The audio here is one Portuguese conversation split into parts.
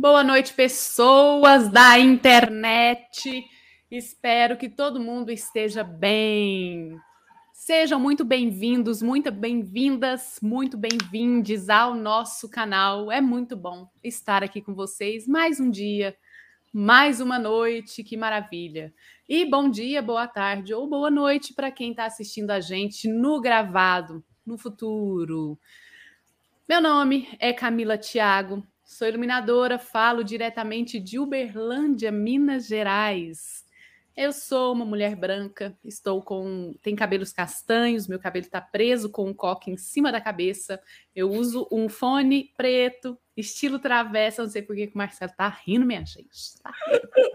Boa noite, pessoas da internet. Espero que todo mundo esteja bem. Sejam muito bem-vindos, muito bem-vindas, muito bem-vindes ao nosso canal. É muito bom estar aqui com vocês mais um dia, mais uma noite, que maravilha. E bom dia, boa tarde ou boa noite para quem está assistindo a gente no gravado, no futuro. Meu nome é Camila Thiago, sou iluminadora, falo diretamente de Uberlândia, Minas Gerais. Eu sou uma mulher branca, estou com. tem cabelos castanhos, meu cabelo está preso com um coque em cima da cabeça. Eu uso um fone preto, estilo travessa. Não sei por que o Marcelo está rindo, minha gente. Tá rindo.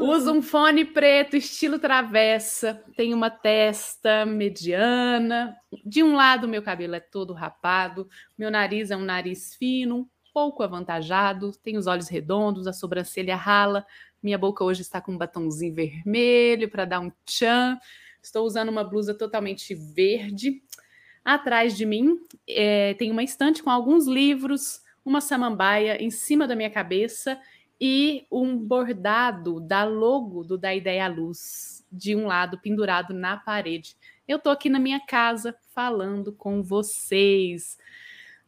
Uso um fone preto, estilo travessa, tenho uma testa mediana. De um lado, meu cabelo é todo rapado, meu nariz é um nariz fino, um pouco avantajado, tenho os olhos redondos, a sobrancelha rala, minha boca hoje está com um batomzinho vermelho para dar um tchan. Estou usando uma blusa totalmente verde. Atrás de mim é, tem uma estante com alguns livros, uma samambaia em cima da minha cabeça e um bordado da logo do Da Ideia Luz, de um lado pendurado na parede. Eu estou aqui na minha casa falando com vocês.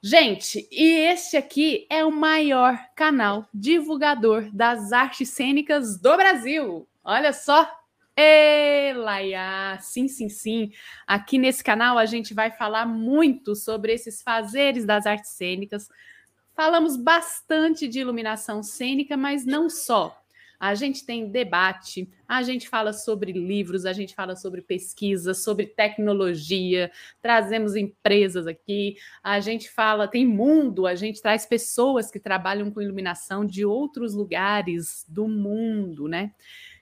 Gente, e este aqui é o maior canal divulgador das artes cênicas do Brasil. Olha só. Elaia, sim, sim, sim. Aqui nesse canal a gente vai falar muito sobre esses fazeres das artes cênicas. Falamos bastante de iluminação cênica, mas não só a gente tem debate, a gente fala sobre livros, a gente fala sobre pesquisa, sobre tecnologia, trazemos empresas aqui, a gente fala, tem mundo, a gente traz pessoas que trabalham com iluminação de outros lugares do mundo, né?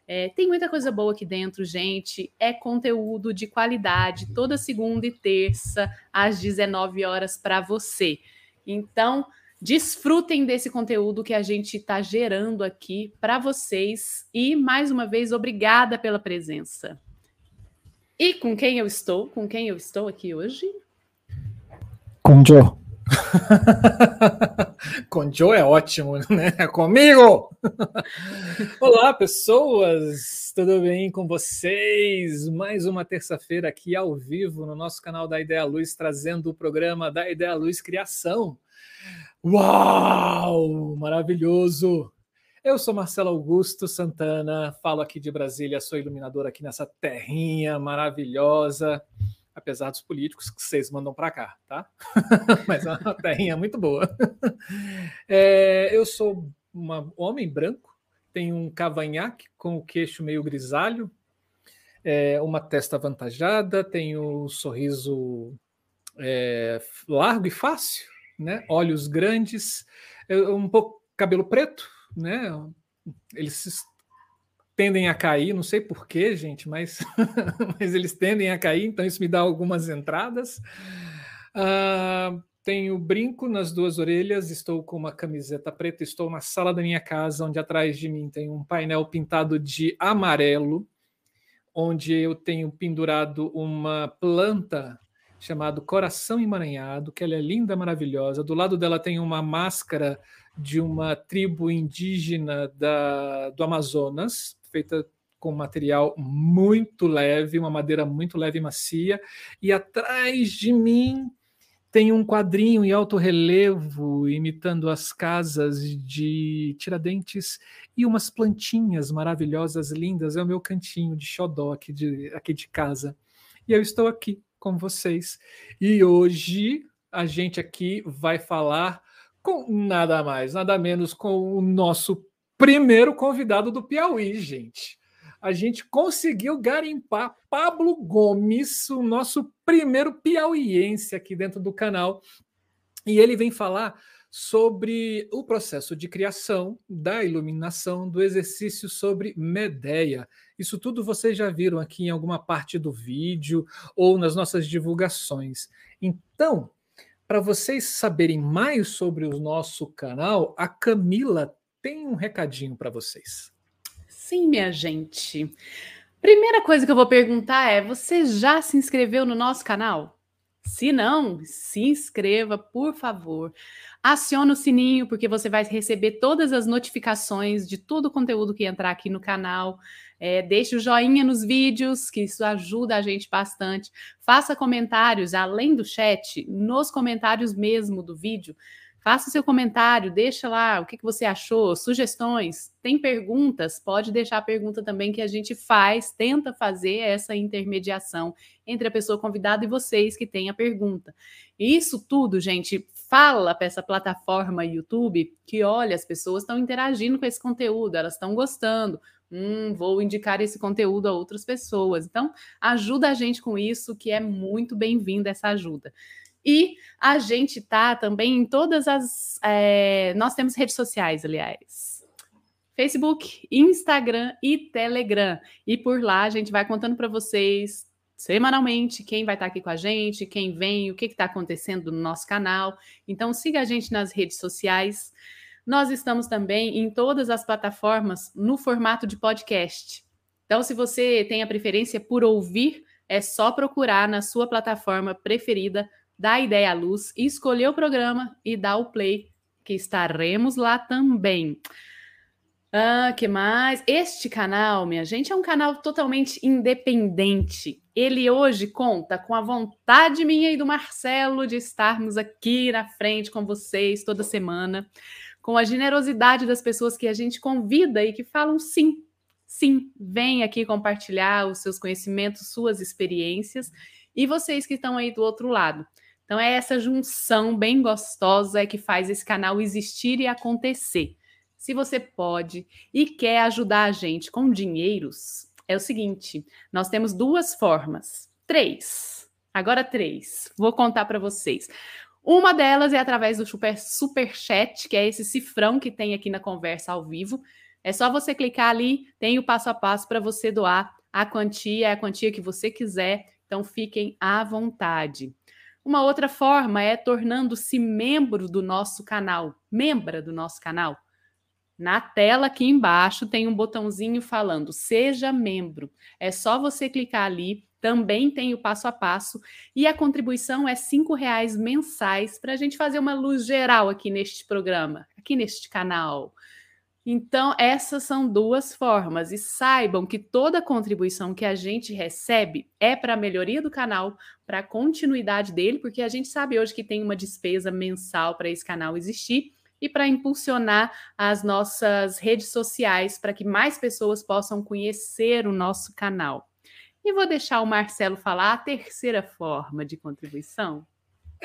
É, tem muita coisa boa aqui dentro, gente. É conteúdo de qualidade, toda segunda e terça, às 19 horas, para você. Então, Desfrutem desse conteúdo que a gente está gerando aqui para vocês. E, mais uma vez, obrigada pela presença. E com quem eu estou? Com quem eu estou aqui hoje? Com Joe. com Joe é ótimo, né? É comigo! Olá, pessoas! Tudo bem com vocês? Mais uma terça-feira aqui ao vivo no nosso canal da Ideia Luz, trazendo o programa da Ideia Luz Criação. Uau! Maravilhoso! Eu sou Marcelo Augusto Santana, falo aqui de Brasília, sou iluminador aqui nessa terrinha maravilhosa, apesar dos políticos que vocês mandam para cá, tá? Mas é uma terrinha muito boa. É, eu sou um homem branco, tenho um cavanhaque com o queixo meio grisalho, é, uma testa avantajada, tenho um sorriso é, largo e fácil, né? Olhos grandes, um pouco cabelo preto, né? Eles tendem a cair, não sei porquê, gente, mas, mas eles tendem a cair, então isso me dá algumas entradas. Uh, tenho brinco nas duas orelhas, estou com uma camiseta preta, estou na sala da minha casa, onde atrás de mim tem um painel pintado de amarelo, onde eu tenho pendurado uma planta chamado Coração Emaranhado, que ela é linda, maravilhosa. Do lado dela tem uma máscara de uma tribo indígena da, do Amazonas, feita com material muito leve, uma madeira muito leve e macia. E atrás de mim tem um quadrinho em alto relevo imitando as casas de Tiradentes e umas plantinhas maravilhosas, lindas. É o meu cantinho de xodó aqui de, aqui de casa. E eu estou aqui com vocês. E hoje a gente aqui vai falar com nada mais, nada menos com o nosso primeiro convidado do Piauí, gente. A gente conseguiu garimpar Pablo Gomes, o nosso primeiro piauiense aqui dentro do canal. E ele vem falar sobre o processo de criação, da iluminação, do exercício sobre Medeia. Isso tudo vocês já viram aqui em alguma parte do vídeo ou nas nossas divulgações. Então, para vocês saberem mais sobre o nosso canal, a Camila tem um recadinho para vocês. Sim, minha gente. Primeira coisa que eu vou perguntar é: você já se inscreveu no nosso canal? Se não, se inscreva, por favor. Acione o sininho, porque você vai receber todas as notificações de todo o conteúdo que entrar aqui no canal. É, deixe o joinha nos vídeos, que isso ajuda a gente bastante. Faça comentários, além do chat, nos comentários mesmo do vídeo. Faça seu comentário, deixa lá o que, que você achou, sugestões. Tem perguntas? Pode deixar a pergunta também que a gente faz, tenta fazer essa intermediação entre a pessoa convidada e vocês que têm a pergunta. Isso tudo, gente, fala para essa plataforma YouTube que, olha, as pessoas estão interagindo com esse conteúdo, elas estão gostando. Hum, vou indicar esse conteúdo a outras pessoas. Então, ajuda a gente com isso, que é muito bem-vinda essa ajuda. E a gente tá também em todas as. É, nós temos redes sociais, aliás. Facebook, Instagram e Telegram. E por lá a gente vai contando para vocês semanalmente quem vai estar tá aqui com a gente, quem vem, o que está acontecendo no nosso canal. Então siga a gente nas redes sociais. Nós estamos também em todas as plataformas no formato de podcast. Então, se você tem a preferência por ouvir, é só procurar na sua plataforma preferida dá a ideia à luz, escolher o programa e dar o play, que estaremos lá também. Ah, que mais? Este canal, minha gente, é um canal totalmente independente. Ele hoje conta com a vontade minha e do Marcelo de estarmos aqui na frente com vocês toda semana, com a generosidade das pessoas que a gente convida e que falam sim, sim, vem aqui compartilhar os seus conhecimentos, suas experiências, e vocês que estão aí do outro lado. Então é essa junção bem gostosa que faz esse canal existir e acontecer. Se você pode e quer ajudar a gente com dinheiros, é o seguinte: nós temos duas formas, três. Agora três. Vou contar para vocês. Uma delas é através do super, super chat, que é esse cifrão que tem aqui na conversa ao vivo. É só você clicar ali, tem o passo a passo para você doar a quantia, é a quantia que você quiser. Então fiquem à vontade. Uma outra forma é tornando-se membro do nosso canal, membra do nosso canal. Na tela aqui embaixo tem um botãozinho falando seja membro. É só você clicar ali. Também tem o passo a passo e a contribuição é cinco reais mensais para a gente fazer uma luz geral aqui neste programa, aqui neste canal. Então, essas são duas formas. E saibam que toda contribuição que a gente recebe é para a melhoria do canal, para a continuidade dele, porque a gente sabe hoje que tem uma despesa mensal para esse canal existir e para impulsionar as nossas redes sociais para que mais pessoas possam conhecer o nosso canal. E vou deixar o Marcelo falar a terceira forma de contribuição.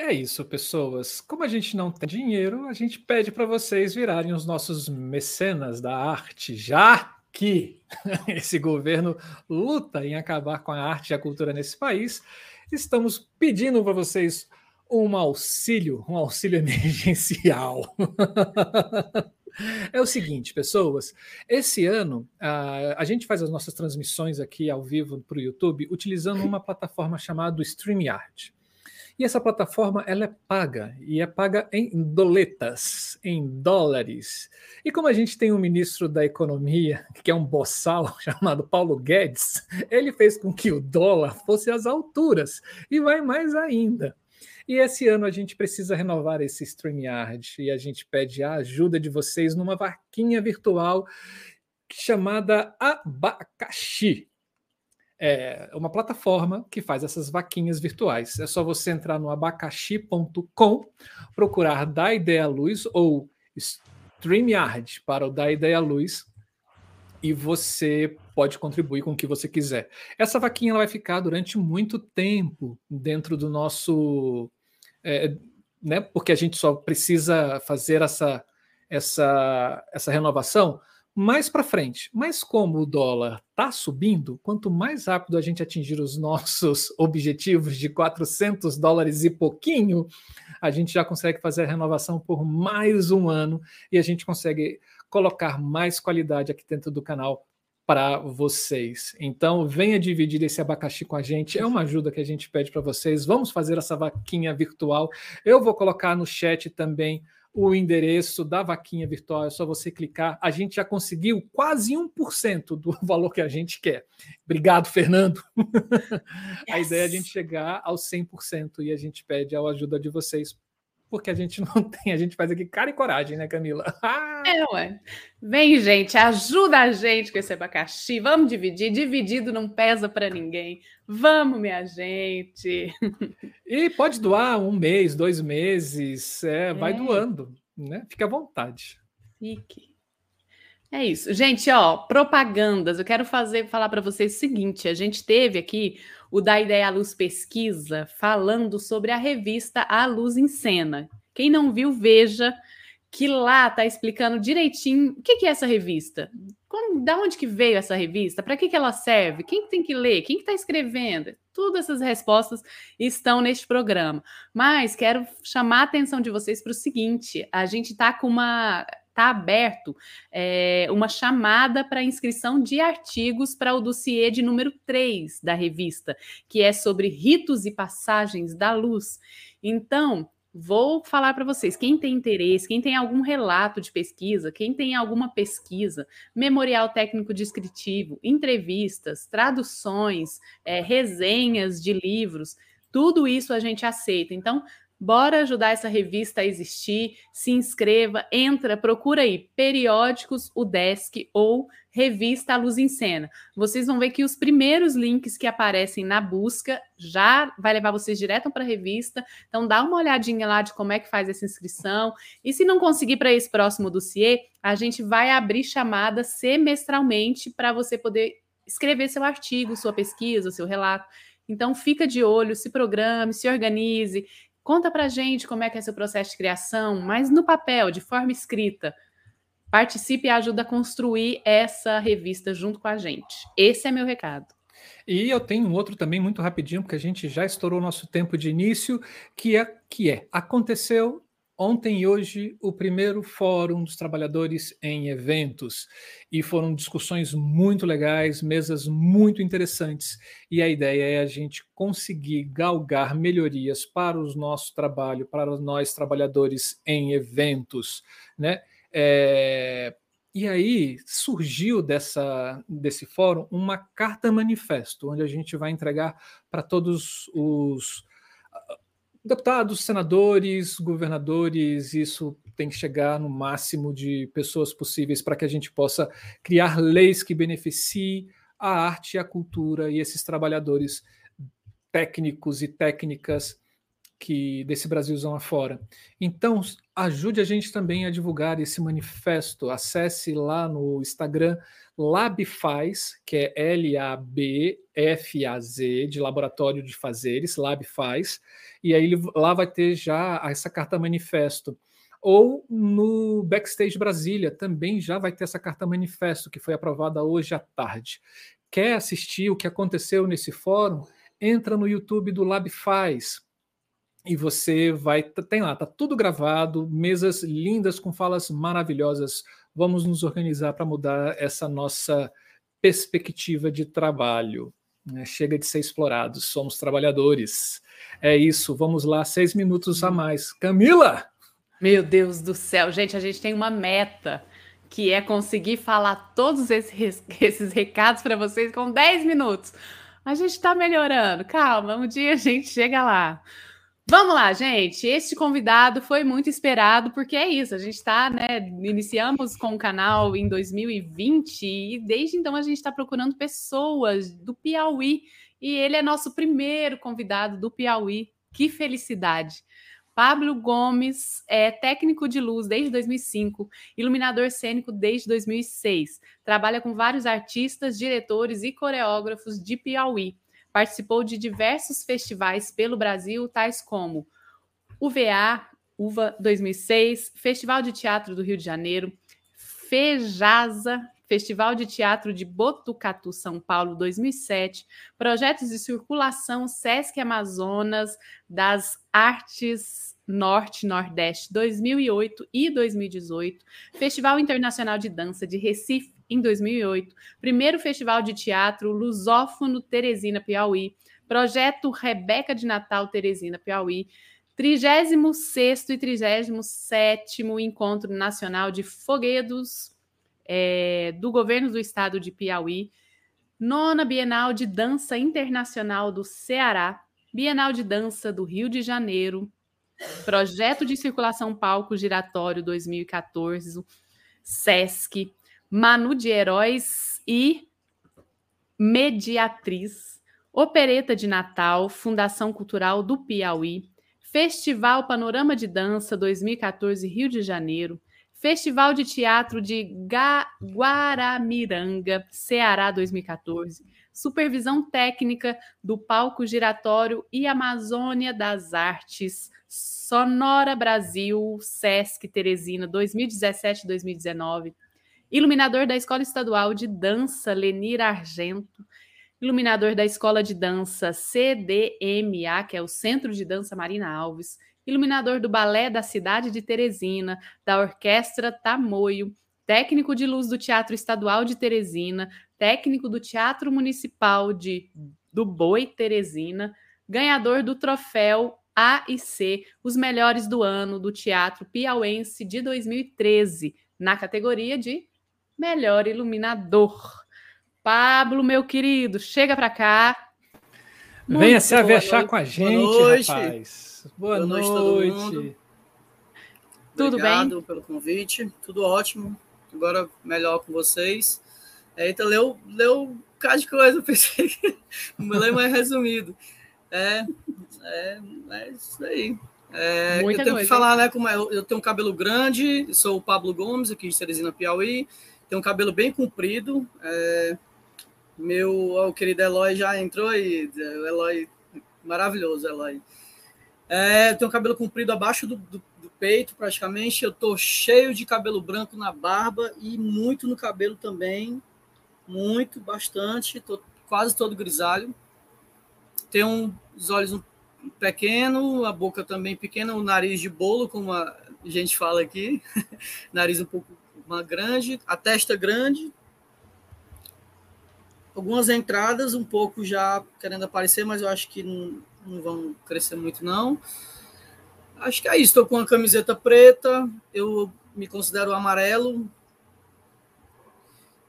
É isso, pessoas. Como a gente não tem dinheiro, a gente pede para vocês virarem os nossos mecenas da arte, já que esse governo luta em acabar com a arte e a cultura nesse país. Estamos pedindo para vocês um auxílio, um auxílio emergencial. É o seguinte, pessoas, esse ano a, a gente faz as nossas transmissões aqui ao vivo para o YouTube utilizando uma plataforma chamada StreamYard. E essa plataforma ela é paga e é paga em doletas, em dólares. E como a gente tem um ministro da economia que é um boçal chamado Paulo Guedes, ele fez com que o dólar fosse às alturas e vai mais ainda. E esse ano a gente precisa renovar esse StreamYard e a gente pede a ajuda de vocês numa vaquinha virtual chamada Abacaxi é uma plataforma que faz essas vaquinhas virtuais. É só você entrar no abacaxi.com, procurar Da Ideia Luz ou StreamYard para o Da Ideia Luz e você pode contribuir com o que você quiser. Essa vaquinha vai ficar durante muito tempo dentro do nosso. É, né, porque a gente só precisa fazer essa, essa, essa renovação mais para frente. Mas como o dólar está subindo, quanto mais rápido a gente atingir os nossos objetivos de 400 dólares e pouquinho, a gente já consegue fazer a renovação por mais um ano e a gente consegue colocar mais qualidade aqui dentro do canal para vocês. Então, venha dividir esse abacaxi com a gente. É uma ajuda que a gente pede para vocês. Vamos fazer essa vaquinha virtual. Eu vou colocar no chat também o endereço da vaquinha virtual, é só você clicar. A gente já conseguiu quase 1% do valor que a gente quer. Obrigado, Fernando. Yes. a ideia é a gente chegar aos 100% e a gente pede a ajuda de vocês porque a gente não tem, a gente faz aqui cara e coragem, né, Camila? é, ué. Vem, gente, ajuda a gente com esse abacaxi. Vamos dividir. Dividido não pesa para ninguém. Vamos, minha gente. E pode doar um mês, dois meses, é, é. vai doando, né? Fique à vontade. Fique. É isso. Gente, ó, propagandas. Eu quero fazer falar para vocês o seguinte: a gente teve aqui o Da Ideia à Luz Pesquisa, falando sobre a revista A Luz em Cena. Quem não viu, veja que lá está explicando direitinho o que, que, é essa revista. Como, da onde que veio essa revista? Para que, que ela serve? Quem tem que ler? Quem está escrevendo? Todas essas respostas estão neste programa. Mas quero chamar a atenção de vocês para o seguinte: a gente está com uma está aberto é, uma chamada para inscrição de artigos para o dossiê de número 3 da revista, que é sobre ritos e passagens da luz. Então, vou falar para vocês: quem tem interesse, quem tem algum relato de pesquisa, quem tem alguma pesquisa, memorial técnico descritivo, entrevistas, traduções, é, resenhas de livros, tudo isso a gente aceita. Então, Bora ajudar essa revista a existir. Se inscreva, entra, procura aí periódicos, o Desk ou revista Luz em Cena. Vocês vão ver que os primeiros links que aparecem na busca já vai levar vocês direto para a revista. Então dá uma olhadinha lá de como é que faz essa inscrição. E se não conseguir para esse próximo dossiê, a gente vai abrir chamada semestralmente para você poder escrever seu artigo, sua pesquisa, seu relato. Então fica de olho, se programe, se organize, Conta pra gente como é que é seu processo de criação, mas no papel, de forma escrita. Participe e ajuda a construir essa revista junto com a gente. Esse é meu recado. E eu tenho outro também muito rapidinho, porque a gente já estourou nosso tempo de início, que é que é aconteceu ontem e hoje o primeiro fórum dos trabalhadores em eventos e foram discussões muito legais, mesas muito interessantes e a ideia é a gente conseguir galgar melhorias para o nosso trabalho, para nós trabalhadores em eventos, né? É, e aí surgiu dessa, desse fórum uma carta manifesto, onde a gente vai entregar para todos os deputados, senadores, governadores, isso tem que chegar no máximo de pessoas possíveis para que a gente possa criar leis que beneficiem a arte a cultura e esses trabalhadores técnicos e técnicas que desse Brasilzão afora. Então, ajude a gente também a divulgar esse manifesto. Acesse lá no Instagram LabFaz, que é L-A-B-F-A-Z, de Laboratório de Fazeres, LabFaz, e aí lá vai ter já essa carta manifesto. Ou no Backstage Brasília, também já vai ter essa carta manifesto, que foi aprovada hoje à tarde. Quer assistir o que aconteceu nesse fórum? Entra no YouTube do LabFaz, e você vai tem lá, tá tudo gravado, mesas lindas com falas maravilhosas. Vamos nos organizar para mudar essa nossa perspectiva de trabalho. Né? Chega de ser explorados, somos trabalhadores. É isso, vamos lá, seis minutos a mais. Camila! Meu Deus do céu, gente, a gente tem uma meta que é conseguir falar todos esses, esses recados para vocês com 10 minutos. A gente está melhorando, calma, um dia a gente chega lá. Vamos lá, gente. Este convidado foi muito esperado, porque é isso. A gente está, né? Iniciamos com o canal em 2020 e desde então a gente está procurando pessoas do Piauí e ele é nosso primeiro convidado do Piauí. Que felicidade! Pablo Gomes é técnico de luz desde 2005, iluminador cênico desde 2006. Trabalha com vários artistas, diretores e coreógrafos de Piauí Participou de diversos festivais pelo Brasil, tais como UVA, UVA 2006, Festival de Teatro do Rio de Janeiro, Fejasa, Festival de Teatro de Botucatu, São Paulo, 2007, projetos de circulação Sesc Amazonas das Artes Norte Nordeste 2008 e 2018, Festival Internacional de Dança de Recife em 2008, primeiro Festival de Teatro Lusófono Teresina Piauí, Projeto Rebeca de Natal Teresina Piauí, 36 e 37 Encontro Nacional de Foguedos é, do Governo do Estado de Piauí, Nona Bienal de Dança Internacional do Ceará, Bienal de Dança do Rio de Janeiro, Projeto de Circulação Palco Giratório 2014, SESC, Manu de Heróis e Mediatriz, Opereta de Natal, Fundação Cultural do Piauí, Festival Panorama de Dança 2014 Rio de Janeiro, Festival de Teatro de Ga Guaramiranga, Ceará 2014, Supervisão Técnica do Palco Giratório e Amazônia das Artes, Sonora Brasil, Sesc Teresina 2017-2019, Iluminador da Escola Estadual de Dança Lenir Argento, iluminador da Escola de Dança CDMA, que é o Centro de Dança Marina Alves, iluminador do Balé da Cidade de Teresina, da Orquestra Tamoio, técnico de luz do Teatro Estadual de Teresina, técnico do Teatro Municipal de do Boi Teresina, ganhador do troféu A e C, os melhores do ano do Teatro Piauense de 2013, na categoria de melhor iluminador. Pablo, meu querido, chega para cá. Muito Venha se avexar com a gente, boa noite. rapaz. Boa, boa noite. noite. todo mundo. Tudo Obrigado bem? pelo convite. Tudo ótimo. Agora melhor com vocês. Eita, leu, leu um bocado de coisa. Eu pensei que o meu lema é resumido. É, é, é isso aí. É, eu tenho coisa, que falar, hein? né? Como é, eu, eu tenho um cabelo grande, sou o Pablo Gomes, aqui de Teresina, Piauí. Tenho um cabelo bem comprido. É, meu o querido Eloy já entrou aí. O Eloy, maravilhoso, Eloy. É, tenho cabelo comprido abaixo do, do, do, peito, praticamente. Eu tô cheio de cabelo branco na barba e muito no cabelo também. Muito, bastante. Tô quase todo grisalho. Tenho os olhos um pequeno, a boca também pequena, o nariz de bolo, como a gente fala aqui. nariz um pouco mais grande, a testa grande, algumas entradas um pouco já querendo aparecer, mas eu acho que não, não vão crescer muito, não. Acho que é isso. Estou com uma camiseta preta, eu me considero amarelo.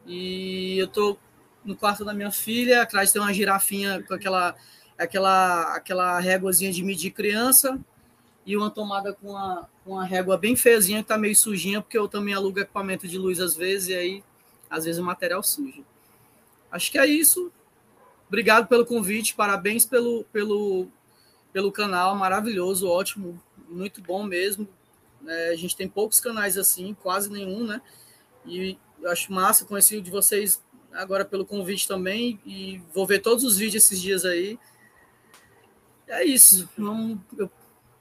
E eu estou no quarto da minha filha, atrás tem uma girafinha com aquela, aquela, aquela réguazinha de medir criança e uma tomada com uma, uma régua bem feiazinha que está meio sujinha, porque eu também alugo equipamento de luz às vezes, e aí às vezes o material suja. Acho que é isso. Obrigado pelo convite, parabéns pelo, pelo, pelo canal, maravilhoso, ótimo, muito bom mesmo. É, a gente tem poucos canais assim, quase nenhum, né? E acho massa conhecer o de vocês agora pelo convite também e vou ver todos os vídeos esses dias aí. É isso. Não, eu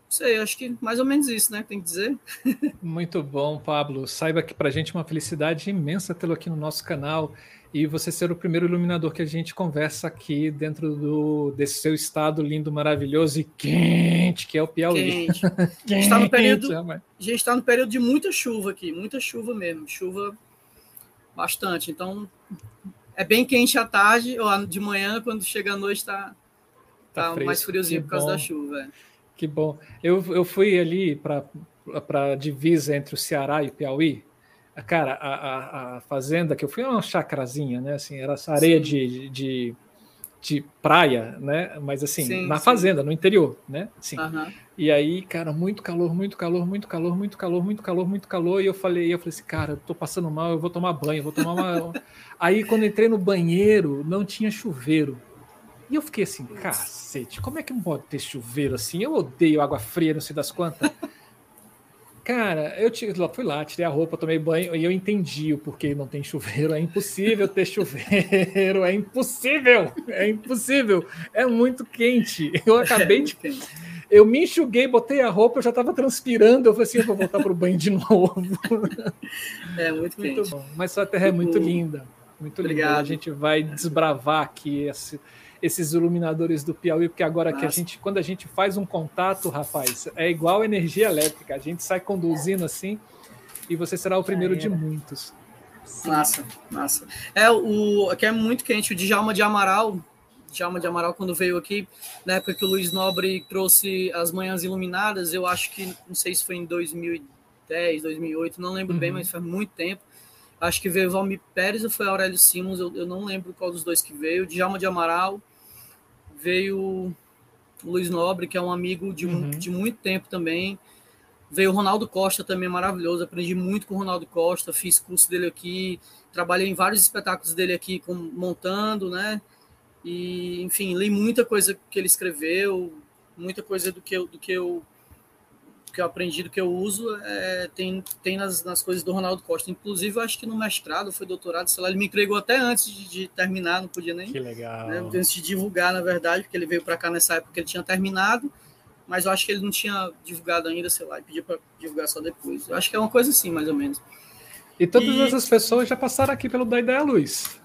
sei, acho que mais ou menos isso, né? Tem que dizer. Muito bom, Pablo. Saiba que para a gente é uma felicidade imensa tê-lo aqui no nosso canal e você ser o primeiro iluminador que a gente conversa aqui dentro do, desse seu estado lindo, maravilhoso e quente, que é o Piauí. Quente. quente está no período, a gente está no período de muita chuva aqui, muita chuva mesmo, chuva bastante. Então, é bem quente à tarde, ou de manhã, quando chega a noite, está tá, tá mais friozinho por causa bom. da chuva. Que bom. Eu, eu fui ali para a divisa entre o Ceará e o Piauí, Cara, a, a, a, fazenda que eu fui é uma chacrazinha, né? Assim, era essa areia de, de, de, praia, né? Mas assim, sim, na sim. fazenda, no interior, né? Sim. E aí, cara, muito calor, muito calor, muito calor, muito calor, muito calor, muito calor. E eu falei, eu falei assim, cara, eu tô passando mal, eu vou tomar banho, vou tomar uma. aí, quando entrei no banheiro, não tinha chuveiro. E eu fiquei assim, cacete, como é que pode ter chuveiro assim? Eu odeio água fria, não sei das quantas. Cara, eu fui lá, tirei a roupa, tomei banho e eu entendi o porquê não tem chuveiro. É impossível ter chuveiro, é impossível, é impossível. É muito quente. Eu acabei de. Eu me enxuguei, botei a roupa, eu já estava transpirando. Eu falei assim: eu vou voltar para o banho de novo. É muito, muito quente. bom. Mas sua terra é muito linda. Muito Obrigado. linda. A gente vai desbravar aqui esse esses iluminadores do Piauí, porque agora Nossa. que a gente, quando a gente faz um contato, rapaz, é igual energia elétrica, a gente sai conduzindo assim e você será o primeiro de muitos. Massa, massa. É, o que é muito quente, o Djalma de Amaral, Djalma de Amaral, quando veio aqui, na época que o Luiz Nobre trouxe as Manhãs Iluminadas, eu acho que, não sei se foi em 2010, 2008, não lembro uhum. bem, mas faz muito tempo. Acho que veio o Valmir Pérez ou foi Aurélio Simons, eu, eu não lembro qual dos dois que veio. Djalma de Amaral, veio o Luiz Nobre, que é um amigo de, uhum. de muito tempo também. Veio o Ronaldo Costa também, maravilhoso. Aprendi muito com o Ronaldo Costa, fiz curso dele aqui, trabalhei em vários espetáculos dele aqui, com, montando, né? E, enfim, li muita coisa que ele escreveu, muita coisa do que eu, do que eu, que eu aprendi, do que eu uso, é, tem, tem nas, nas coisas do Ronaldo Costa. Inclusive, eu acho que no mestrado, foi doutorado, sei lá, ele me entregou até antes de, de terminar, não podia nem. Que legal. Né, antes de divulgar, na verdade, porque ele veio para cá nessa época que ele tinha terminado mas eu acho que ele não tinha divulgado ainda, sei lá, e pediu para divulgar só depois. Eu acho que é uma coisa assim, mais ou menos. E todas e... essas pessoas já passaram aqui pelo Da Ideia Luz.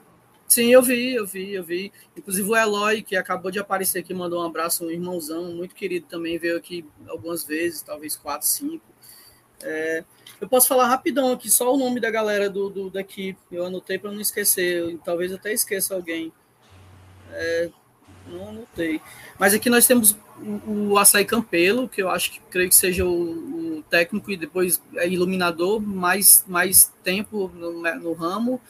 Sim, eu vi, eu vi, eu vi. Inclusive o Eloy, que acabou de aparecer aqui, mandou um abraço, um irmãozão, muito querido também, veio aqui algumas vezes, talvez quatro, cinco. É, eu posso falar rapidão aqui, só o nome da galera do, do daqui, eu anotei para não esquecer, talvez até esqueça alguém. É, não anotei. Mas aqui nós temos o, o Açaí Campelo, que eu acho que creio que seja o, o técnico e depois é iluminador, mais, mais tempo no, no ramo.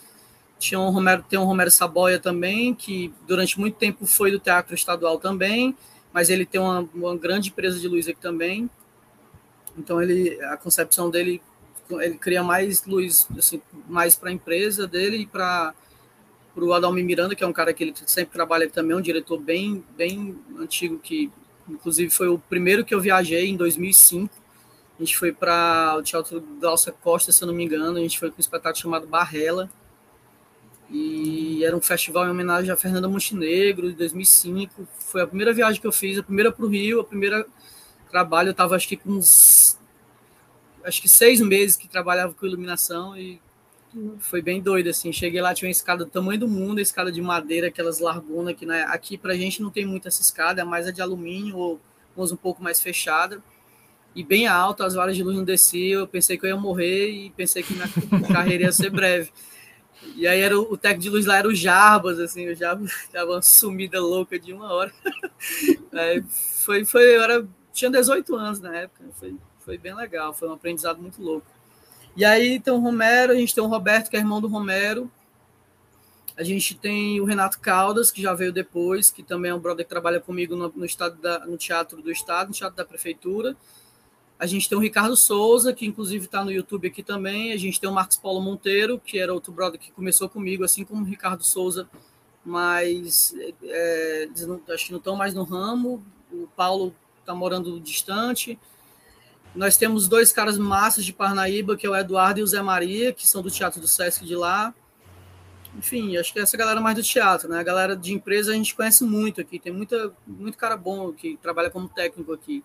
Tinha um Romero, tem um Romero Saboia também, que durante muito tempo foi do Teatro Estadual também, mas ele tem uma, uma grande empresa de luz aqui também. Então ele, a concepção dele, ele cria mais luz, assim, mais para a empresa dele e para para o Adalmi Miranda, que é um cara que ele sempre trabalha também, um diretor bem, bem antigo, que inclusive foi o primeiro que eu viajei em 2005. A gente foi para o Teatro da Alça Costa, se eu não me engano, a gente foi com um espetáculo chamado Barrela, e era um festival em homenagem a Fernanda Montenegro, de 2005. Foi a primeira viagem que eu fiz, a primeira para o Rio, a primeira trabalho, eu estava acho que com uns, acho que seis meses que trabalhava com iluminação e foi bem doido, assim. Cheguei lá, tinha uma escada do tamanho do mundo, escada de madeira, aquelas largunas que né? aqui pra gente não tem muito essa escada, é mais a de alumínio ou um pouco mais fechada. E bem alta, as varas de luz não desciam. Eu pensei que eu ia morrer e pensei que minha carreira ia ser breve. E aí era o, técnico de luz lá era o Jarbas, assim, o Jarbas tava uma sumida louca de uma hora. Foi, foi, eu era, tinha 18 anos na época, foi, foi bem legal, foi um aprendizado muito louco. E aí tem o Romero, a gente tem o Roberto, que é irmão do Romero. A gente tem o Renato Caldas, que já veio depois, que também é um brother que trabalha comigo no, no, estado da, no Teatro do Estado, no Teatro da Prefeitura. A gente tem o Ricardo Souza, que inclusive está no YouTube aqui também. A gente tem o Marcos Paulo Monteiro, que era outro brother que começou comigo, assim como o Ricardo Souza, mas é, acho que não estão mais no ramo. O Paulo está morando distante. Nós temos dois caras massas de Parnaíba, que é o Eduardo e o Zé Maria, que são do Teatro do Sesc de lá. Enfim, acho que essa galera mais do teatro, né? A galera de empresa a gente conhece muito aqui, tem muita, muito cara bom que trabalha como técnico aqui.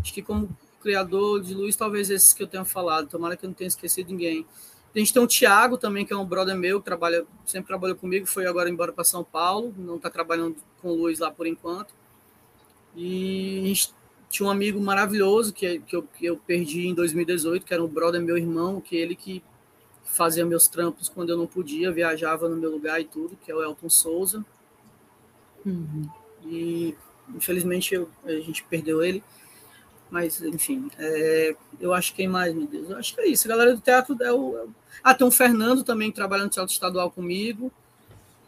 Acho que como criador de luz, talvez esses que eu tenha falado, tomara que eu não tenha esquecido ninguém. A gente tem o Thiago também, que é um brother meu, que trabalha, sempre trabalhou comigo, foi agora embora para São Paulo, não está trabalhando com luz lá por enquanto. E a gente tinha um amigo maravilhoso que, que, eu, que eu perdi em 2018, que era um brother meu irmão, que ele que fazia meus trampos quando eu não podia, viajava no meu lugar e tudo, que é o Elton Souza. Uhum. E infelizmente eu, a gente perdeu ele. Mas, enfim, é, eu acho que quem mais, meu Deus? Eu acho que é isso. A galera do teatro é o. É ah, tem o Fernando também que trabalha no Teatro Estadual comigo.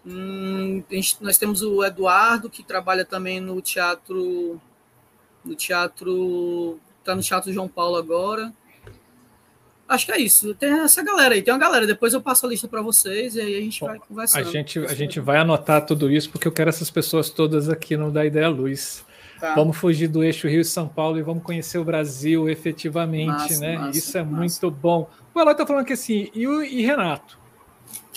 Hum, gente, nós temos o Eduardo, que trabalha também no Teatro no teatro. Tá no Teatro João Paulo agora. Acho que é isso. Tem essa galera aí, tem uma galera. Depois eu passo a lista para vocês e aí a gente Bom, vai conversando. A gente, a gente vai anotar tudo isso porque eu quero essas pessoas todas aqui no Da Ideia Luz. Tá. Vamos fugir do eixo Rio e São Paulo e vamos conhecer o Brasil efetivamente, massa, né? Massa, isso é massa. muito bom. O Eloy tá falando aqui assim, e, o, e Renato?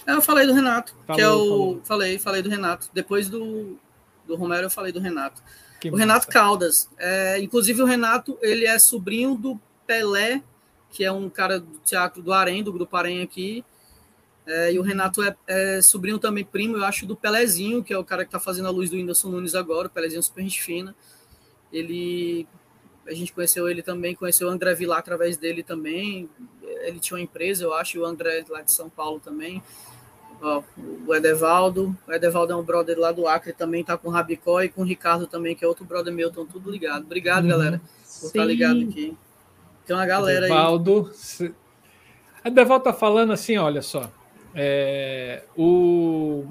Eu falei do Renato, falou, que é o. Falou. Falei, falei do Renato. Depois do, do Romero, eu falei do Renato. Que o massa. Renato Caldas. É, inclusive, o Renato ele é sobrinho do Pelé, que é um cara do teatro do Arém, do Grupo Arém aqui. É, e o Renato é, é, sobrinho também, primo, eu acho, do Pelezinho, que é o cara que está fazendo a luz do Whindersson Nunes agora. O Pelezinho é super gente fina. Ele. A gente conheceu ele também, conheceu o André Vilar através dele também. Ele tinha uma empresa, eu acho, o André lá de São Paulo também. Ó, o Edevaldo, o Edevaldo é um brother lá do Acre, também tá com o Rabicó e com o Ricardo também, que é outro brother meu, estão tudo ligado. Obrigado, uhum. galera, por estar tá ligado aqui. Tem uma galera Edevaldo, aí. Se... Edevaldo tá falando assim, olha só, é, o,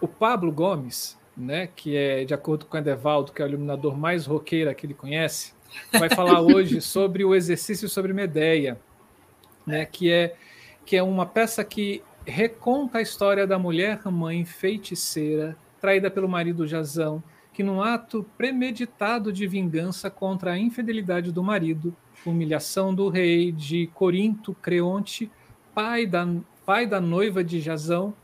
o Pablo Gomes, né, que é, de acordo com o Edevaldo, que é o iluminador mais roqueiro que ele conhece, vai falar hoje sobre o exercício sobre Medeia, né, que é que é uma peça que reconta a história da mulher mãe feiticeira traída pelo marido Jazão, que num ato premeditado de vingança contra a infidelidade do marido, humilhação do rei de Corinto Creonte, pai da, pai da noiva de Jazão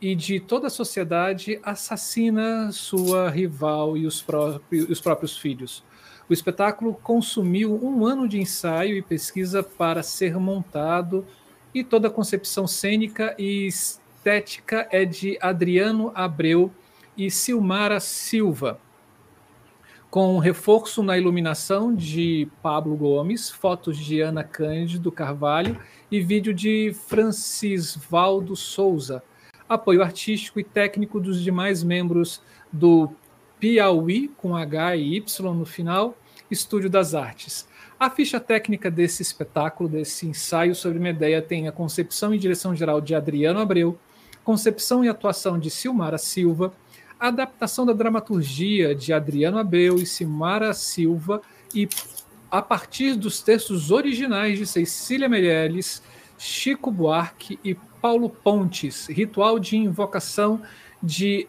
e de toda a sociedade, assassina sua rival e os, próprios, os próprios filhos. O espetáculo consumiu um ano de ensaio e pesquisa para ser montado, e toda a concepção cênica e estética é de Adriano Abreu e Silmara Silva, com reforço na iluminação de Pablo Gomes, fotos de Ana Cândido Carvalho e vídeo de Francisvaldo Souza. Apoio artístico e técnico dos demais membros do Piauí, com H e Y no final, Estúdio das Artes. A ficha técnica desse espetáculo, desse ensaio sobre Medeia, tem a concepção e direção geral de Adriano Abreu, concepção e atuação de Silmara Silva, adaptação da dramaturgia de Adriano Abreu e Silmara Silva, e a partir dos textos originais de Cecília Meirelles, Chico Buarque e Paulo Pontes, Ritual de Invocação de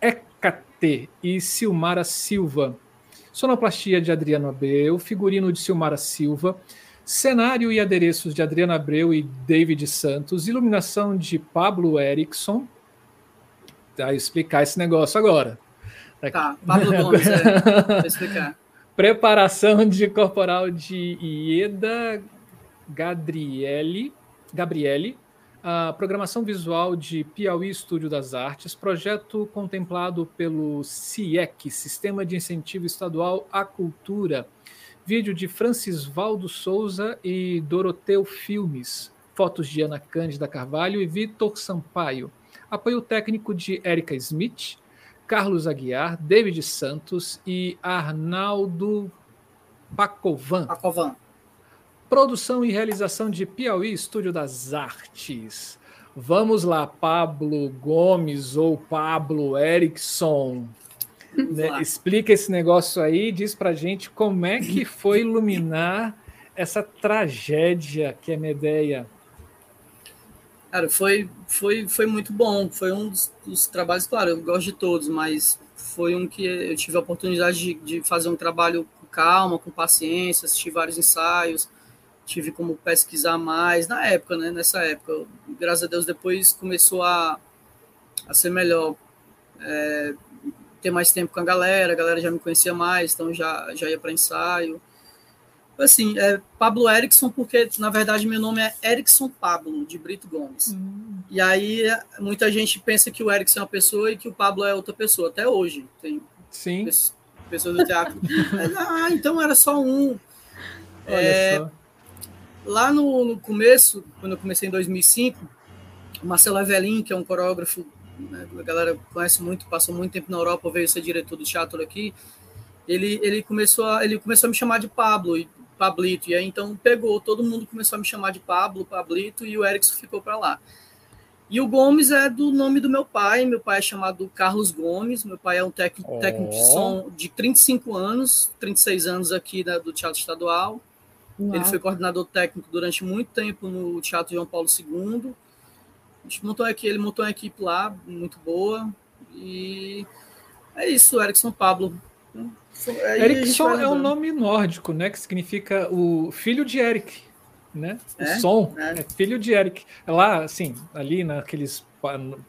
Hecate e Silmara Silva. Sonoplastia de Adriano Abreu, figurino de Silmara Silva, cenário e adereços de Adriano Abreu e David Santos, iluminação de Pablo Erickson. Tá, explicar esse negócio agora. Tá, Pablo Gomes, é, explicar. Preparação de corporal de Ieda Gabriele, Gabriele a programação visual de Piauí Estúdio das Artes, projeto contemplado pelo CIEC, Sistema de Incentivo Estadual à Cultura, vídeo de Francis Valdo Souza e Doroteu Filmes, fotos de Ana Cândida Carvalho e Vitor Sampaio, apoio técnico de Erika Smith, Carlos Aguiar, David Santos e Arnaldo Pacovan. Pacovan. Produção e realização de Piauí Estúdio das Artes. Vamos lá, Pablo Gomes ou Pablo Erickson. Né? Explica esse negócio aí, diz pra gente como é que foi iluminar essa tragédia que é Medeia. Cara, foi, foi, foi muito bom. Foi um dos, dos, trabalhos, claro, eu gosto de todos, mas foi um que eu tive a oportunidade de, de fazer um trabalho com calma, com paciência, assistir vários ensaios tive como pesquisar mais na época, né? Nessa época, graças a Deus depois começou a, a ser melhor, é, ter mais tempo com a galera, a galera já me conhecia mais, então já já ia para ensaio. Assim, é Pablo Erickson, porque na verdade meu nome é Erickson Pablo de Brito Gomes. Hum. E aí muita gente pensa que o Erickson é uma pessoa e que o Pablo é outra pessoa, até hoje. Tem Sim. pessoas do teatro. ah, então era só um. Olha é, só Lá no, no, começo, quando eu comecei em 2005, o Marcelo Evelin, que é um coreógrafo, né, a galera conhece muito, passou muito tempo na Europa, veio ser diretor do teatro aqui, ele, ele, começou a, ele começou a me chamar de Pablo, e Pablito, e aí então pegou, todo mundo começou a me chamar de Pablo, Pablito, e o Erickson ficou para lá. E o Gomes é do nome do meu pai. Meu pai é chamado Carlos Gomes. Meu pai é um técnico, oh. técnico de som de 35 anos, 36 anos aqui da, do Teatro Estadual. Uau. Ele foi coordenador técnico durante muito tempo no Teatro João Paulo II. A gente montou aqui, ele montou uma equipe lá muito boa. E é isso, Erickson Pablo. Aí Erickson é um nome nórdico, né? Que significa o filho de Eric, né? O é? som é. é. filho de Eric. É lá, assim, ali naqueles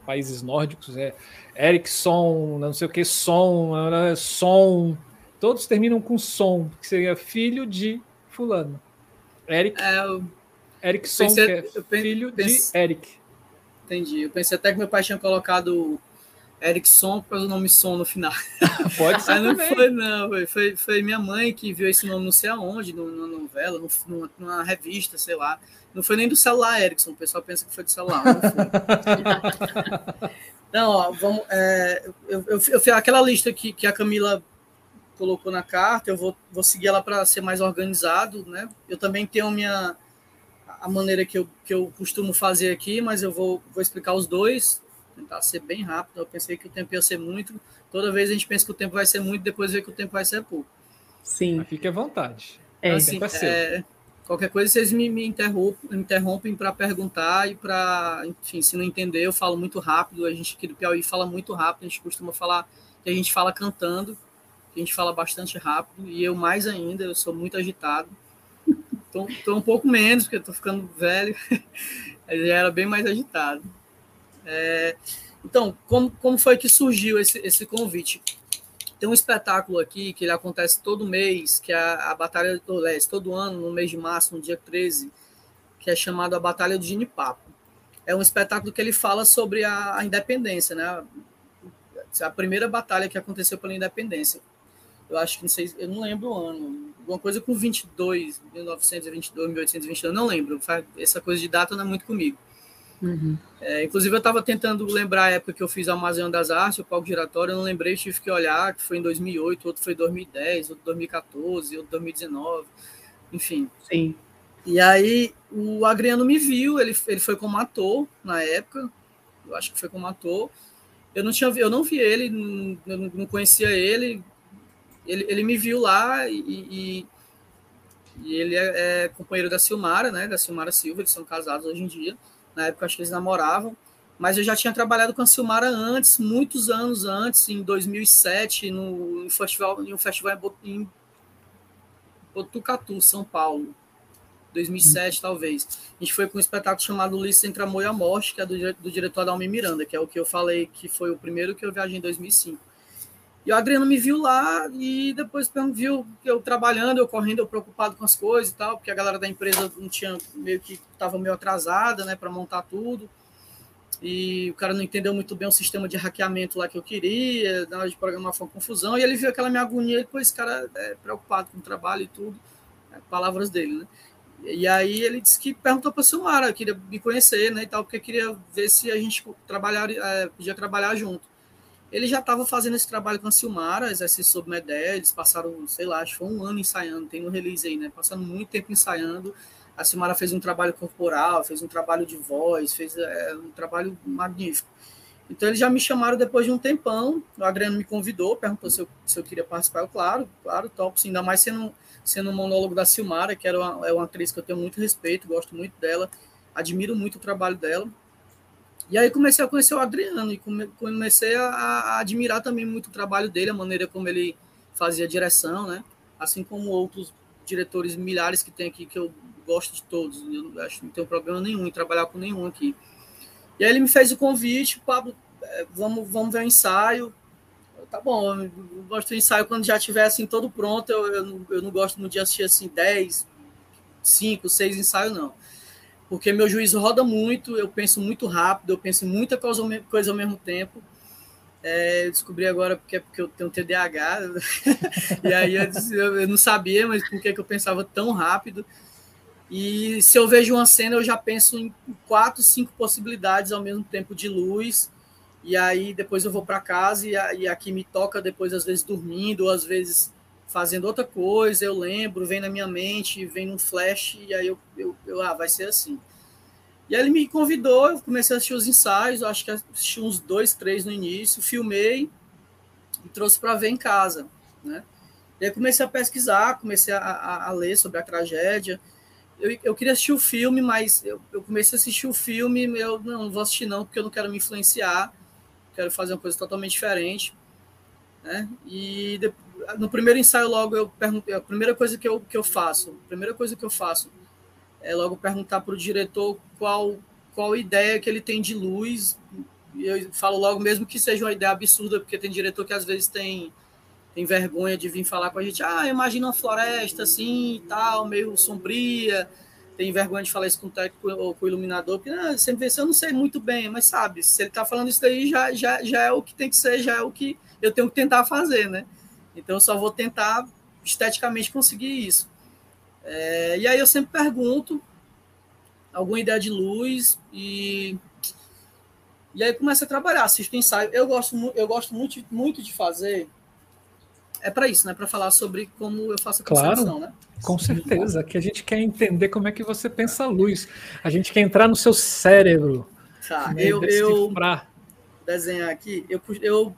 países nórdicos, é Erickson, não sei o que, som, som. Todos terminam com som, que seria filho de fulano. Eric. É, eu... Erickson, pensei, que é filho de Eric. Entendi. Eu pensei até que meu pai tinha colocado Erickson, por causa do nome som no final. Pode ser. não também. foi, não. Foi, foi, minha mãe que viu esse nome não sei aonde, numa novela, numa, numa, revista, sei lá. Não foi nem do celular, Erickson. O pessoal pensa que foi do celular. Não, foi. não ó, vamos. É, eu, eu, eu, eu, aquela lista que, que a Camila colocou na carta, eu vou, vou seguir ela para ser mais organizado, né? Eu também tenho a minha a maneira que eu, que eu costumo fazer aqui, mas eu vou, vou explicar os dois, tentar ser bem rápido. Eu pensei que o tempo ia ser muito. Toda vez a gente pensa que o tempo vai ser muito, depois vê que o tempo vai ser pouco. Sim. Mas fique à vontade. É, assim, é, qualquer coisa vocês me, me interrompem, interrompem para perguntar e para, enfim, se não entender, eu falo muito rápido. A gente aqui do Piauí fala muito rápido, a gente costuma falar que a gente fala cantando a gente fala bastante rápido, e eu mais ainda, eu sou muito agitado. Estou um pouco menos, porque estou ficando velho, eu já era bem mais agitado. É, então, como, como foi que surgiu esse, esse convite? Tem um espetáculo aqui que ele acontece todo mês, que é a, a Batalha do Leste, todo ano, no mês de março, no dia 13, que é chamado a Batalha do Ginipapo. É um espetáculo que ele fala sobre a, a independência, né? A primeira batalha que aconteceu pela independência eu acho que não sei, eu não lembro o ano, alguma coisa com 22, 1922, 1822, não lembro. Essa coisa de data não é muito comigo. Uhum. É, inclusive, eu estava tentando lembrar a época que eu fiz a Amazônia das Artes, o palco giratório, eu não lembrei, tive que olhar, que foi em 2008, outro foi em 2010, outro 2014, outro 2019, enfim. Sim. E aí, o Agriano me viu, ele, ele foi como ator na época, eu acho que foi como ator. Eu não tinha eu não vi ele, não, não conhecia ele, ele, ele me viu lá e, e, e ele é, é, companheiro da Silmara, né? Da Silmara Silva, eles são casados hoje em dia. Na época acho que eles namoravam, mas eu já tinha trabalhado com a Silmara antes, muitos anos antes, em 2007, no, em, festival, em um festival em Botucatu, São Paulo. 2007, hum. talvez. A gente foi com um espetáculo chamado Ulisses Entre Amor e a Morte, que é do, do diretor Adalmi Miranda, que é o que eu falei que foi o primeiro que eu viajei em 2005. E o Adriano me viu lá e depois viu eu trabalhando, eu correndo, eu preocupado com as coisas e tal, porque a galera da empresa não tinha meio que estava meio atrasada, né, para montar tudo. E o cara não entendeu muito bem o sistema de hackeamento lá que eu queria, na hora de programar foi uma confusão. E ele viu aquela minha agonia, e depois esse cara é preocupado com o trabalho e tudo, é, palavras dele, né? E aí ele disse que perguntou para o Silmara, queria me conhecer, né, e tal, porque queria ver se a gente trabalhar, é, podia trabalhar junto. Ele já estava fazendo esse trabalho com a Silmara, exercício sobre Medé, eles passaram, sei lá, acho que foi um ano ensaiando, tem no release aí, né? Passando muito tempo ensaiando. A Silmara fez um trabalho corporal, fez um trabalho de voz, fez é, um trabalho magnífico. Então eles já me chamaram depois de um tempão, o Adriano me convidou, perguntou se eu, se eu queria participar, eu, claro, claro, top, sim, ainda mais sendo, sendo um monólogo da Silmara, que era uma, é uma atriz que eu tenho muito respeito, gosto muito dela, admiro muito o trabalho dela. E aí comecei a conhecer o Adriano e comecei a, a, admirar também muito o trabalho dele, a maneira como ele fazia direção, né? Assim como outros diretores milhares que tem aqui, que eu gosto de todos. Eu acho que não tenho problema nenhum em trabalhar com nenhum aqui. E aí ele me fez o convite, Pablo, é, vamos, vamos ver o ensaio. tá bom, eu gosto do ensaio quando já estiver assim todo pronto. Eu, eu, não, eu não gosto muito de assistir assim 10, 5, 6 ensaios, não porque meu juízo roda muito, eu penso muito rápido, eu penso em muita coisa, coisa ao mesmo tempo. É, eu descobri agora porque, porque eu tenho TDAH, e aí eu, eu, não sabia, mas por que, que eu pensava tão rápido. E se eu vejo uma cena, eu já penso em quatro, cinco possibilidades ao mesmo tempo de luz, e aí depois eu vou para casa e, e aqui me toca depois, às vezes dormindo, ou às vezes fazendo outra coisa, eu lembro, vem na minha mente, vem num flash, e aí eu, eu, eu, ah, vai ser assim. E aí ele me convidou, eu comecei a assistir os ensaios, acho que assisti uns dois, três no início, filmei e trouxe para ver em casa, né? E aí comecei a pesquisar, comecei a, a, a ler sobre a tragédia. Eu, eu, queria assistir o filme, mas eu, eu comecei a assistir o filme, eu não, não vou assistir não, porque eu não quero me influenciar, quero fazer uma coisa totalmente diferente. Né? E no primeiro ensaio logo eu perguntei, a primeira coisa que eu, que eu faço, a primeira coisa que eu faço é logo perguntar para o diretor qual qual ideia que ele tem de luz. Eu falo logo mesmo que seja uma ideia absurda, porque tem diretor que às vezes tem tem vergonha de vir falar com a gente, ah, imagina uma floresta assim e tal, meio sombria, tem vergonha de falar isso com o técnico ou com o iluminador, porque ah, sempre vê eu não sei muito bem, mas sabe, se ele está falando isso daí, já, já, já é o que tem que ser, já é o que eu tenho que tentar fazer, né? Então eu só vou tentar esteticamente conseguir isso. É, e aí eu sempre pergunto alguma ideia de luz e e aí começa a trabalhar, assisto ensaio. Eu gosto, eu gosto muito, muito de fazer é para isso, né? Para falar sobre como eu faço a claro, né? Com certeza, que a gente quer entender como é que você pensa a luz. A gente quer entrar no seu cérebro. Tá, né? eu, eu desenhar aqui. Eu, eu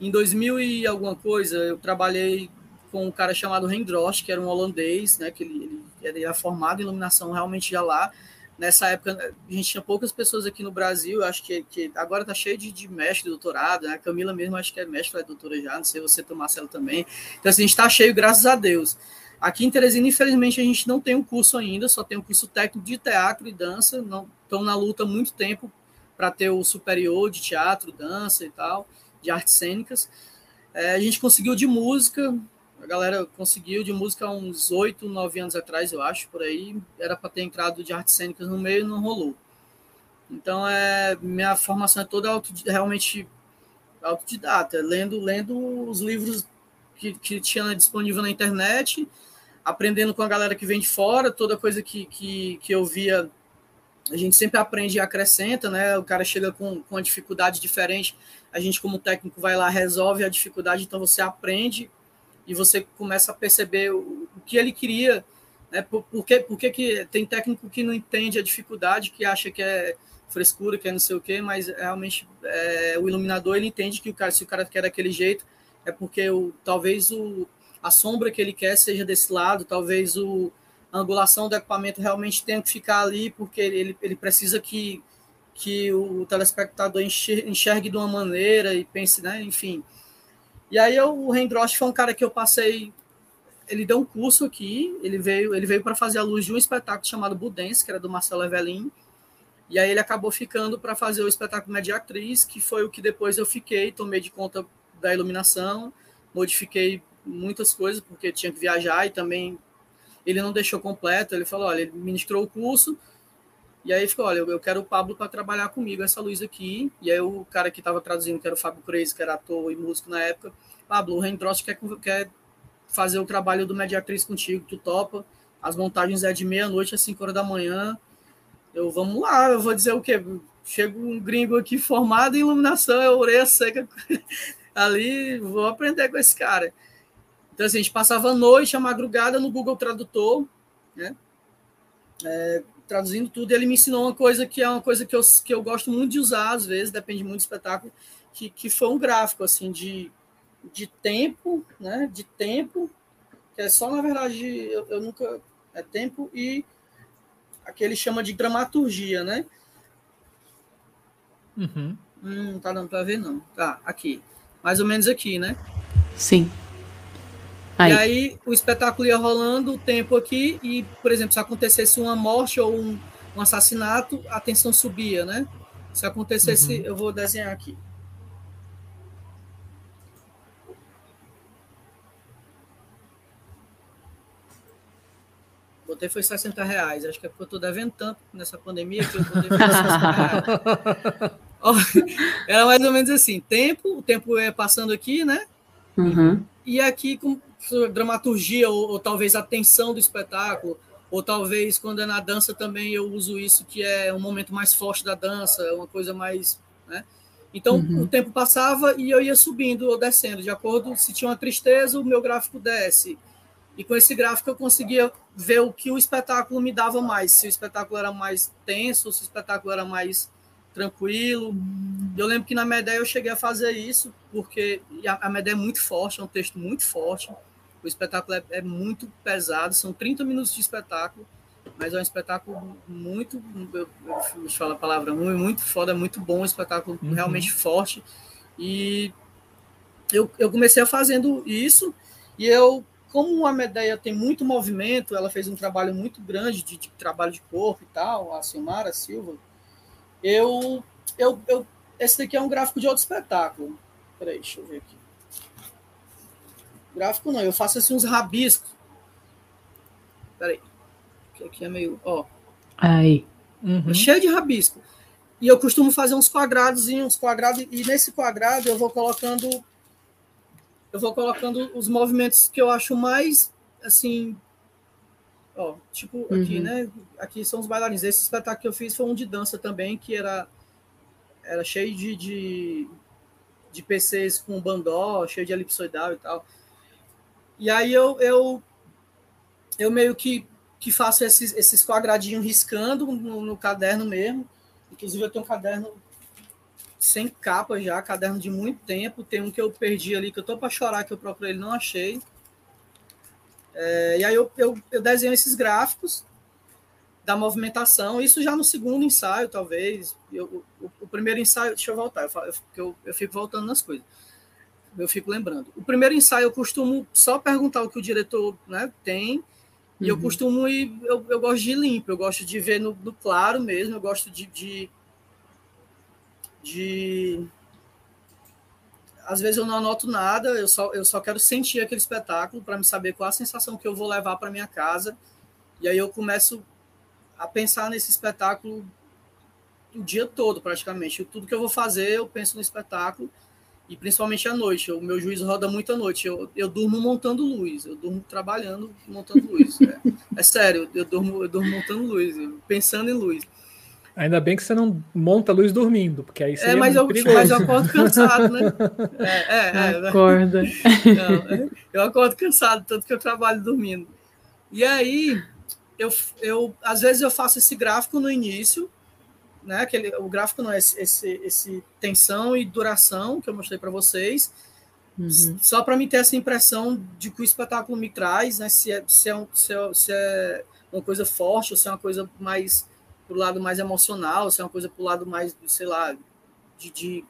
em 2000 e alguma coisa, eu trabalhei com um cara chamado Hendrost, que era um holandês, né? Que ele, ele era formado em iluminação realmente já lá nessa época a gente tinha poucas pessoas aqui no Brasil, acho que, que agora está cheio de, de mestre, doutorado, né? a Camila mesmo acho que é mestre, é doutora já, não sei você, o Marcelo também. Então assim, a gente está cheio, graças a Deus. Aqui em Teresina, infelizmente, a gente não tem um curso ainda, só tem um curso técnico de teatro e dança, não estão na luta há muito tempo para ter o superior de teatro, dança e tal, de artes cênicas. É, a gente conseguiu de música, a galera conseguiu de música há uns oito, nove anos atrás, eu acho, por aí. Era para ter entrado de artes cênicas no meio e não rolou. Então, é, minha formação é toda auto, realmente autodidata, lendo, lendo os livros que, que tinha disponível na internet, aprendendo com a galera que vem de fora, toda coisa que, que, que eu via, a gente sempre aprende e acrescenta, né? O cara chega com, com uma dificuldade diferente, a gente, como técnico, vai lá, resolve a dificuldade, então você aprende e você começa a perceber o, o que ele queria, né? Por, por, que, por que, que tem técnico que não entende a dificuldade, que acha que é frescura, que é não sei o quê, mas realmente é, o iluminador ele entende que o cara, se o cara quer daquele jeito, é porque o, talvez o, a sombra que ele quer seja desse lado, talvez o, a angulação do equipamento realmente tenha que ficar ali, porque ele, ele precisa que, que o telespectador enxergue de uma maneira e pense, né? Enfim, e aí eu, o Rendrost foi um cara que eu passei. Ele deu um curso aqui, ele veio, ele veio para fazer a luz de um espetáculo chamado Budense, que era do Marcelo Evelin. E aí ele acabou ficando para fazer o espetáculo Mediatriz, que foi o que depois eu fiquei, tomei de conta da iluminação, modifiquei muitas coisas, porque tinha que viajar e também ele não deixou completo. Ele falou: olha, ele ministrou o curso, e aí ficou, olha, eu quero o Pablo para trabalhar comigo, essa luz aqui. E aí o cara que estava traduzindo, que era o Fábio Crazy, que era ator e músico na época, Pablo, o Rendrost quer, quer fazer o trabalho do Mediatriz contigo, tu topa. As montagens é de meia-noite às 5 horas da manhã. Eu, vamos lá, eu vou dizer o quê? Chega um gringo aqui formado em iluminação, é orelha seca ali, vou aprender com esse cara. Então, assim, a gente passava a noite, a madrugada no Google Tradutor, né? É, traduzindo tudo, ele me ensinou uma coisa que é uma coisa que eu, que eu gosto muito de usar, às vezes, depende muito do espetáculo, que, que foi um gráfico, assim, de, de tempo, né, de tempo, que é só, na verdade, eu, eu nunca, é tempo e aquele chama de dramaturgia, né? Uhum. Hum, não tá dando para ver, não. Tá, aqui. Mais ou menos aqui, né? Sim. Aí. E aí o espetáculo ia rolando o tempo aqui, e, por exemplo, se acontecesse uma morte ou um, um assassinato, a tensão subia, né? Se acontecesse, uhum. eu vou desenhar aqui. Botei foi 60 reais. Acho que é porque eu estou devendo tanto nessa pandemia que eu botei foi 60 reais. Era mais ou menos assim: tempo, o tempo é passando aqui, né? Uhum. E aqui com dramaturgia, ou, ou, talvez a tensão do espetáculo, ou talvez quando é na dança também eu uso isso, que é um momento mais forte da dança, é uma coisa mais. Né? Então uhum. o tempo passava e eu ia subindo ou descendo, de acordo se tinha uma tristeza, o meu gráfico desce. E com esse gráfico eu conseguia ver o que o espetáculo me dava mais, se o espetáculo era mais tenso, se o espetáculo era mais tranquilo. Eu lembro que na Medé eu cheguei a fazer isso, porque a Medé é muito forte, é um texto muito forte. O espetáculo é, é, muito pesado, são 30 minutos de espetáculo, mas é um espetáculo muito, eu, eu falo a palavra, muito foda, muito bom, um espetáculo uhum. realmente forte. E eu, eu comecei fazendo isso, e eu, como a Medeia tem muito movimento, ela fez um trabalho muito grande de, de trabalho de corpo e tal, a Silmara Silva, eu, eu, eu, esse daqui é um gráfico de outro espetáculo. Peraí, deixa eu ver aqui. Gráfico não, eu faço assim uns rabiscos. Peraí. que aqui é meio, ó. Aí. Uhum. Cheio de rabisco. E eu costumo fazer uns quadrados uns quadrados, e nesse quadrado eu vou colocando eu vou colocando os movimentos que eu acho mais assim ó, tipo aqui, uhum. né? Aqui são os bailarinos. Esse espetáculo que eu fiz foi um de dança também, que era era cheio de, de, de PCs com bandó, cheio de elipsoidal e tal. E aí eu, eu, eu meio que, que faço esses, esses quadradinhos riscando no, no caderno mesmo. Inclusive, eu tenho um caderno sem capa já, caderno de muito tempo. Tem um que eu perdi ali, que eu tô para chorar, que eu procurei ele não achei. É, e aí eu, eu, eu desenho esses gráficos da movimentação, isso já no segundo ensaio, talvez. Eu, o, o, primeiro ensaio, deixa eu voltar, eu, eu, eu fico voltando nas coisas. Eu fico lembrando. O primeiro ensaio eu costumo só perguntar o que o diretor né, tem, e eu uhum. costumo ir, eu, eu gosto de ir limpo, eu gosto de ver no, no claro mesmo, eu gosto de, de, de, Às vezes eu não anoto nada, eu só, eu só quero sentir aquele espetáculo para me saber qual a sensação que eu vou levar para minha casa. E aí eu começo a pensar nesse espetáculo o dia todo, praticamente. Tudo que eu vou fazer, eu penso no espetáculo e principalmente à noite. O meu juiz roda muito à noite. Eu, eu durmo montando luz, eu durmo trabalhando montando luz. É, é sério, eu durmo, eu durmo montando luz, pensando em luz. Ainda bem que você não monta luz dormindo, porque aí seria é, mas, eu, mas eu acordo cansado, né? É, é, é, Acorda. Não, eu acordo cansado, tanto que eu trabalho dormindo. E aí, eu, eu às vezes eu faço esse gráfico no início, né? Aquele, o gráfico não é esse, esse, esse tensão e duração que eu mostrei para vocês, uhum. só para me ter essa impressão de que o espetáculo me traz, né? Se é, se é, um, se é, se é uma coisa forte ou se é uma coisa mais pro lado mais emocional, se é uma coisa pro lado mais, sei lá, de, de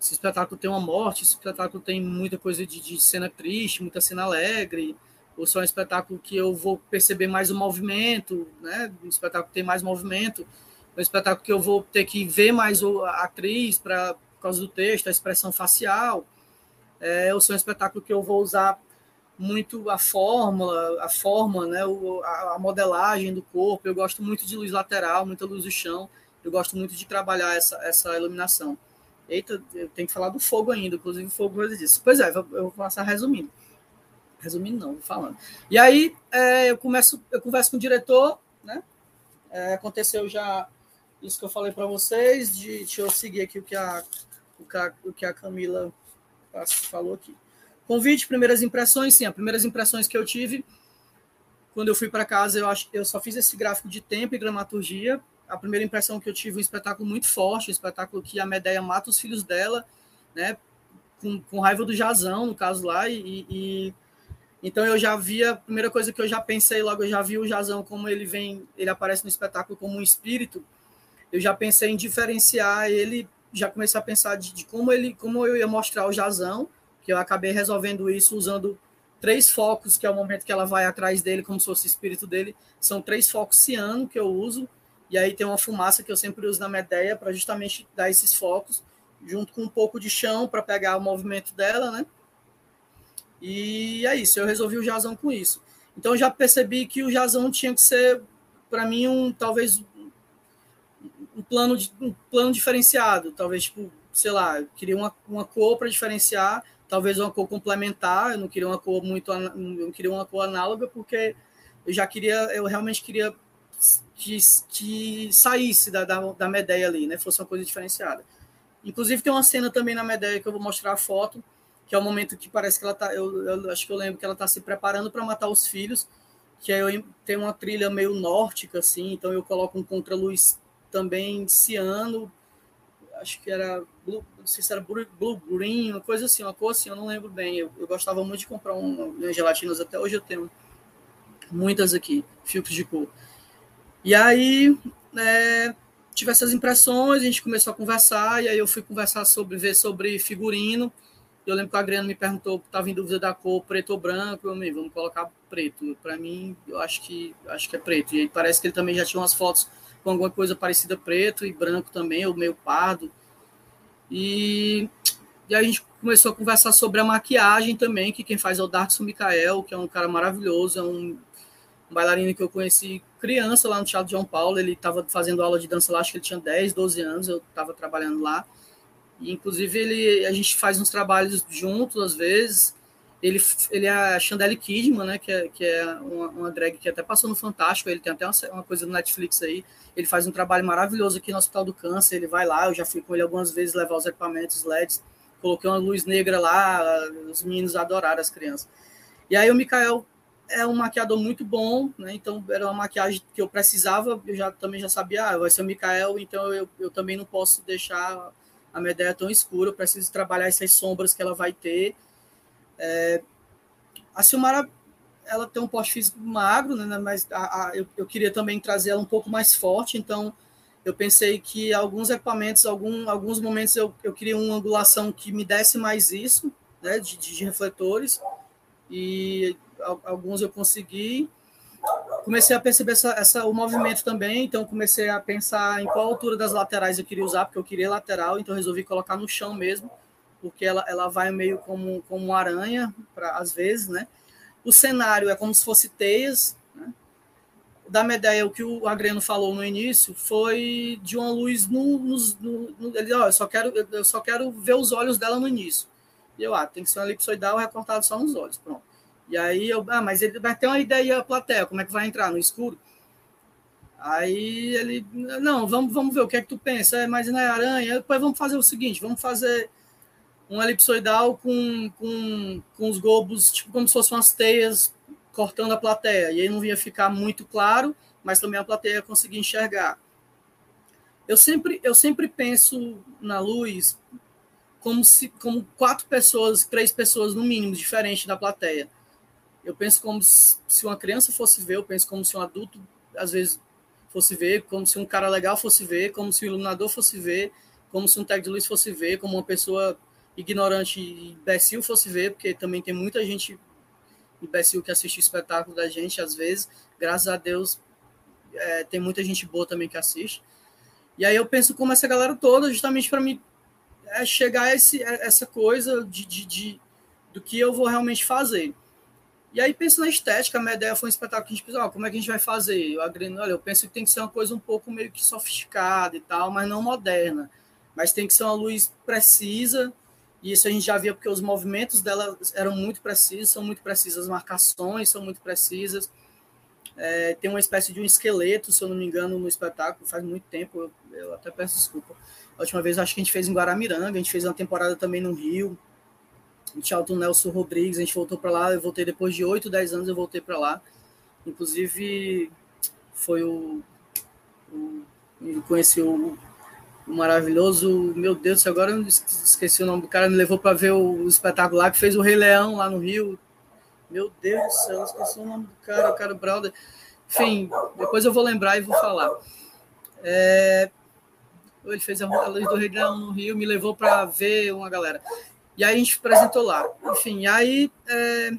esse espetáculo tem uma morte, esse espetáculo tem muita coisa de, de cena triste, muita cena alegre, ou se é um espetáculo que eu vou perceber mais o movimento, né? Um espetáculo que tem mais movimento um espetáculo que eu vou ter que ver mais a atriz para por causa do texto, a expressão facial. É, ou se é um espetáculo que eu vou usar muito a fórmula, a forma, né, o, a, a, modelagem do corpo. Eu gosto muito de luz lateral, muita luz do chão. Eu gosto muito de trabalhar essa, essa iluminação. Eita, eu tenho que falar do fogo ainda, inclusive o fogo coisa disso. Pois é, eu vou passar resumindo. Resumindo não, vou falando. E aí é, eu começo, eu converso com o diretor, né? É, aconteceu já isso que eu falei para vocês, de, deixa eu seguir aqui o que a, o que a, o que a Camila falou aqui. Convite, primeiras impressões, sim, as primeiras impressões que eu tive quando eu fui para casa, eu acho eu só fiz esse gráfico de tempo e dramaturgia. A primeira impressão que eu tive um espetáculo muito forte, um espetáculo que a Medeia mata os filhos dela, né, com, com raiva do Jazão, no caso lá, e, e então eu já via, a primeira coisa que eu já pensei logo, eu já vi o Jazão como ele vem, ele aparece no espetáculo como um espírito, eu já pensei em diferenciar ele, já comecei a pensar de, de, como ele, como eu ia mostrar o Jazão, que eu acabei resolvendo isso usando três focos, que é o momento que ela vai atrás dele, como se fosse o espírito dele, são três focos ciano que eu uso, e aí tem uma fumaça que eu sempre uso na Medeia para justamente dar esses focos, junto com um pouco de chão para pegar o movimento dela, né? E é isso, eu resolvi o Jazão com isso. Então já percebi que o Jazão tinha que ser, para mim, um talvez um plano, de, um plano diferenciado, talvez, tipo, sei lá, eu queria uma, uma cor para diferenciar, talvez uma cor complementar, eu não queria uma cor muito, não queria uma cor análoga, porque eu já queria, eu realmente queria que, que saísse da, da, da Medeia ali, né, fosse uma coisa diferenciada. Inclusive tem uma cena também na Medeia que eu vou mostrar a foto, que é o momento que parece que ela tá, eu, eu acho que eu lembro que ela tá se preparando para matar os filhos, que aí eu, tem uma trilha meio nórtica, assim, então eu coloco um contraluz também ciano, acho que era blue, não sei se era blue, green, uma coisa assim, uma cor assim, eu não lembro bem. Eu, eu gostava muito de comprar um, um gelatinas, até hoje eu tenho muitas aqui, filtros de cor. E aí, é, tive essas impressões, a gente começou a conversar, e aí eu fui conversar sobre, ver sobre figurino. Eu lembro que o Adriano me perguntou, estava em dúvida da cor preto ou branco, eu me vamos colocar preto. Para mim, eu acho que acho que é preto. E aí parece que ele também já tinha umas fotos com alguma coisa parecida preto e branco também, ou meio pardo. E, e a gente começou a conversar sobre a maquiagem também, que quem faz é o Darkson Mikael, que é um cara maravilhoso, é um, bailarino que eu conheci criança lá no Teatro João Paulo, ele estava fazendo aula de dança lá, acho que ele tinha 10, 12 anos, eu estava trabalhando lá. E, inclusive, ele, a gente faz uns trabalhos juntos, às vezes. Ele, ele é Chandelle Kidman, né, que é, que é uma, uma drag que até passou no Fantástico, ele tem até uma, uma, coisa no Netflix aí. Ele faz um trabalho maravilhoso aqui no Hospital do Câncer, ele vai lá, eu já fui com ele algumas vezes levar os equipamentos LEDs, coloquei uma luz negra lá, os meninos adoraram as crianças. E aí o Mikael é um maquiador muito bom, né? Então era uma maquiagem que eu precisava, eu já também já sabia, ah, vai ser o Mikael, então eu, eu também não posso deixar a minha ideia tão escura, eu preciso trabalhar essas sombras que ela vai ter. É, a Silmara, ela tem um porte físico magro, né? Mas a, a, eu, eu queria também trazer ela um pouco mais forte, então eu pensei que alguns equipamentos, algum, alguns momentos eu, eu queria uma angulação que me desse mais isso, né? de, de refletores, e alguns eu consegui. Comecei a perceber essa, essa, o movimento também, então comecei a pensar em qual altura das laterais eu queria usar, porque eu queria lateral, então resolvi colocar no chão mesmo, porque ela, ela vai meio como, como aranha, pra, às vezes, né? O cenário é como se fosse teias, né? da minha ideia, o que o Agreno falou no início foi de uma luz no, no, no, ele, ó, eu só quero eu só quero ver os olhos dela no início. E eu, ah, tem que ser uma elipsoidal recortado só nos olhos, pronto. E aí eu, ah, mas ele vai ter uma ideia, plateia, como é que vai entrar no escuro? Aí ele, não, vamos, vamos ver o que é que tu pensa, é, mas não é aranha, depois vamos fazer o seguinte, vamos fazer um elipsoidal com, com, com os globos, tipo como se fossem umas teias cortando a plateia, e aí não ia ficar muito claro, mas também a plateia ia conseguir enxergar. Eu sempre, eu sempre penso na luz como se como quatro pessoas, três pessoas no mínimo, diferente da plateia eu penso como se uma criança fosse ver, eu penso como se um adulto, às vezes, fosse ver, como se um cara legal fosse ver, como se um iluminador fosse ver, como se um técnico de luz fosse ver, como uma pessoa ignorante e imbecil fosse ver, porque também tem muita gente imbecil que assiste o espetáculo da gente, às vezes, graças a Deus, é, tem muita gente boa também que assiste. E aí eu penso como essa galera toda, justamente para mim é chegar a esse, essa coisa de, de, de, do que eu vou realmente fazer. E aí, penso na estética, a minha ideia foi um espetáculo que a gente pensou, ah, como é que a gente vai fazer? Eu, olha, eu penso que tem que ser uma coisa um pouco meio que sofisticada e tal, mas não moderna. Mas tem que ser uma luz precisa, e isso a gente já via porque os movimentos dela eram muito precisos, são muito precisas, as marcações são muito precisas. É, tem uma espécie de um esqueleto, se eu não me engano, no espetáculo, faz muito tempo, eu, eu até peço desculpa. A última vez acho que a gente fez em Guaramiranga, a gente fez uma temporada também no Rio, Teatro Nelson Rodrigues, a gente voltou para lá, eu voltei depois de 8, 10 anos, eu voltei para lá. Inclusive, foi o, o eu conheci o, maravilhoso, meu Deus, agora eu esqueci o nome do cara, me levou para ver o, espetáculo lá, que fez o Rei Leão lá no Rio. Meu Deus do céu, esqueci o nome do cara, o cara Brother. Enfim, depois eu vou lembrar e vou falar. É, ele fez a luz do Rei Leão no Rio, me levou para ver uma galera. E aí a gente apresentou lá. Enfim, aí é,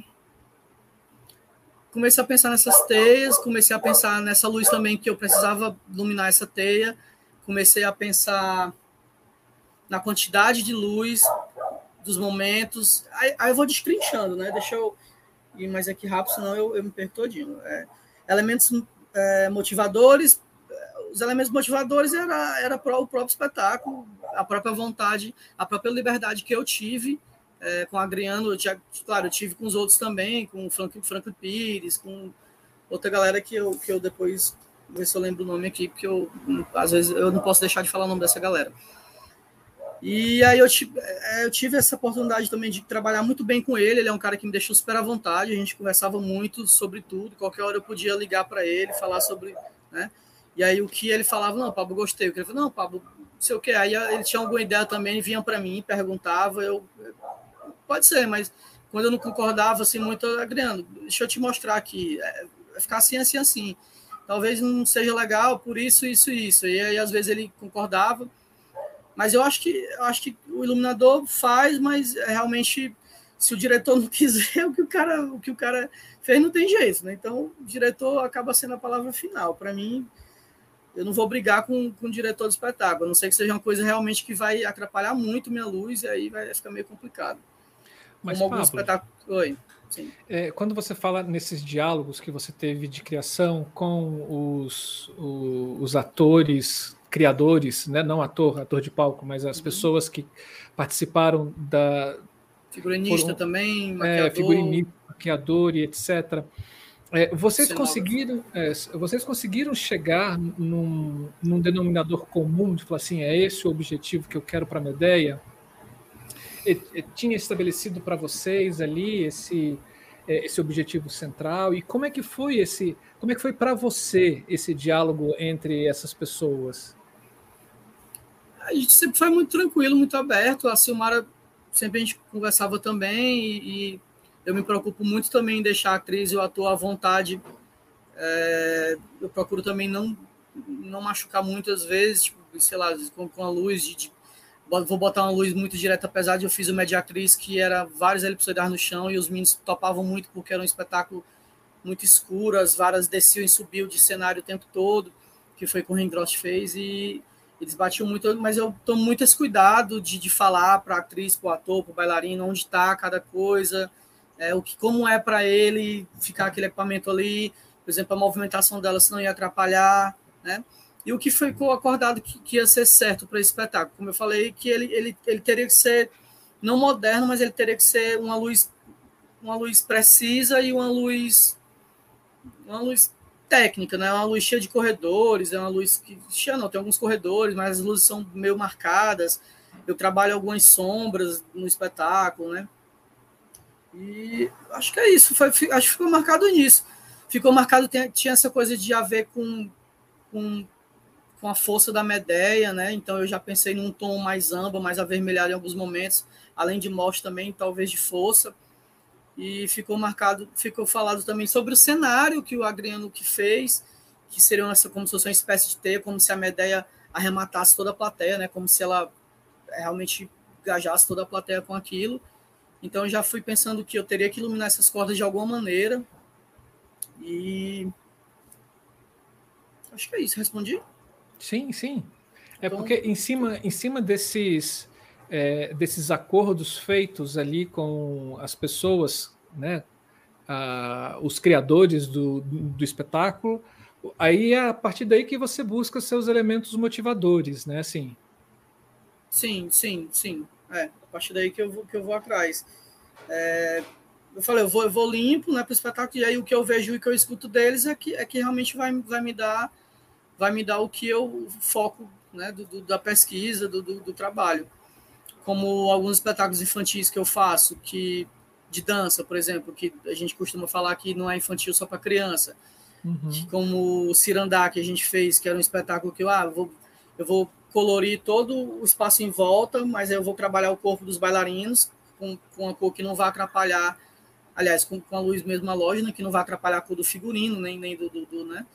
comecei a pensar nessas teias, comecei a pensar nessa luz também que eu precisava iluminar essa teia, comecei a pensar na quantidade de luz, dos momentos. Aí, aí eu vou destrinchando, né? Deixa eu ir mais aqui rápido, senão eu, eu me perco todinho. É, elementos é, motivadores, os elementos motivadores era, era o próprio espetáculo, a própria vontade, a própria liberdade que eu tive é, com o Adriano, eu tinha, claro, eu tive com os outros também, com o Frank, Frank Pires, com outra galera que eu, que eu depois, ver se eu lembro o nome aqui, porque eu, às vezes eu não posso deixar de falar o nome dessa galera. E aí eu tive, é, eu tive essa oportunidade também de trabalhar muito bem com ele. Ele é um cara que me deixou super à vontade. A gente conversava muito sobre tudo. Qualquer hora eu podia ligar para ele, falar sobre, né? E aí o que ele falava, não, Pablo, gostei. Ele falou, não, Pablo, sei o que. Aí ele tinha alguma ideia também, vinha para mim, perguntava, eu pode ser, mas quando eu não concordava assim muito, Adriano, deixa eu te mostrar aqui, é, ficar assim, assim, assim. Talvez não seja legal por isso, isso, isso. E aí às vezes ele concordava, mas eu acho que eu acho que o iluminador faz, mas realmente se o diretor não quiser, o que o cara, o que o cara fez não tem jeito, né? Então, o diretor acaba sendo a palavra final. Para mim, eu não vou brigar com, com o diretor do espetáculo, a não ser que seja uma coisa realmente que vai atrapalhar muito minha luz, e aí vai ficar meio complicado. Mas, Como Pablo, espetáculo... Oi. É, quando você fala nesses diálogos que você teve de criação com os, os, os atores, criadores, né? não ator, ator de palco, mas as uhum. pessoas que participaram da. Figurinista foram, também, é, maquiador. É, figurinista, maquiador e etc. É, vocês conseguiram, é, vocês conseguiram chegar num, num, denominador comum de falar assim, é esse o objetivo que eu quero para a Medeia? Tinha estabelecido para vocês ali esse é, esse objetivo central e como é que foi esse, como é que foi para você esse diálogo entre essas pessoas? A gente sempre foi muito tranquilo, muito aberto. A Silmara sempre a gente conversava também e, e eu me preocupo muito também em deixar a atriz e o ator à vontade. É, eu procuro também não não machucar muitas vezes, tipo, sei lá, com, com a luz de, de, vou botar uma luz muito direta, apesar de eu fiz o Mediatriz, que era vários elipsoidais no chão e os meninos topavam muito porque era um espetáculo muito escuro, as varas desciam e subiam de cenário o tempo todo, que foi com o Ringross fez, e eles batiam muito, mas eu tomo muito esse cuidado de, de falar para a atriz, para o ator, para o bailarino, onde está cada coisa, é, o que como é para ele ficar aquele equipamento ali, por exemplo, a movimentação dela se não ia atrapalhar, né? E o que foi acordado que, que ia ser certo para esse espetáculo, como eu falei, que ele, ele, ele teria que ser não moderno, mas ele teria que ser uma luz uma luz precisa e uma luz uma luz técnica, né? Uma luz cheia de corredores, é uma luz que cheia não, tem alguns corredores, mas as luzes são meio marcadas. Eu trabalho algumas sombras no espetáculo, né? E acho que é isso. Foi, acho que ficou marcado nisso. Ficou marcado, tinha essa coisa de haver com, com, com a força da Medeia, né? Então eu já pensei num tom mais âmbar, mais avermelhado em alguns momentos, além de morte também, talvez de força. E ficou marcado, ficou falado também sobre o cenário que o Agriano que fez, que seria essa, como se fosse uma espécie de teia, como se a Medeia arrematasse toda a plateia, né? Como se ela realmente gajasse toda a plateia com aquilo. Então já fui pensando que eu teria que iluminar essas cordas de alguma maneira. E acho que é isso, respondi? Sim, sim. É então... porque em cima, em cima desses, é, desses acordos feitos ali com as pessoas, né, os criadores do, do espetáculo, aí é a partir daí que você busca seus elementos motivadores, né? Assim. Sim, sim, sim. É, a partir daí que eu vou, que eu vou atrás. É, eu falei, eu vou, eu vou limpo né, para o espetáculo, e aí o que eu vejo e que eu escuto deles é que, é que realmente vai, vai me dar vai me dar o que eu foco né, do, do da pesquisa, do, do, trabalho. Como alguns espetáculos infantis que eu faço, que de dança, por exemplo, que a gente costuma falar que não é infantil só para criança. Uhum. Como o Cirandá, que a gente fez, que era um espetáculo que eu, ah, eu vou, eu vou colorir todo o espaço em volta, mas eu vou trabalhar o corpo dos bailarinos com, com uma cor que não vai atrapalhar, aliás, com, com a luz mesmo halógena, que não vai atrapalhar a cor do figurino, nem, nem do, do, do né,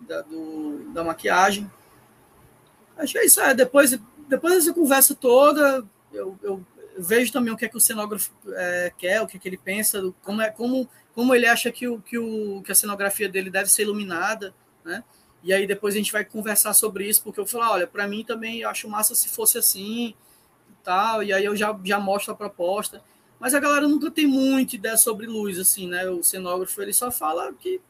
da, do, da maquiagem. Acho que é isso. É, depois, depois dessa conversa toda, eu, eu, vejo também o que é que o cenógrafo é, quer, o que, é que ele pensa, como, é, como, como ele acha que, o, que, o, que a cenografia dele deve ser iluminada, né? E aí depois a gente vai conversar sobre isso, porque eu falo, olha, para mim também eu acho massa se fosse assim, tal, e aí eu já, já mostro a proposta. Mas a galera nunca tem muita ideia sobre luz, assim, né? O cenógrafo, ele só fala que...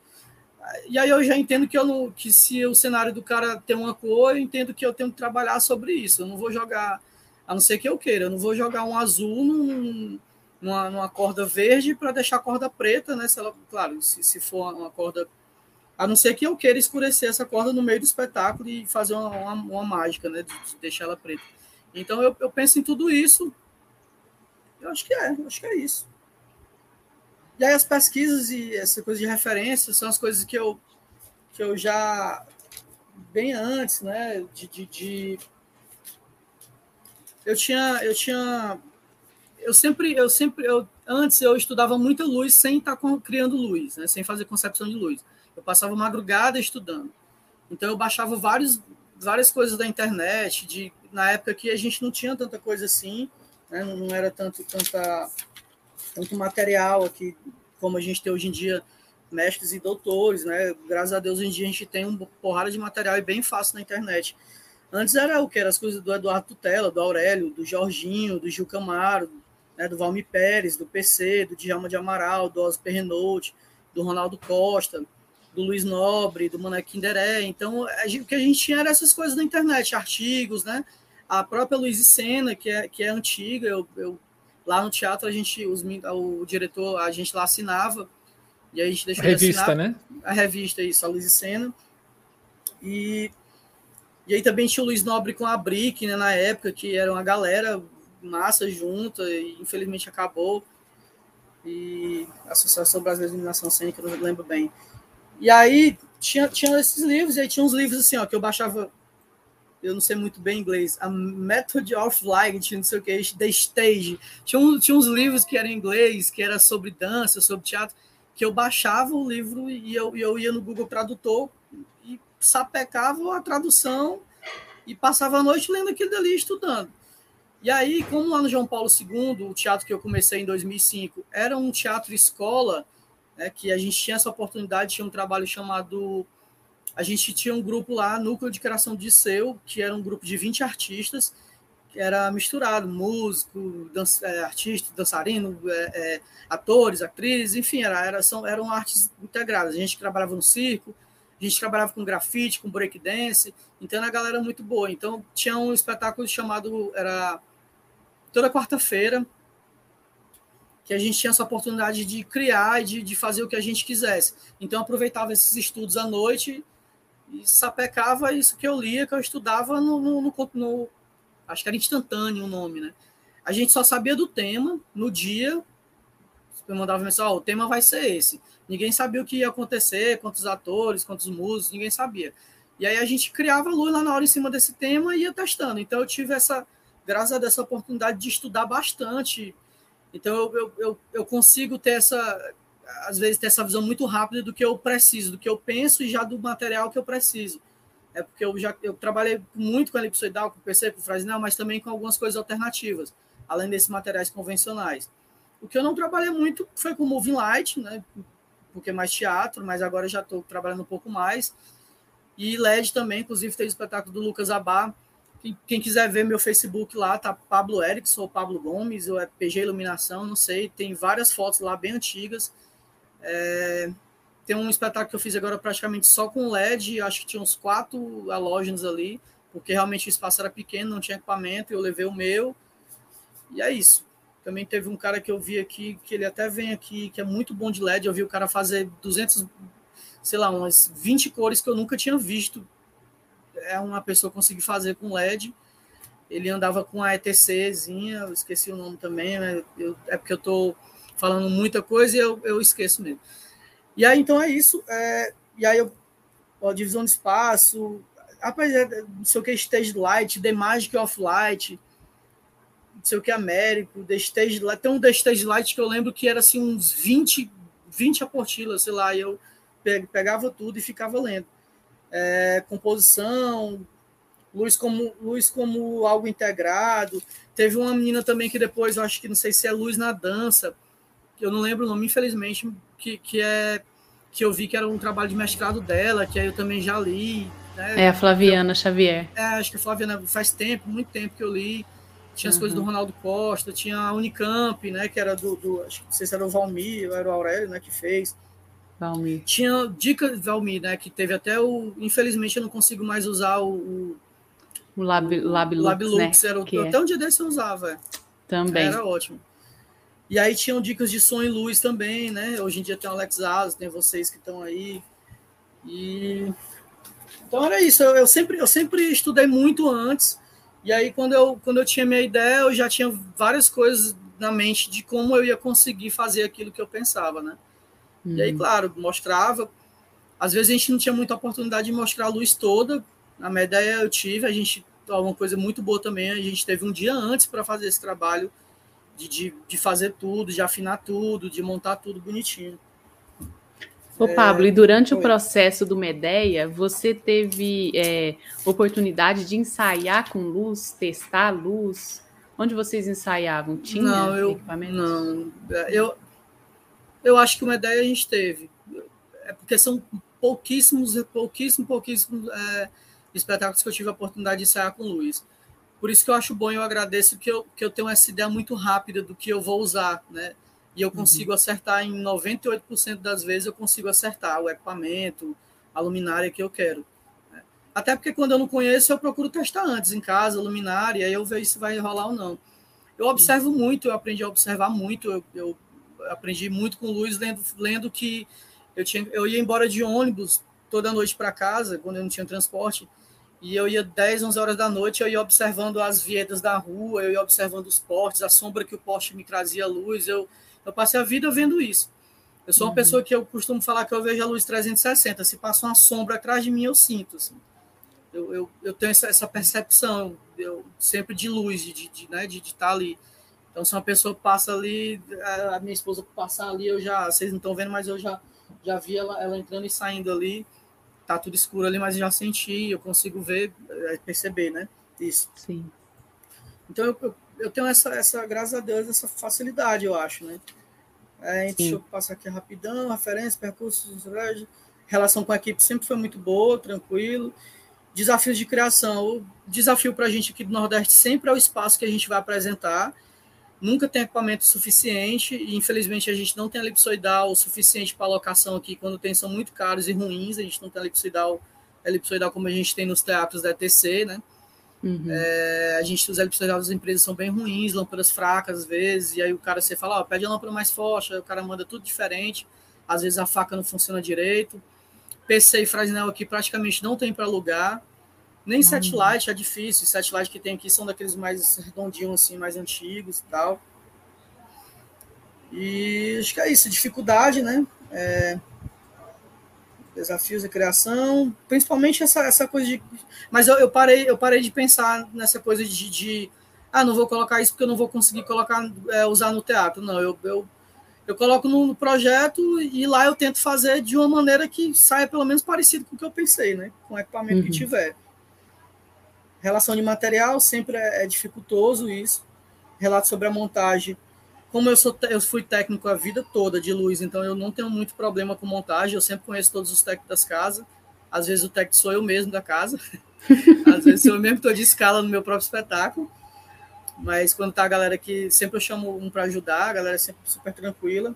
E aí eu já entendo que, eu não, que se o cenário do cara tem uma cor, eu entendo que eu tenho que trabalhar sobre isso. Eu não vou jogar, a não ser que eu queira, eu não vou jogar um azul num, numa, numa corda verde para deixar a corda preta, né? Se ela, claro, se, se for uma corda a não ser que eu queira escurecer essa corda no meio do espetáculo e fazer uma, uma, uma mágica, né? De, de, deixar ela preta. Então eu, eu penso em tudo isso. Eu acho que é, acho que é isso. E aí as pesquisas e essa coisa de referência são as coisas que eu, que eu já bem antes, né? De, de, de, eu tinha eu tinha eu sempre eu sempre eu antes eu estudava muita luz sem estar criando luz, né? Sem fazer concepção de luz. Eu passava madrugada estudando. Então eu baixava vários, várias coisas da internet, de, na época que a gente não tinha tanta coisa assim, né? não era tanto, tanta, tanto material aqui como a gente tem hoje em dia, mestres e doutores, né? Graças a Deus hoje em dia a gente tem uma porrada de material e bem fácil na internet. Antes era o que? Era as coisas do Eduardo Tutela, do Aurélio, do Jorginho, do Gil Camaro, né, do Valmir Pérez, do PC, do Djalma de Amaral, do Oscar Perrenote, do Ronaldo Costa, do Luiz Nobre, do Manequim Deré. Então, gente, o que a gente tinha era essas coisas na internet, artigos, né? A própria Luiz Sena, que é, que é antiga, eu, eu lá no teatro a gente, os, o diretor, a gente lá assinava, e a gente deixou a revista, assinar, né? A revista, isso, a Luiz Sena. E, e aí também tinha o Luiz Nobre com a Brick, né, na época, que era uma galera massa junta, e infelizmente acabou. E a Associação Brasileira de Iluminação Cênica, eu não lembro bem. E aí tinha, tinha esses livros, e aí tinha uns livros assim, ó, que eu baixava, eu não sei muito bem inglês, a Method of Light, não sei o que, The Stage. Tinha, um, tinha uns livros que eram em inglês, que era sobre dança, sobre teatro, que eu baixava o livro e eu, eu ia no Google Tradutor e sapecava a tradução e passava a noite lendo aquilo dali, estudando. E aí, como lá no João Paulo II, o teatro que eu comecei em 2005, era um teatro escola, né, que a gente tinha essa oportunidade, tinha um trabalho chamado. A gente tinha um grupo lá, Núcleo de Criação de Seu, que era um grupo de 20 artistas, que era misturado, músico, dança, é, artista, dançarino, é, é, atores, atrizes, enfim, era, era, são, eram artes integradas. A gente trabalhava no circo, a gente trabalhava com grafite, com breakdance, então era a galera muito boa. Então tinha um espetáculo chamado, era toda quarta-feira, que a gente tinha essa oportunidade de criar e de, de fazer o que a gente quisesse. Então, aproveitava esses estudos à noite e sapecava isso que eu lia, que eu estudava no, no, no, no acho que era instantâneo o nome, né? A gente só sabia do tema no dia, eu mandava mensagem, oh, o tema vai ser esse. Ninguém sabia o que ia acontecer, quantos atores, quantos músicos, ninguém sabia. E aí a gente criava luz lá na hora em cima desse tema e ia testando. Então eu tive essa, graças a essa oportunidade de estudar bastante então eu, eu, eu, eu consigo ter essa, às vezes, ter essa visão muito rápida do que eu preciso, do que eu penso e já do material que eu preciso. É porque eu já eu trabalhei muito com elipsoidal, com PC, com frasinal, mas também com algumas coisas alternativas, além desses materiais convencionais. O que eu não trabalhei muito foi com Moving Light, né? Porque é mais teatro, mas agora já estou trabalhando um pouco mais. E LED também, inclusive tem o espetáculo do Lucas Abá, quem quiser ver meu Facebook lá, tá Pablo Erickson ou Pablo Gomes, ou é PG Iluminação, não sei. Tem várias fotos lá bem antigas. É, tem um espetáculo que eu fiz agora praticamente só com LED, acho que tinha uns quatro halógenos ali, porque realmente o espaço era pequeno, não tinha equipamento, eu levei o meu. E é isso. Também teve um cara que eu vi aqui, que ele até vem aqui, que é muito bom de LED. Eu vi o cara fazer 200, sei lá, umas 20 cores que eu nunca tinha visto é uma pessoa que consegui fazer com LED. Ele andava com a ETCzinha, eu esqueci o nome também, né? eu, é porque eu estou falando muita coisa e eu, eu esqueço mesmo. E aí, então é isso. É, e aí, eu, ó, divisão de espaço, rapaz, é, não sei o que, Stage Light, The Magic of Light, não sei o que, Américo, The Stage Light. Tem um The Stage Light que eu lembro que era assim uns 20, 20 apostilas, sei lá, e eu pegava tudo e ficava lendo é, composição, luz como, luz como algo integrado. Teve uma menina também que depois, eu acho que não sei se é luz na dança, eu não lembro o nome, infelizmente, que, que é que eu vi que era um trabalho de mestrado dela, que aí eu também já li. Né? É a Flaviana eu, Xavier. É, acho que a Flaviana faz tempo, muito tempo que eu li. Tinha as uhum. coisas do Ronaldo Costa, tinha a Unicamp, né, que era do, do acho que não sei se era o Valmir, era o Aurélio, né, que fez. Valmir. Tinha dica de Valmir, né? Que teve até o. Infelizmente eu não consigo mais usar o. O Lab, Lab, Lab Lux, né? era o, que até é. um dia desse eu usava. É. Também. Era ótimo. E aí tinham dicas de som e luz também, né? Hoje em dia tem o Alex Azo, tem vocês que estão aí. E então era isso. Eu, eu, sempre eu sempre estudei muito antes. E aí quando eu quando eu tinha minha ideia, eu já tinha várias coisas na mente de como eu ia conseguir fazer aquilo que eu pensava, né? Uhum. E aí, uhum. claro, mostrava. Às vezes a gente não tinha muita oportunidade de mostrar a luz toda. A minha ideia eu tive, a gente, uma coisa muito boa também, a gente teve um dia antes para fazer esse trabalho de, de, de, fazer tudo, de afinar tudo, de montar tudo bonitinho. Ô, Pablo, é, e durante foi. o processo do Medeia, você teve é, oportunidade de ensaiar com luz, testar a luz? Onde vocês ensaiavam? Tinha não, eu, Não, eu, eu acho que uma ideia a gente teve. É porque são pouquíssimos, pouquíssimos, pouquíssimos é, espetáculos que eu tive a oportunidade de ensaiar com o Luiz. Por isso que eu acho bom e eu agradeço que eu, que eu tenho essa ideia muito rápida do que eu vou usar, né? E eu consigo uhum. acertar em 98% das vezes, eu consigo acertar o equipamento, a luminária que eu quero. Né? Até porque quando eu não conheço, eu procuro testar antes em casa, luminária, aí eu vejo se vai rolar ou não. Eu observo muito, eu aprendi a observar muito, eu, eu aprendi muito com o Luiz, lendo, lendo que eu, tinha, eu ia embora de ônibus toda noite para casa, quando eu não tinha transporte, e eu ia 10, 11 horas da noite, eu ia observando as viedas da rua, eu ia observando os postes, a sombra que o poste me trazia luz, eu, eu passei a vida vendo isso. Eu sou uma uhum. pessoa que eu costumo falar que eu vejo a luz 360, se passa uma sombra atrás de mim, eu sinto, assim. Eu, eu, eu tenho essa, essa percepção, eu, sempre de luz, de, de, de né, de estar tá ali. Então, se uma pessoa passa ali, a, a minha esposa passar ali, eu já, vocês não estão vendo, mas eu já, já vi ela, ela entrando e saindo ali, tá tudo escuro ali, mas já senti, eu consigo ver, é, perceber, né? Isso. Sim. Então eu, eu, eu, tenho essa, essa, graças a Deus, essa facilidade, eu acho, né? É, deixa eu passar aqui rapidão, referência, percursos, relação com a equipe sempre foi muito boa, tranquilo. Desafios de criação. O desafio para a gente aqui do Nordeste sempre é o espaço que a gente vai apresentar nunca tem equipamento suficiente e infelizmente a gente não tem elipsoidal suficiente para alocação aqui, quando tem são muito caros e ruins, a gente não tem elipsoidal, elipsoidal como a gente tem nos teatros da ETC, né? Uhum. É, a gente, os elipsoidais das empresas são bem ruins, lâmpadas fracas às vezes, e aí o cara você fala, ó, pede a lâmpada mais forte, aí o cara manda tudo diferente, às vezes a faca não funciona direito. PC e Frasnel aqui praticamente não tem para alugar. Nem não. satellite é difícil. Satellite que tem aqui são daqueles mais redondinhos, assim, mais antigos e tal. E acho que é isso, dificuldade, né? É, desafios de criação, principalmente essa, essa coisa de. Mas eu, eu, parei, eu parei de pensar nessa coisa de, de ah, não vou colocar isso porque eu não vou conseguir colocar, é, usar no teatro. Não, eu, eu, eu coloco no projeto e lá eu tento fazer de uma maneira que saia pelo menos parecido com o que eu pensei, né? Com o equipamento uhum. que tiver. Relação de material sempre é, é dificultoso isso. Relato sobre a montagem. Como eu, sou, eu fui técnico a vida toda de luz, então eu não tenho muito problema com montagem. Eu sempre conheço todos os técnicos das casas. Às vezes o técnico sou eu mesmo da casa. Às vezes eu mesmo estou de escala no meu próprio espetáculo. Mas quando tá a galera aqui, sempre eu chamo um para ajudar, a galera é sempre super tranquila.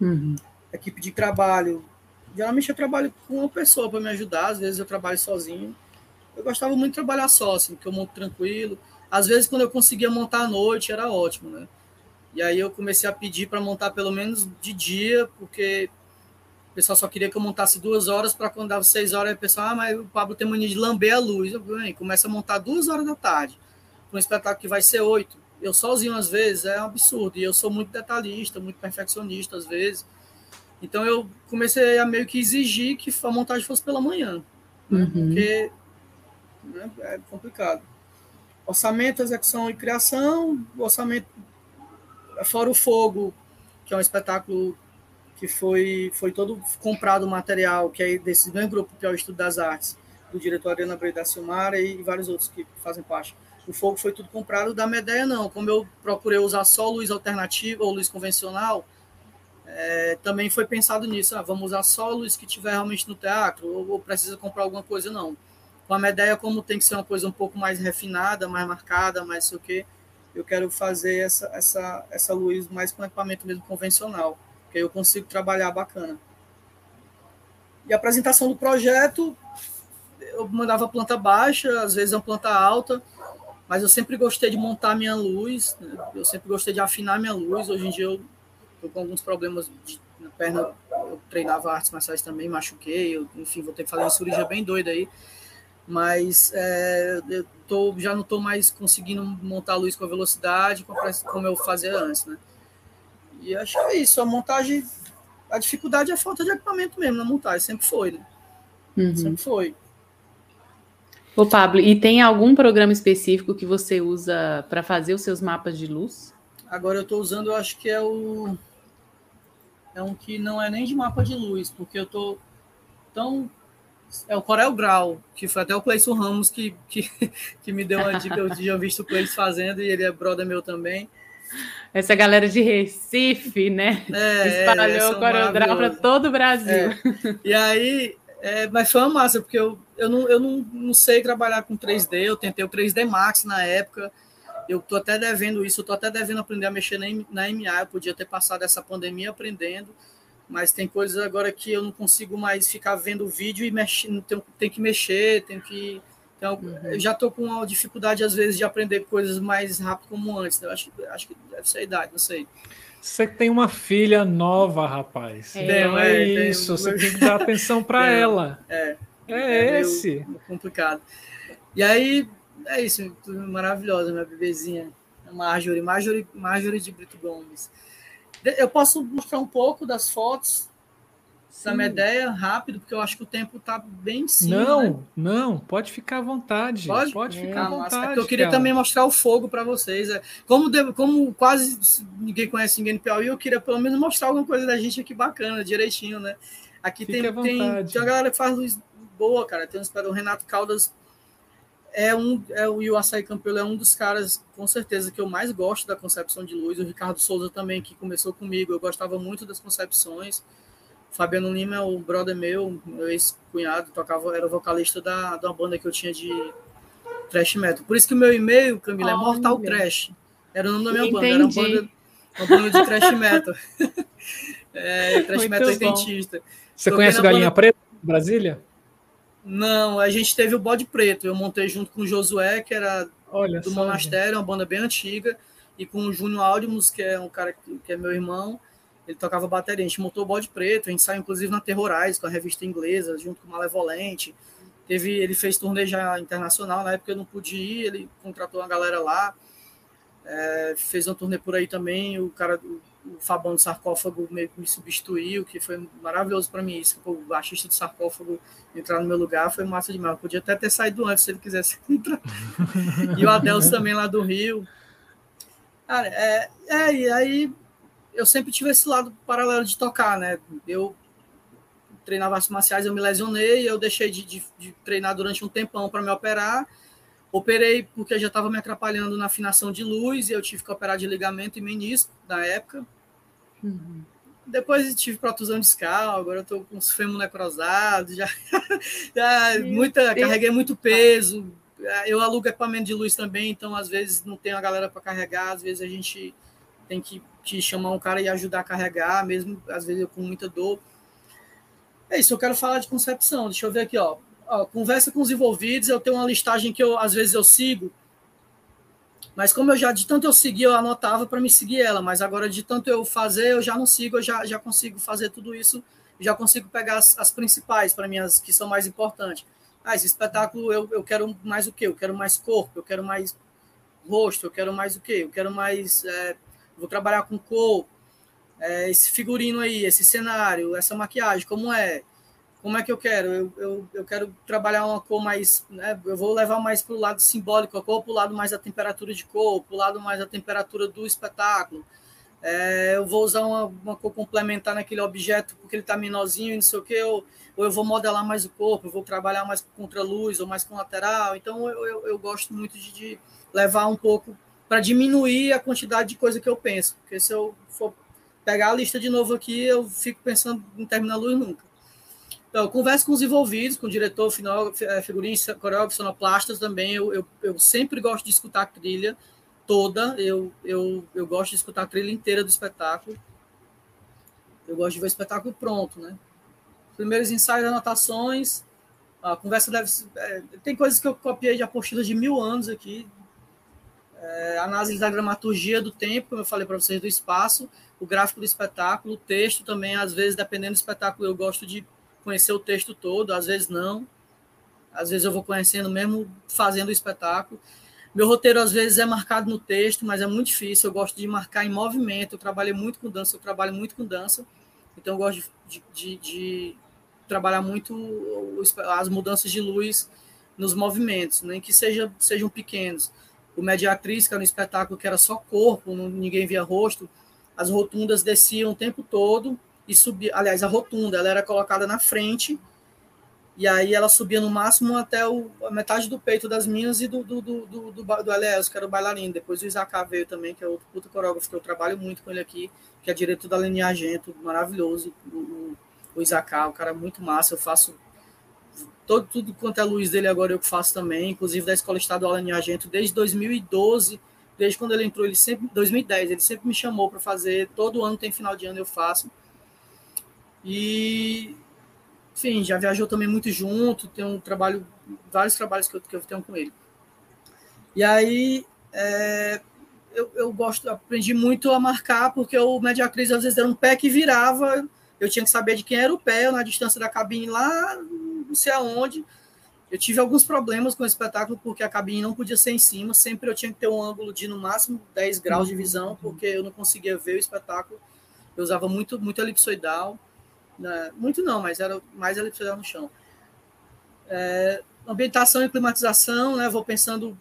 Uhum. Equipe de trabalho. Geralmente eu trabalho com uma pessoa para me ajudar, às vezes eu trabalho sozinho eu gostava muito de trabalhar só, assim, que eu monto tranquilo. Às vezes, quando eu conseguia montar à noite, era ótimo, né? E aí eu comecei a pedir para montar pelo menos de dia, porque o pessoal só queria que eu montasse duas horas para quando dava seis horas, o pessoal, ah, mas o Pablo tem mania de lamber a luz. Eu falei, começa a montar duas horas da tarde, para um espetáculo que vai ser oito. Eu sozinho, às vezes, é um absurdo. E eu sou muito detalhista, muito perfeccionista, às vezes. Então eu comecei a meio que exigir que a montagem fosse pela manhã. Né? Uhum. Porque né? É complicado. Orçamento, execução e criação, orçamento, fora o fogo, que é um espetáculo que foi, foi todo comprado material, que é desse mesmo grupo que é o Estudo das Artes, do diretor Ariana Brei da Silmara e vários outros que fazem parte. O fogo foi tudo comprado, da Medeia não. Como eu procurei usar só luz alternativa ou luz convencional, é, também foi pensado nisso. Ah, vamos usar só luz que tiver realmente no teatro, ou, ou precisa comprar alguma coisa, não. Com a como tem que ser uma coisa um pouco mais refinada, mais marcada, mais sei o quê, eu quero fazer essa, essa, essa luz mais com equipamento mesmo convencional, que aí eu consigo trabalhar bacana. E a apresentação do projeto, eu mandava planta baixa, às vezes uma planta alta, mas eu sempre gostei de montar minha luz, né? eu sempre gostei de afinar minha luz. Hoje em dia eu estou com alguns problemas de, na perna, eu treinava artes marciais também, machuquei, eu, enfim, vou ter que fazer uma cirurgia bem doida aí mas é, eu tô, já não estou mais conseguindo montar a luz com a velocidade como eu fazia antes, né? E acho que é isso, a montagem, a dificuldade é a falta de equipamento mesmo na montagem, sempre foi, né? Uhum. Sempre foi. Ô Pablo, e tem algum programa específico que você usa para fazer os seus mapas de luz? Agora eu estou usando, eu acho que é o é um que não é nem de mapa de luz, porque eu estou tão é o Corel Grau, que foi até o Cleison Ramos que, que, que me deu uma dica. Eu tinha visto o Cleison fazendo e ele é brother meu também. Essa galera de Recife, né? É, Espalhou é, o Corel Grau para todo o Brasil. É. E aí, É, mas foi uma massa, porque eu, eu, não, eu não, não sei trabalhar com 3D, eu tentei o 3D Max na época, eu tô até devendo isso, eu tô até devendo aprender a mexer na, na MA, eu podia ter passado essa pandemia aprendendo, mas tem coisas agora que eu não consigo mais ficar vendo o vídeo e mexer, tenho, tenho que mexer, tenho que... Então, uhum. eu já estou com uma dificuldade, às vezes, de aprender coisas mais rápido como antes. Né? Eu acho, acho que deve ser a idade, não sei. Você tem uma filha nova, rapaz. É, então é, é isso, você tem que dar atenção para ela. É. É, é esse. Complicado. E aí, é isso, maravilhosa, minha bebezinha. Marjorie, Marjorie, Marjorie de Brito Gomes. Eu posso mostrar um pouco das fotos Sim. da ideia rápido, porque eu acho que o tempo está bem sim. Não, né? não, pode ficar à vontade. Pode, pode é, ficar à vontade. eu queria cara. também mostrar o fogo para vocês. É. Como, como quase ninguém conhece ninguém no Piauí, eu queria pelo menos mostrar alguma coisa da gente aqui bacana, direitinho, né? Aqui tem, tem, tem uma galera que faz luz boa, cara. Tem uns, o Renato Caldas é um é o, e o Açaí Campelo é um dos caras com certeza que eu mais gosto da concepção de luz o Ricardo Souza também que começou comigo eu gostava muito das concepções Fabiano Lima é o brother meu, meu ex-cunhado, tocava, era o vocalista da, da banda que eu tinha de thrash metal. Por isso que o meu e-mail, Camila, oh, é Mortal meu. Trash. Era o nome da minha Entendi. banda, era uma banda, uma banda de thrash metal. é, thrash Muito metal identista. Você Toquei conhece Galinha banda... Preta, Brasília? Não, a gente teve o Bode Preto. Eu montei junto com o Josué, que era Olha do só, Monastério, gente. uma banda bem antiga, e com o Júnior Audimus, que é um cara que, que é meu irmão ele tocava bateria. A gente montou o bode preto, a gente saiu inclusive na Terrorize, com a revista inglesa, junto com o Malevolente. Teve, ele fez turnê já internacional, na época eu não pude ir, ele contratou uma galera lá. É, fez um turnê por aí também, o cara, o, o Fabão do Sarcófago meio que me substituiu, que foi maravilhoso para mim isso, o baixista do Sarcófago entrar no meu lugar foi massa demais. Eu podia até ter saído antes se ele quisesse entrar. e o Adelso também lá do Rio. Cara, é, é, e aí eu sempre tive esse lado paralelo de tocar, né? Eu treinava artes marciais, eu me lesionei, eu deixei de, de, de treinar durante um tempão para me operar. Operei porque já estava me atrapalhando na afinação de luz e eu tive que operar de ligamento e menisco na época. Uhum. Depois tive protusão discal, agora eu estou com os fêmur necrosados, já, já muita, carreguei muito peso. Eu alugo equipamento de luz também, então às vezes não tem a galera para carregar, às vezes a gente tem que te chamar um cara e ajudar a carregar, mesmo às vezes eu com muita dor. É isso, eu quero falar de concepção. Deixa eu ver aqui, ó. Ó. Conversa com os envolvidos, eu tenho uma listagem que eu às vezes eu sigo, mas como eu já de tanto eu seguir, eu anotava para me seguir ela, mas agora de tanto eu fazer, eu já não sigo, eu já, já consigo fazer tudo isso, já consigo pegar as, as principais para mim, as que são mais importantes. Ah, esse espetáculo eu, eu quero mais o quê? Eu quero mais corpo, eu quero mais rosto, eu quero mais o quê? Eu quero mais é, vou trabalhar com cor, é, esse figurino aí, esse cenário, essa maquiagem, como é? Como é que eu quero? Eu, eu, eu quero trabalhar uma cor mais. Né, eu vou levar mais para o lado simbólico, a cor para o lado mais da temperatura de cor, para o lado mais da temperatura do espetáculo. É, eu vou usar uma, uma cor complementar naquele objeto porque ele está menorzinho e não sei o que, ou, ou eu vou modelar mais o corpo, eu vou trabalhar mais com contra-luz ou mais com lateral. Então eu, eu, eu gosto muito de, de levar um pouco para diminuir a quantidade de coisa que eu penso. Porque se eu for pegar a lista de novo aqui, eu fico pensando em terminar luz nunca. Então, converso com os envolvidos, com o diretor, final, é, figurinista, coreógrafo, sonoplastas também. Eu, eu, eu, sempre gosto de escutar a trilha toda. Eu, eu, eu gosto de escutar a trilha inteira do espetáculo. Eu gosto de ver o espetáculo pronto, né? Primeiros ensaios, anotações. A conversa deve. É, tem coisas que eu copiei de apostilas de mil anos aqui, é, análise da dramaturgia do tempo, como eu falei para vocês, do espaço, o gráfico do espetáculo, o texto também, às vezes, dependendo do espetáculo, eu gosto de conhecer o texto todo, às vezes não. Às vezes eu vou conhecendo mesmo fazendo o espetáculo. Meu roteiro, às vezes, é marcado no texto, mas é muito difícil. Eu gosto de marcar em movimento. Eu trabalhei muito com dança, eu trabalho muito com dança. Então, eu gosto de, de, de trabalhar muito as mudanças de luz nos movimentos, nem que seja, sejam pequenos o Mediatriz, que era um espetáculo que era só corpo, ninguém via rosto, as rotundas desciam o tempo todo e subia. Aliás, a rotunda ela era colocada na frente e aí ela subia no máximo até o, a metade do peito das minhas e do, do, do, do, do, do Elias, que era o bailarino. Depois o Isaac veio também, que é outro puta coreógrafo que eu trabalho muito com ele aqui, que é diretor da linha Argento, maravilhoso. O, o, Isaac, o cara muito massa. Eu faço todo, tudo quanto é luz dele agora eu que faço também, inclusive da Escola Estadual em Argento, desde 2012, desde quando ele entrou, ele sempre, 2010, ele sempre me chamou para fazer, todo ano tem final de ano eu faço. E, enfim, já viajou também muito junto, tem um trabalho, vários trabalhos que eu, que eu tenho com ele. E aí, é, eu, eu gosto, aprendi muito a marcar, porque o Mediacris às vezes era um pé que virava, eu tinha que saber de quem era o pé, na distância da cabine lá, não sei aonde. Eu tive alguns problemas com o espetáculo, porque a cabine não podia ser em cima, sempre eu tinha que ter um ângulo de no máximo 10 graus de visão, porque eu não conseguia ver o espetáculo. Eu usava muito, muito elipsoidal, né? muito não, mas era mais elipsoidal no chão. É, ambientação e climatização, né? Vou pensando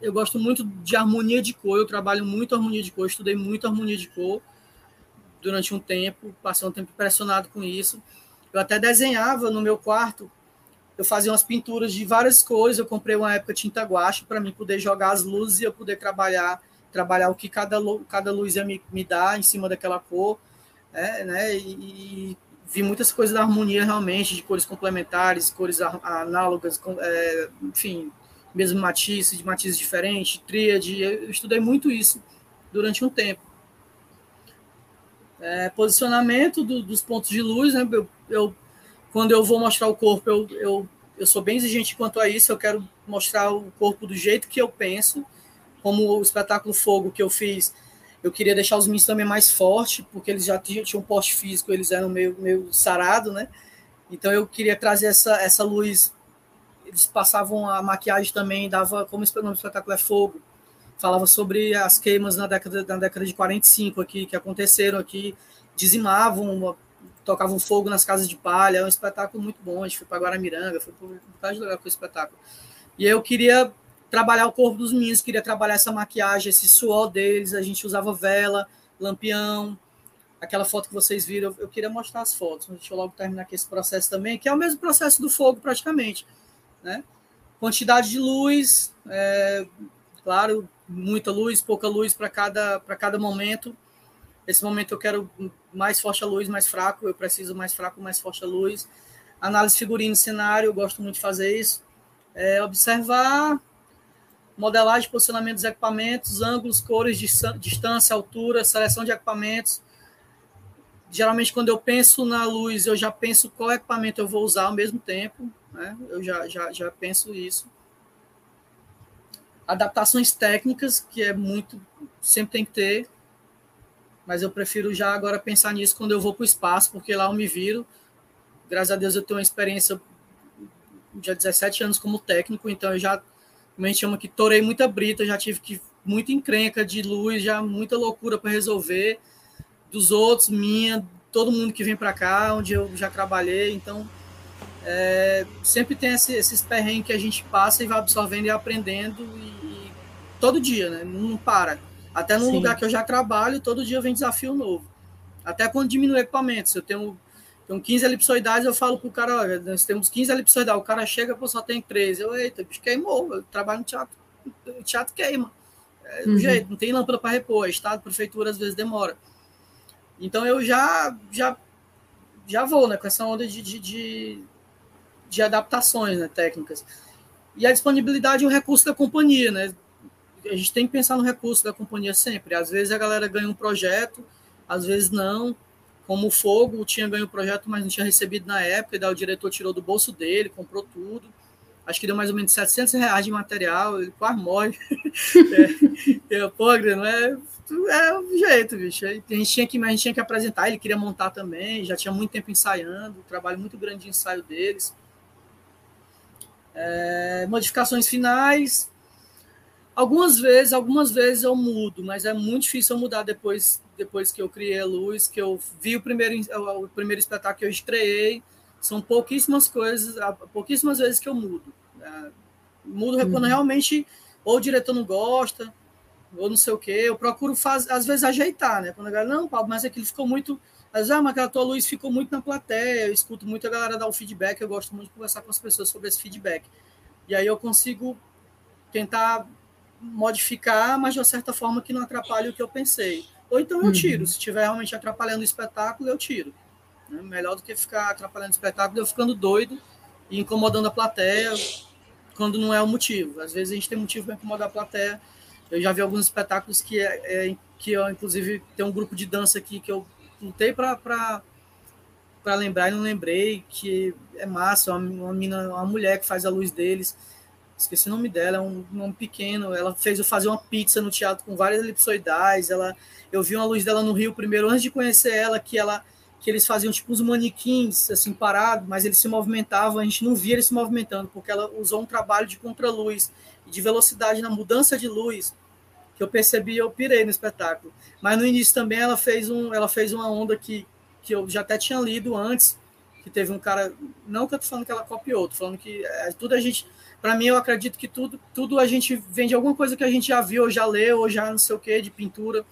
eu gosto muito de harmonia de cor, eu trabalho muito harmonia de cor, estudei muito harmonia de cor durante um tempo, passei um tempo impressionado com isso. Eu até desenhava no meu quarto, eu fazia umas pinturas de várias cores, eu comprei uma época tinta guache para mim poder jogar as luzes e eu poder trabalhar trabalhar o que cada, cada luz ia me, me dar em cima daquela cor, é, né? E, e, vi muitas coisas da harmonia realmente, de cores complementares, cores análogas, é, enfim, mesmo matizes, de matizes diferentes, tríade. Eu estudei muito isso durante um tempo. É, posicionamento do, dos pontos de luz, né? Eu, eu, quando eu vou mostrar o corpo, eu, eu, eu sou bem exigente quanto a isso. Eu quero mostrar o corpo do jeito que eu penso, como o espetáculo Fogo que eu fiz. Eu queria deixar os meninos também mais fortes, porque eles já tinham, tinham um poste físico, eles eram meio, meio sarado, né? Então eu queria trazer essa, essa luz eles passavam a maquiagem também, dava, como o nome do espetáculo é Fogo, falava sobre as queimas na década, na década de 45 aqui, que aconteceram aqui, dizimavam, tocavam fogo nas casas de palha, é um espetáculo muito bom, a gente foi para Guaramiranga, foi por um lugar com o espetáculo. E eu queria trabalhar o corpo dos meninos, queria trabalhar essa maquiagem, esse suor deles, a gente usava vela, lampião, aquela foto que vocês viram, eu queria mostrar as fotos, deixa eu logo terminar aqui esse processo também, que é o mesmo processo do fogo praticamente né? Quantidade de luz, é, claro, muita luz, pouca luz para cada, cada momento. Esse momento eu quero mais forte a luz, mais fraco, eu preciso mais fraco, mais forte a luz. Análise figurino cenário, eu gosto muito de fazer isso. É, observar modelagem, posicionamento dos equipamentos, ângulos, cores, distância, altura, seleção de equipamentos. Geralmente, quando eu penso na luz, eu já penso qual equipamento eu vou usar ao mesmo tempo né? Eu já, já, já penso isso. Adaptações técnicas, que é muito, sempre tem que ter, mas eu prefiro já agora pensar nisso quando eu vou para o espaço, porque lá eu me viro. Graças a Deus eu tenho uma experiência de 17 anos como técnico, então eu já, como a gente chama que torei muita brita, já tive que muita encrenca de luz, já muita loucura para resolver dos outros, minha, todo mundo que vem para cá, onde eu já trabalhei, então é, sempre tem esse, esses perrengues que a gente passa e vai absorvendo e aprendendo e, e todo dia, né? Não para. Até no Sim. lugar que eu já trabalho, todo dia vem desafio novo. Até quando diminui equipamentos. Eu tenho, tenho 15 elipsoidais, eu falo pro cara, olha, nós temos 15 elipsoidais, o cara chega, pô, só tem 13. Eu, eita, bicho, queimou, eu trabalho no teatro, o teatro queima. É do uhum. jeito, não tem lâmpada para repor, estado, prefeitura às vezes demora. Então eu já já já vou, né, com essa onda de, de, de de adaptações né, técnicas. E a disponibilidade é um recurso da companhia, né? A gente tem que pensar no recurso da companhia sempre. Às vezes a galera ganha um projeto, às vezes não. Como o Fogo tinha ganho o projeto, mas não tinha recebido na época, e daí o diretor tirou do bolso dele, comprou tudo. Acho que deu mais ou menos 700 reais de material, ele quase morre. é, eu, pô, não é, é o jeito, bicho. A gente, tinha que, a gente tinha que apresentar, ele queria montar também, já tinha muito tempo ensaiando, trabalho muito grande de ensaio deles. É, modificações finais. Algumas vezes, algumas vezes eu mudo, mas é muito difícil eu mudar depois, depois que eu criei a luz, que eu vi o primeiro, o primeiro espetáculo que eu estreiei. São pouquíssimas coisas, pouquíssimas vezes que eu mudo. É, mudo uhum. quando realmente ou o diretor não gosta, ou não sei o quê. Eu procuro, faz, às vezes, ajeitar, né? Quando a galera, não, Paulo, mas aquilo ficou muito mas, ah, mas aquela tua luz ficou muito na plateia, eu escuto muito a galera dar o feedback, eu gosto muito de conversar com as pessoas sobre esse feedback. E aí eu consigo tentar modificar, mas de uma certa forma que não atrapalhe o que eu pensei. Ou então eu tiro, uhum. se estiver realmente atrapalhando o espetáculo, eu tiro. Né? Melhor do que ficar atrapalhando o espetáculo, eu ficando doido e incomodando a plateia quando não é o motivo. Às vezes a gente tem motivo para incomodar a plateia. Eu já vi alguns espetáculos que, é, é que eu, inclusive, tem um grupo de dança aqui que eu lutei para lembrar e não lembrei, que é massa, uma, uma, mina, uma mulher que faz a luz deles. Esqueci o nome dela, é um nome pequeno. Ela fez eu fazer uma pizza no teatro com várias elipsoidais. Ela, eu vi uma luz dela no Rio primeiro, antes de conhecer ela, que ela que eles faziam tipo os manequins assim parados, mas eles se movimentavam, a gente não via eles se movimentando, porque ela usou um trabalho de contraluz e de velocidade na mudança de luz, que eu percebi, eu pirei no espetáculo. Mas no início também ela fez um, ela fez uma onda que que eu já até tinha lido antes, que teve um cara, não que eu tô falando que ela copiou, tô falando que é, tudo a gente, para mim eu acredito que tudo, tudo a gente vende alguma coisa que a gente já viu, ou já leu, ou já não sei o que de pintura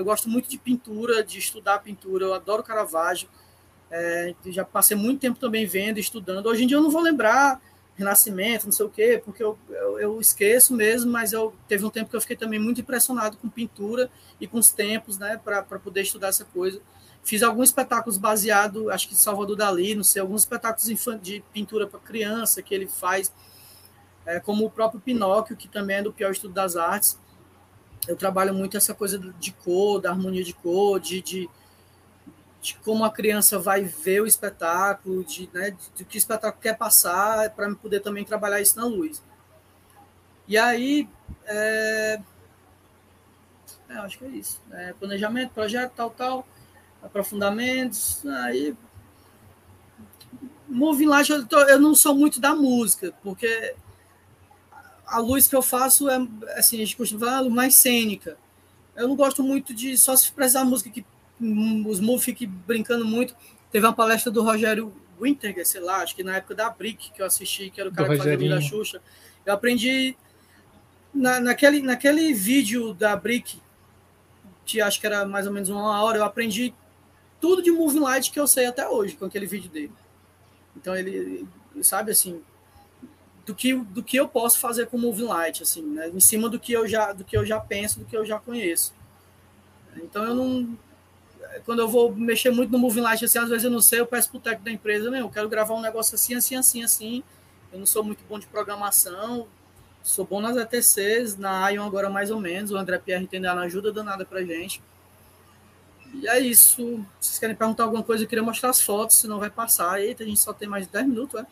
eu gosto muito de pintura, de estudar pintura. Eu adoro Caravaggio. É, já passei muito tempo também vendo, estudando. Hoje em dia eu não vou lembrar Renascimento, não sei o quê, porque eu, eu, eu, esqueço mesmo, mas eu teve um tempo que eu fiquei também muito impressionado com pintura e com os tempos, né, para poder estudar essa coisa. Fiz alguns espetáculos baseados, acho que Salvador Dali, não sei, alguns espetáculos de pintura para criança que ele faz, é, como o próprio Pinóquio, que também é do Pior Estudo das Artes eu trabalho muito essa coisa de cor, da harmonia de cor, de, de, de como a criança vai ver o espetáculo, de, né, de, que o espetáculo quer passar, para poder também trabalhar isso na luz. E aí, é, é, acho que é isso. É, planejamento, projeto, tal, tal, aprofundamentos, aí Moving Light, eu, tô, eu não sou muito da música, porque a luz que eu faço é, assim, a gente costuma falar, mais cênica. Eu não gosto muito de só se precisar música que os moves fiquem brincando muito. Teve uma palestra do Rogério Winterger, sei lá, acho que na época da Brick, que eu assisti, que era o cara do que fazia da Xuxa. Eu aprendi na, naquele, naquele vídeo da Brick, que acho que era mais ou menos uma hora, eu aprendi tudo de Moving Light que eu sei até hoje com aquele vídeo dele. Então ele, sabe assim, do que, do que eu posso fazer com o Moving Light, assim, né? em cima do que eu já do que eu já penso, do que eu já conheço. Então eu não quando eu vou mexer muito no Moving Light, assim, às vezes eu não sei, eu peço pro técnico da empresa, meu, eu quero gravar um negócio assim, assim, assim, assim. Eu não sou muito bom de programação, sou bom nas ETCs, na Ion agora mais ou menos, o André Pierre tem dado ajuda danada pra gente. E é isso. Vocês querem perguntar alguma coisa? Eu queria mostrar as fotos, senão vai passar. Eita, a gente só tem mais de 10 minutos, é?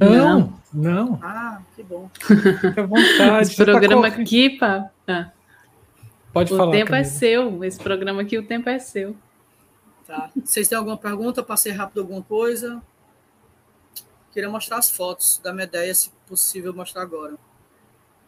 Não, não. Ah, que bom. Fique à vontade. Esse programa tá aqui, pá. Ah. Pode o falar. O tempo é seu. Esse programa aqui, o tempo é seu. Tá. Vocês têm alguma pergunta? Passei rápido alguma coisa? Queria mostrar as fotos da Medeia, se possível mostrar agora.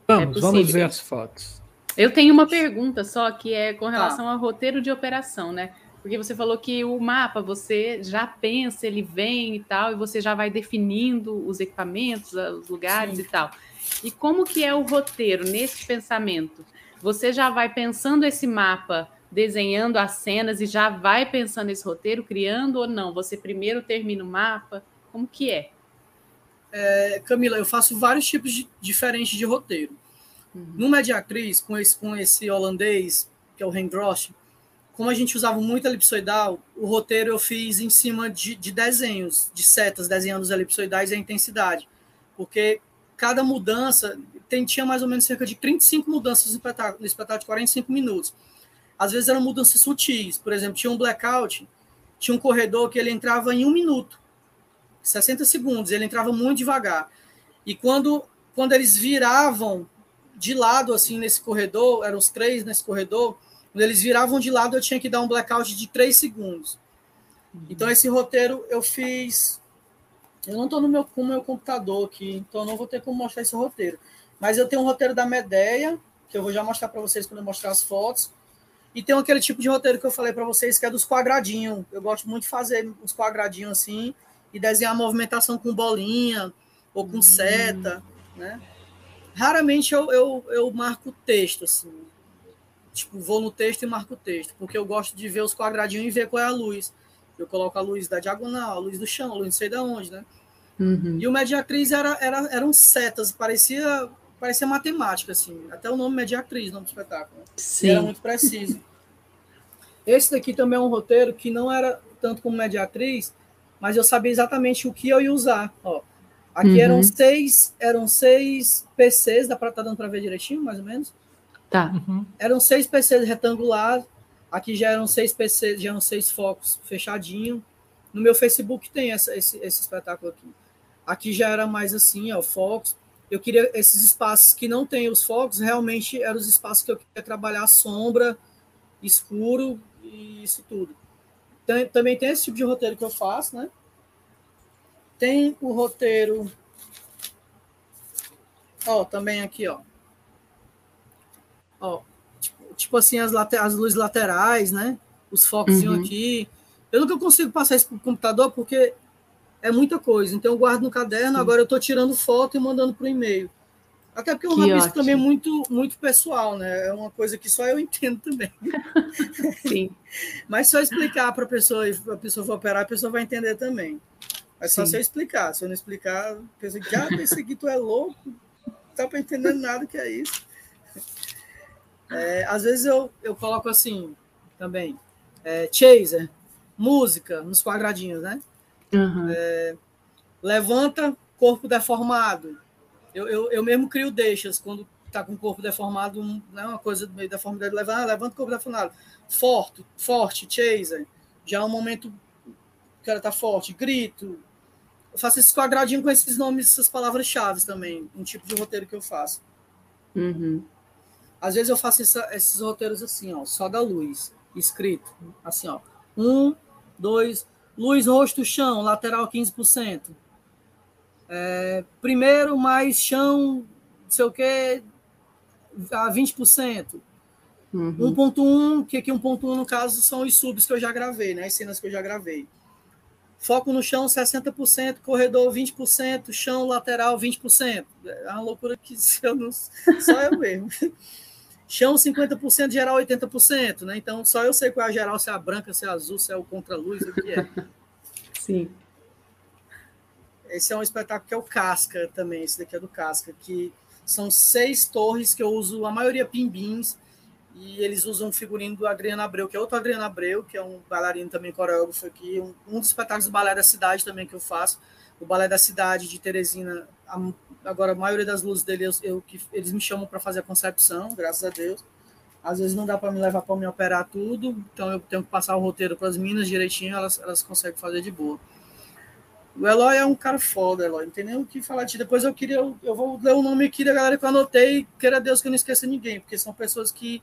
Vamos, é vamos ver as fotos. Eu tenho uma pergunta só que é com relação tá. ao roteiro de operação, né? Porque você falou que o mapa você já pensa, ele vem e tal, e você já vai definindo os equipamentos, os lugares Sim. e tal. E como que é o roteiro nesse pensamento? Você já vai pensando esse mapa, desenhando as cenas e já vai pensando esse roteiro, criando ou não? Você primeiro termina o mapa? Como que é? é Camila, eu faço vários tipos de, diferentes de roteiro. Uhum. No Mediatriz, com esse, com esse holandês, que é o Hendrosch, como a gente usava muito elipsoidal, o roteiro eu fiz em cima de, de desenhos, de setas desenhando os elipsoidais e a intensidade. Porque cada mudança tem, tinha mais ou menos cerca de 35 mudanças no espetáculo, no espetáculo de 45 minutos. Às vezes eram mudanças sutis. Por exemplo, tinha um blackout, tinha um corredor que ele entrava em um minuto, 60 segundos, ele entrava muito devagar. E quando, quando eles viravam de lado, assim, nesse corredor, eram os três nesse corredor, quando eles viravam de lado, eu tinha que dar um blackout de 3 segundos. Uhum. Então, esse roteiro eu fiz. Eu não estou no meu, com o meu computador aqui, então não vou ter como mostrar esse roteiro. Mas eu tenho um roteiro da Medeia, que eu vou já mostrar para vocês quando eu mostrar as fotos. E tem aquele tipo de roteiro que eu falei para vocês, que é dos quadradinhos. Eu gosto muito de fazer os quadradinhos assim e desenhar a movimentação com bolinha ou com seta, né? Raramente eu, eu, eu marco texto, assim tipo, vou no texto e marco o texto, porque eu gosto de ver os quadradinhos e ver qual é a luz. Eu coloco a luz da diagonal, a luz do chão, a luz não sei de onde, né? Uhum. E o Mediatriz era, era, eram setas, parecia, parecia matemática, assim. Até o nome Mediatriz, nome do espetáculo. Sim. Era muito preciso. Esse daqui também é um roteiro que não era tanto como Mediatriz, mas eu sabia exatamente o que eu ia usar. Ó, Aqui uhum. eram seis, eram seis PCs, dá para tá dando para ver direitinho, mais ou menos? Tá. Uhum. Eram seis PCs retangular. Aqui já eram seis PCs, já eram seis focos fechadinho. No meu Facebook tem essa, esse, esse espetáculo aqui. Aqui já era mais assim, ó, focos. Eu queria esses espaços que não tem os focos, realmente eram os espaços que eu queria trabalhar sombra, escuro e isso tudo. Tem, também tem esse tipo de roteiro que eu faço, né? Tem o roteiro. Ó, também aqui, ó. Ó, tipo, tipo assim, as, as luzes laterais, né? Os focos uhum. aqui. Eu nunca consigo passar isso para o computador porque é muita coisa. Então eu guardo no caderno, Sim. agora eu estou tirando foto e mandando para o e-mail. Até porque é um rabisco também muito, muito pessoal, né? É uma coisa que só eu entendo também. Sim. Mas só explicar para a pessoa, a pessoa for operar, a pessoa vai entender também. É só Sim. se eu explicar. Se eu não explicar, a pessoa que já pensei que tu é louco, não tá para entender nada que é isso. É, às vezes eu, eu coloco assim também, é, chaser, música nos quadradinhos, né? Uhum. É, levanta corpo deformado. Eu, eu, eu mesmo crio deixas quando tá com o corpo deformado, um, né, uma coisa do meio deformidade, levanta, levanta o corpo deformado. Forte, forte, chaser. Já é um momento que o cara tá forte. Grito. Eu faço esses quadradinhos com esses nomes, essas palavras-chave também. Um tipo de roteiro que eu faço. Uhum. Às vezes eu faço essa, esses roteiros assim, ó, só da luz, escrito. Assim, ó. Um, dois, luz, rosto, chão, lateral 15%. É, primeiro mais chão, não sei o que, a 20%. Uhum. 1.1, que aqui 1.1 no caso são os subs que eu já gravei, né? As cenas que eu já gravei. Foco no chão 60%, corredor 20%, chão lateral 20%. É uma loucura que eu não, só eu mesmo. Chão 50%, geral 80%, né? Então só eu sei qual é a geral, se é a branca, se é a azul, se é o contra-luz, o que é. Sim. Esse é um espetáculo que é o Casca também, esse daqui é do Casca, que são seis torres que eu uso, a maioria pimbins, e eles usam o figurino do Adriano Abreu, que é outro Adriano Abreu, que é um bailarino também coreógrafo aqui, um, um dos espetáculos do Balé da Cidade também que eu faço, o Balé da Cidade de Teresina, a, agora a maioria das luzes dele, eu, eu que eles me chamam para fazer a concepção, graças a Deus. Às vezes não dá para me levar para me operar tudo, então eu tenho que passar o roteiro para as minas direitinho, elas, elas conseguem fazer de boa. O Eloy é um cara foda, Eloy. Não tem nem o que falar de Depois eu queria. Eu, eu vou ler o nome aqui da galera que eu anotei. Queira Deus que eu não esqueça ninguém, porque são pessoas que,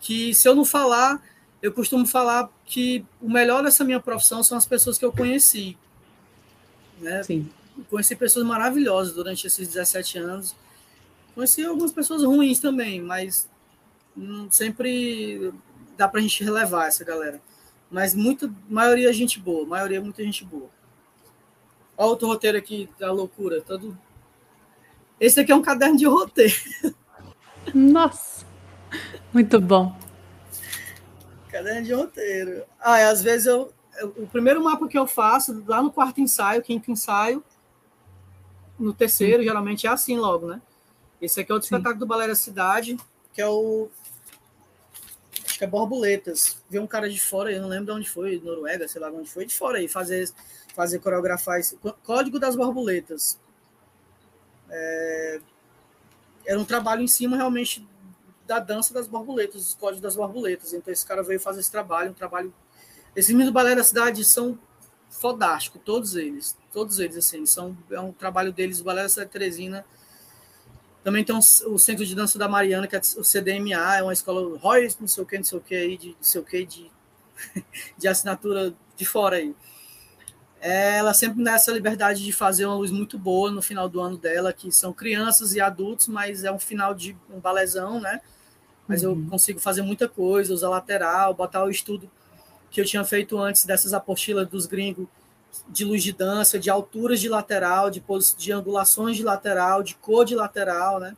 que, se eu não falar, eu costumo falar que o melhor dessa minha profissão são as pessoas que eu conheci. Né? Sim. Conheci pessoas maravilhosas durante esses 17 anos. Conheci algumas pessoas ruins também, mas sempre dá para a gente relevar essa galera. Mas muita maioria é gente boa, maioria é muita gente boa. Olha outro roteiro aqui da loucura. Todo... Esse aqui é um caderno de roteiro. Nossa, muito bom. Caderno de roteiro. Ah, às vezes eu, eu, O primeiro mapa que eu faço, lá no quarto ensaio, quinto ensaio, no terceiro, Sim. geralmente é assim logo, né? Esse aqui é outro Sim. espetáculo do Balé da Cidade, que é o. Acho que é Borboletas. Vi um cara de fora, eu não lembro de onde foi, Noruega, sei lá de onde foi, de fora aí, fazer fazer coreografar esse Código das Borboletas. É, era um trabalho em cima realmente da dança das borboletas, dos códigos das borboletas. Então esse cara veio fazer esse trabalho, um trabalho. Esses meninos do balé da cidade são fodásticos, todos eles, todos eles assim, são é um trabalho deles, o balé da cidade Teresina. Também tem o Centro de Dança da Mariana, que é o CDMA, é uma escola Royce, não sei o que, não sei o que aí, de não sei o que, de, de assinatura de fora aí ela sempre nessa liberdade de fazer uma luz muito boa no final do ano dela, que são crianças e adultos, mas é um final de um balezão, né? Mas uhum. eu consigo fazer muita coisa, usar lateral, botar o estudo que eu tinha feito antes dessas apostilas dos gringos de luz de dança, de alturas de lateral, de, de angulações de lateral, de cor de lateral, né?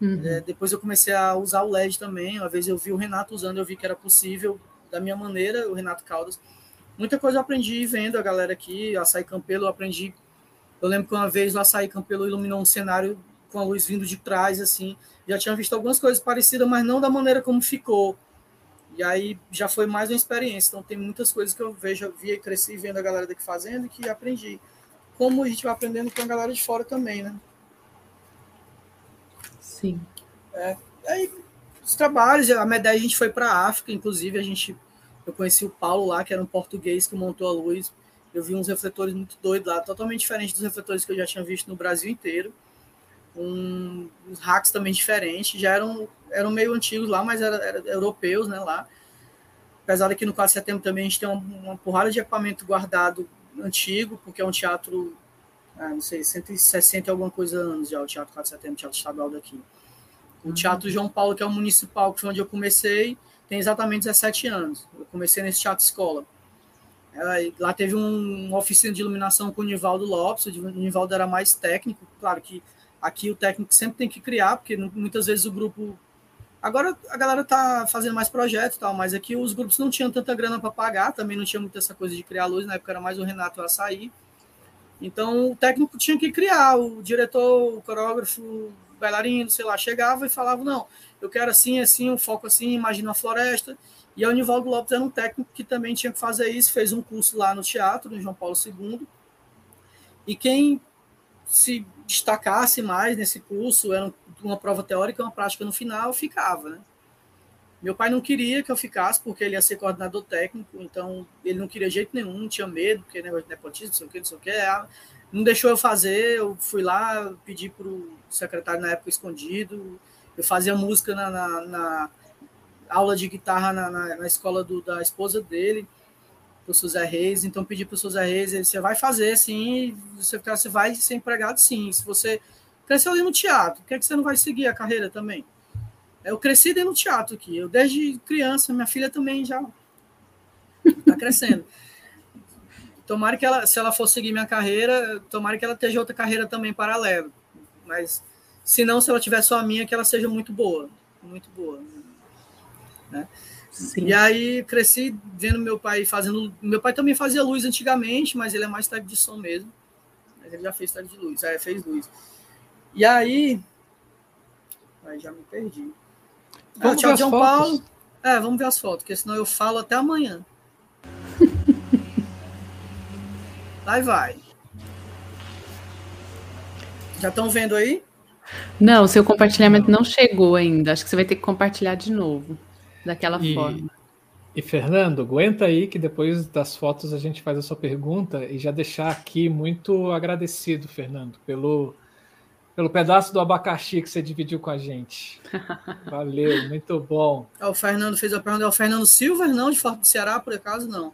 Uhum. É, depois eu comecei a usar o LED também. Uma vez eu vi o Renato usando, eu vi que era possível da minha maneira, o Renato Caldas muita coisa eu aprendi vendo a galera aqui, Açaí Campelo, eu aprendi. Eu lembro que uma vez o Açaí Campelo iluminou um cenário com a luz vindo de trás, assim. Já tinha visto algumas coisas parecidas, mas não da maneira como ficou. E aí já foi mais uma experiência. Então tem muitas coisas que eu vejo, via e cresci vendo a galera daqui fazendo e que aprendi. como a gente vai aprendendo com a galera de fora também, né? Sim. É, aí, os trabalhos, a Medé a gente foi para a África, inclusive a gente, eu conheci o Paulo lá, que era um português que montou a luz. Eu vi uns refletores muito doidos lá, totalmente diferentes dos refletores que eu já tinha visto no Brasil inteiro. Um, uns hacks também diferentes, já eram, eram meio antigos lá, mas eram era europeus, né, lá. Apesar de que no 4 de setembro também a gente tem uma, uma porrada de equipamento guardado antigo, porque é um teatro, ah, não sei, 160 alguma coisa anos já, o Teatro 4 de Setembro, o Teatro Estadual daqui. O uhum. Teatro João Paulo, que é o municipal, que foi onde eu comecei, tem exatamente 17 anos. Eu comecei nesse teatro escola. Lá teve um, uma oficina de iluminação com o Nivaldo Lopes, o Nivaldo era mais técnico, claro que aqui o técnico sempre tem que criar, porque muitas vezes o grupo Agora a galera tá fazendo mais projetos e tal, mas aqui os grupos não tinham tanta grana para pagar, também não tinha muita essa coisa de criar luz, na época era mais o Renato o Açaí. Então o técnico tinha que criar, o diretor, o coreógrafo, o bailarino, sei lá, chegava e falava: não, eu quero assim, assim, um foco assim, imagina a floresta. E o Nivaldo Lopes era um técnico que também tinha que fazer isso, fez um curso lá no teatro, no João Paulo II. E quem se destacasse mais nesse curso era uma prova teórica e uma prática no final, ficava, né? Meu pai não queria que eu ficasse, porque ele ia ser coordenador técnico, então ele não queria jeito nenhum, tinha medo, porque negócio de nepotismo, não sei o que, não sei o que. Ah, não deixou eu fazer, eu fui lá, pedi para o secretário na época escondido, eu fazia música na, na, na aula de guitarra na, na, na escola do, da esposa dele, o José Reis, então pedi para o José Reis, ele, você vai fazer sim, você, você vai ser empregado sim, se você cresceu ali no teatro, por que, é que você não vai seguir a carreira também? Eu cresci dentro do teatro aqui, eu desde criança, minha filha também já está crescendo. Tomara que ela, se ela for seguir minha carreira, tomara que ela esteja outra carreira também paralela. Mas, se não, se ela tiver só a minha, que ela seja muito boa, muito boa. Né? Sim. E aí cresci vendo meu pai fazendo. Meu pai também fazia luz antigamente, mas ele é mais tarde de som mesmo. Mas ele já fez tarde de luz, é, fez luz. E aí. Aí já me perdi. Vamos ah, tchau, João fotos. Paulo. É, vamos ver as fotos, porque senão eu falo até amanhã. Vai, vai. Já estão vendo aí? Não, seu compartilhamento não. não chegou ainda. Acho que você vai ter que compartilhar de novo, daquela e, forma. E Fernando, aguenta aí que depois das fotos a gente faz a sua pergunta e já deixar aqui muito agradecido, Fernando, pelo pelo pedaço do abacaxi que você dividiu com a gente. Valeu, muito bom. O Fernando fez a pergunta. É o Fernando Silva, não, de Forte do Ceará, por acaso, não.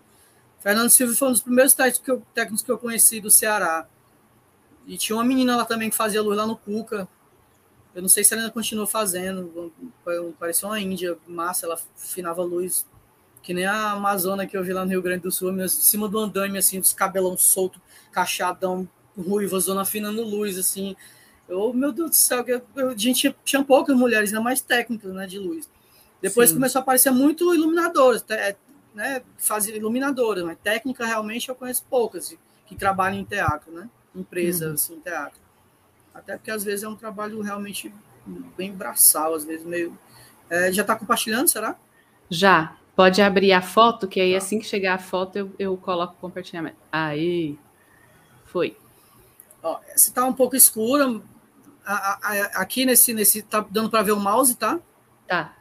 Fernando Silva foi um dos primeiros técnicos que eu, técnicos que eu conheci do Ceará. E tinha uma menina lá também que fazia luz lá no Cuca. Eu não sei se ela ainda continua fazendo. Parecia uma índia massa, ela afinava luz. Que nem a Amazônia que eu vi lá no Rio Grande do Sul, em cima do andame, assim, dos cabelão solto, cachadão, ruiva, zona afinando luz, assim. Eu, meu Deus do céu, a gente tinha, poucas mulheres, ainda mais técnicas né, de luz. Depois Sim. começou a aparecer muito iluminadoras, é, né, fazia iluminadoras, mas técnica realmente eu conheço poucas que trabalham em teatro, né? Empresas uhum. assim, em teatro. Até porque às vezes é um trabalho realmente bem braçal, às vezes meio. É, já está compartilhando, será? Já. Pode abrir a foto, que aí tá. assim que chegar a foto eu, eu coloco o compartilhamento. Aí. Foi. Ó, essa está um pouco escura, a, a, aqui nesse, nesse. Tá dando para ver o mouse, tá? Tá.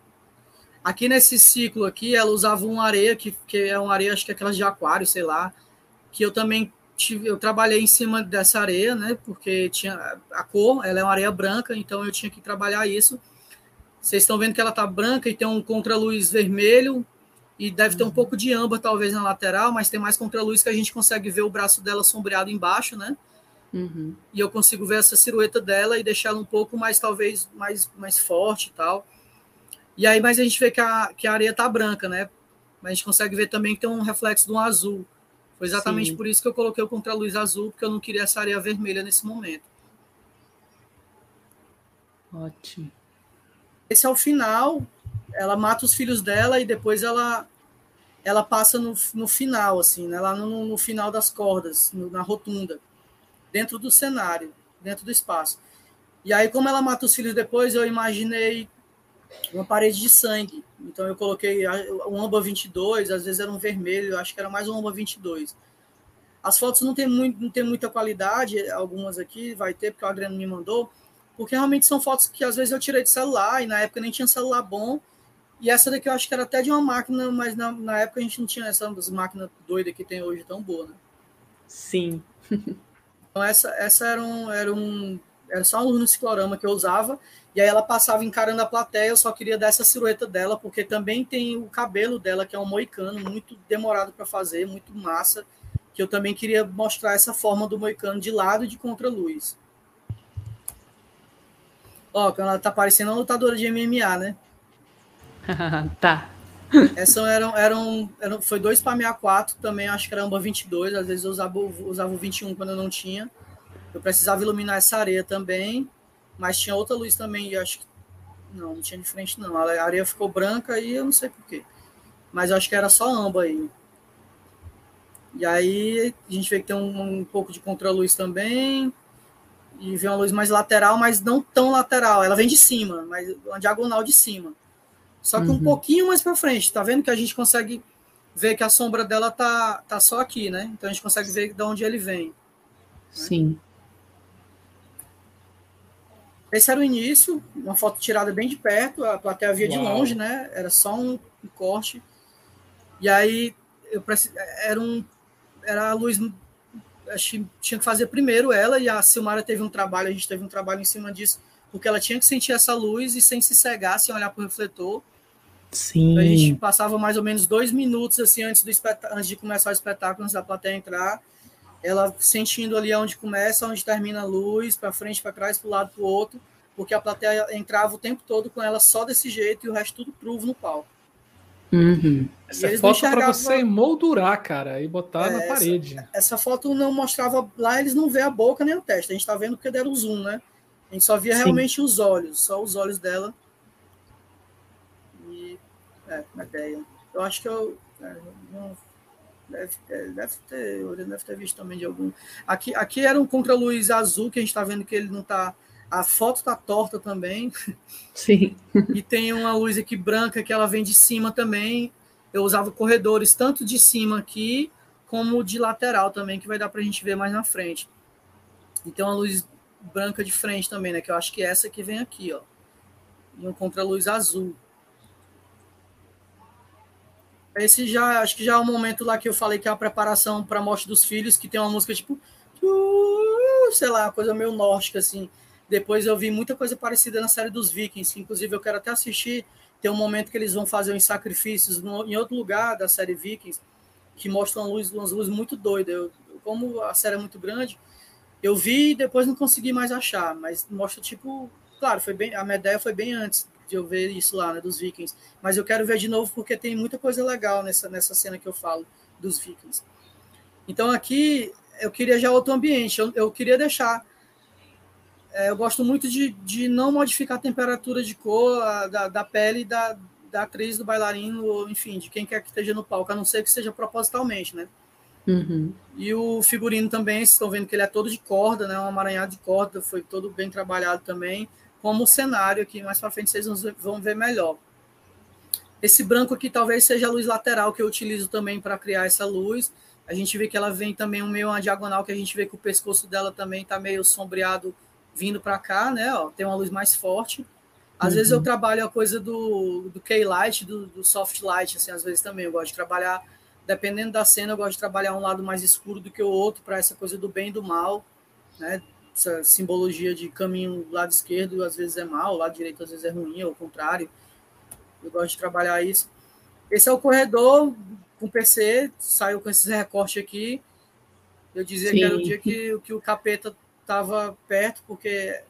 Aqui nesse ciclo aqui, ela usava uma areia, que, que é uma areia, acho que é aquelas de aquário, sei lá, que eu também tive, eu trabalhei em cima dessa areia, né? Porque tinha a cor, ela é uma areia branca, então eu tinha que trabalhar isso. Vocês estão vendo que ela tá branca e tem um contraluz vermelho e deve ter um uhum. pouco de âmbar talvez na lateral, mas tem mais contraluz que a gente consegue ver o braço dela sombreado embaixo, né? Uhum. E eu consigo ver essa silhueta dela e deixá-la um pouco mais, talvez, mais, mais forte e tal. E aí, mas a gente vê que a, que a areia tá branca, né? Mas a gente consegue ver também que tem um reflexo de um azul. Foi exatamente Sim. por isso que eu coloquei o contraluz azul, porque eu não queria essa areia vermelha nesse momento. Ótimo. Esse é o final. Ela mata os filhos dela e depois ela ela passa no, no final, assim, né? lá no, no final das cordas, no, na rotunda dentro do cenário, dentro do espaço. E aí, como ela mata os filhos depois, eu imaginei uma parede de sangue. Então, eu coloquei um amba 22, às vezes era um vermelho, acho que era mais um amba 22. As fotos não tem, muito, não tem muita qualidade, algumas aqui vai ter, porque o Adriano me mandou, porque realmente são fotos que às vezes eu tirei de celular, e na época nem tinha celular bom, e essa daqui eu acho que era até de uma máquina, mas na, na época a gente não tinha essas máquinas doidas que tem hoje tão boa, né? Sim. então essa, essa era, um, era, um, era só um no ciclorama que eu usava, e aí ela passava encarando a plateia, eu só queria dar essa silhueta dela, porque também tem o cabelo dela, que é um moicano, muito demorado para fazer, muito massa, que eu também queria mostrar essa forma do moicano de lado e de contra-luz. Ó, ela tá parecendo uma lutadora de MMA, né? tá. Essa eram, eram, eram, foi 2 para 64, também acho que era amba 22, às vezes eu usava, usava o 21 quando eu não tinha. Eu precisava iluminar essa areia também, mas tinha outra luz também, e acho que não, não tinha de frente não. A areia ficou branca e eu não sei porquê. Mas eu acho que era só amba aí. E aí a gente vê que tem um, um pouco de contra-luz também e vem uma luz mais lateral, mas não tão lateral. Ela vem de cima, mas uma diagonal de cima. Só que uhum. um pouquinho mais para frente. Tá vendo que a gente consegue ver que a sombra dela tá, tá só aqui, né? Então a gente consegue ver de onde ele vem. Né? Sim. Esse era o início, uma foto tirada bem de perto, a plateia via Uau. de longe, né? Era só um, um corte. E aí eu era um era a luz acho tinha que fazer primeiro ela e a Silmara teve um trabalho, a gente teve um trabalho em cima disso, porque ela tinha que sentir essa luz e sem se cegar, sem olhar para o refletor. Sim. Então, a gente passava mais ou menos dois minutos assim antes, do antes de começar o espetáculo, antes da plateia entrar, ela sentindo ali onde começa, onde termina a luz, para frente, para trás, para o lado, para o outro, porque a plateia entrava o tempo todo com ela só desse jeito e o resto tudo pruvo no palco. Uhum. Essa é foto para você moldurar, cara, e botar é, na parede. Essa, essa, foto não mostrava. Lá eles não vê a boca nem a testa. A gente tá vendo porque deram zoom, né? A gente só via Sim. realmente os olhos, só os olhos dela. E. É, uma ideia. Eu acho que eu. É, não, deve, deve, ter, deve ter visto também de algum. Aqui, aqui era um contra-luz azul, que a gente tá vendo que ele não tá a foto tá torta também. Sim. E tem uma luz aqui branca que ela vem de cima também. Eu usava corredores tanto de cima aqui como de lateral também, que vai dar para a gente ver mais na frente. E tem uma luz branca de frente também, né? Que eu acho que é essa que vem aqui, ó. E um contra-luz azul. Esse já, acho que já é o momento lá que eu falei que é a preparação para a morte dos filhos, que tem uma música tipo, sei lá, coisa meio nórdica assim. Depois eu vi muita coisa parecida na série dos Vikings, que inclusive eu quero até assistir. Tem um momento que eles vão fazer uns sacrifícios em outro lugar da série Vikings, que mostram luz, umas luzes muito doidas. Eu, como a série é muito grande, eu vi e depois não consegui mais achar, mas mostra tipo, claro, foi bem, a minha ideia foi bem antes de eu ver isso lá, né, dos Vikings. Mas eu quero ver de novo porque tem muita coisa legal nessa, nessa cena que eu falo dos Vikings. Então aqui eu queria já outro ambiente. Eu, eu queria deixar é, eu gosto muito de, de não modificar a temperatura de cor a, da, da pele da, da atriz, do bailarino, ou, enfim, de quem quer que esteja no palco, a não ser que seja propositalmente, né? Uhum. E o figurino também, vocês estão vendo que ele é todo de corda, né? Um amaranhado de corda, foi todo bem trabalhado também, como o cenário aqui, mais para frente vocês vão ver melhor. Esse branco aqui talvez seja a luz lateral que eu utilizo também para criar essa luz. A gente vê que ela vem também um meio uma diagonal, que a gente vê que o pescoço dela também está meio sombreado vindo para cá, né? Ó, tem uma luz mais forte. Às uhum. vezes eu uhum. trabalho a coisa do, do K-Light, do, do, soft light, assim, às vezes também. Eu gosto de trabalhar, dependendo da cena, eu gosto de trabalhar um lado mais escuro do que o outro, para essa coisa do bem e do mal, né? Essa simbologia de caminho lado esquerdo às vezes é mal, lado direito às vezes é ruim, ou o contrário. Eu gosto de trabalhar isso. Esse é o corredor com PC, saiu com esses recortes aqui. Eu dizia Sim. que era o dia que, que o capeta estava perto, porque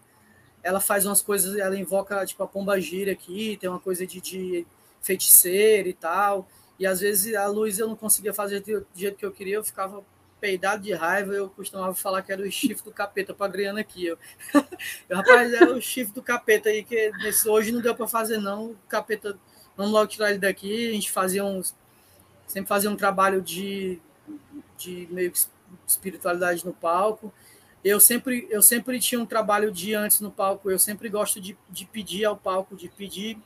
ela faz umas coisas, ela invoca tipo a pomba gira aqui, tem uma coisa de, de feiticeira e tal. E às vezes a luz eu não conseguia fazer do jeito que eu queria, eu ficava peidado de raiva, eu costumava falar que era o chifre do capeta para Adriana aqui. Eu, rapaz, é o chifre do capeta aí, que nesse, hoje não deu para fazer, não. O capeta, vamos logo tirar ele daqui. A gente fazia uns. Sempre fazia um trabalho de, de meio que espiritualidade no palco eu sempre, eu sempre tinha um trabalho de antes no palco, eu sempre gosto de, de pedir ao palco, de pedir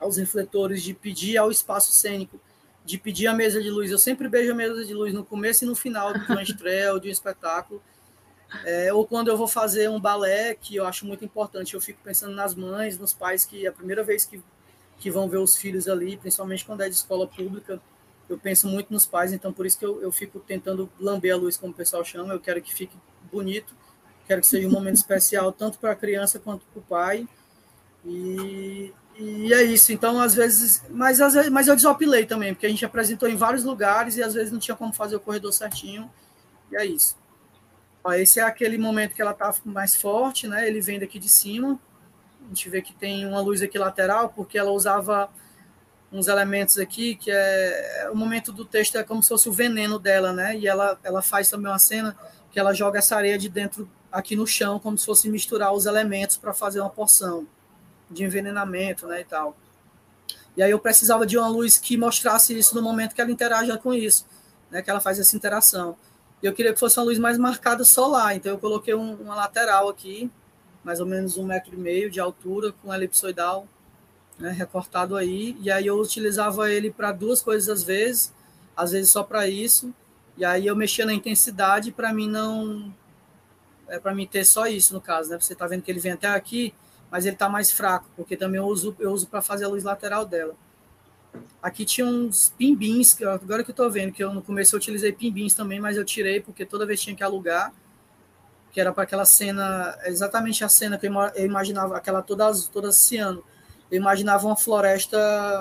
aos refletores, de pedir ao espaço cênico, de pedir a mesa de luz. Eu sempre beijo a mesa de luz no começo e no final de uma estreia ou de um espetáculo. É, ou quando eu vou fazer um balé, que eu acho muito importante, eu fico pensando nas mães, nos pais, que é a primeira vez que, que vão ver os filhos ali, principalmente quando é de escola pública, eu penso muito nos pais, então por isso que eu, eu fico tentando lamber a luz, como o pessoal chama, eu quero que fique bonito, quero que seja um momento especial, tanto para a criança quanto para o pai, e, e é isso. Então, às vezes, mas, às vezes, mas eu desopilei também, porque a gente apresentou em vários lugares e às vezes não tinha como fazer o corredor certinho. E é isso. Ó, esse é aquele momento que ela está mais forte, né? Ele vem daqui de cima. A gente vê que tem uma luz aqui lateral, porque ela usava uns elementos aqui, que é, o momento do texto é como se fosse o veneno dela, né? E ela, ela faz também uma cena que ela joga essa areia de dentro aqui no chão, como se fosse misturar os elementos para fazer uma poção de envenenamento, né, e tal. E aí eu precisava de uma luz que mostrasse isso no momento que ela interaja com isso, né, que ela faz essa interação. E eu queria que fosse uma luz mais marcada solar, então eu coloquei um, uma lateral aqui, mais ou menos um metro e meio de altura, com elipsoidal né, recortado aí, e aí eu utilizava ele para duas coisas às vezes, às vezes só para isso, e aí eu mexia na intensidade para mim não é para mim ter só isso no caso, né? Você está vendo que ele vem até aqui, mas ele está mais fraco, porque também eu uso, eu uso para fazer a luz lateral dela. Aqui tinha uns pimbins, agora que eu estou vendo, que eu no começo eu utilizei pimbins também, mas eu tirei porque toda vez tinha que alugar, que era para aquela cena, exatamente a cena que eu imaginava, aquela toda, toda ciano. Eu imaginava uma floresta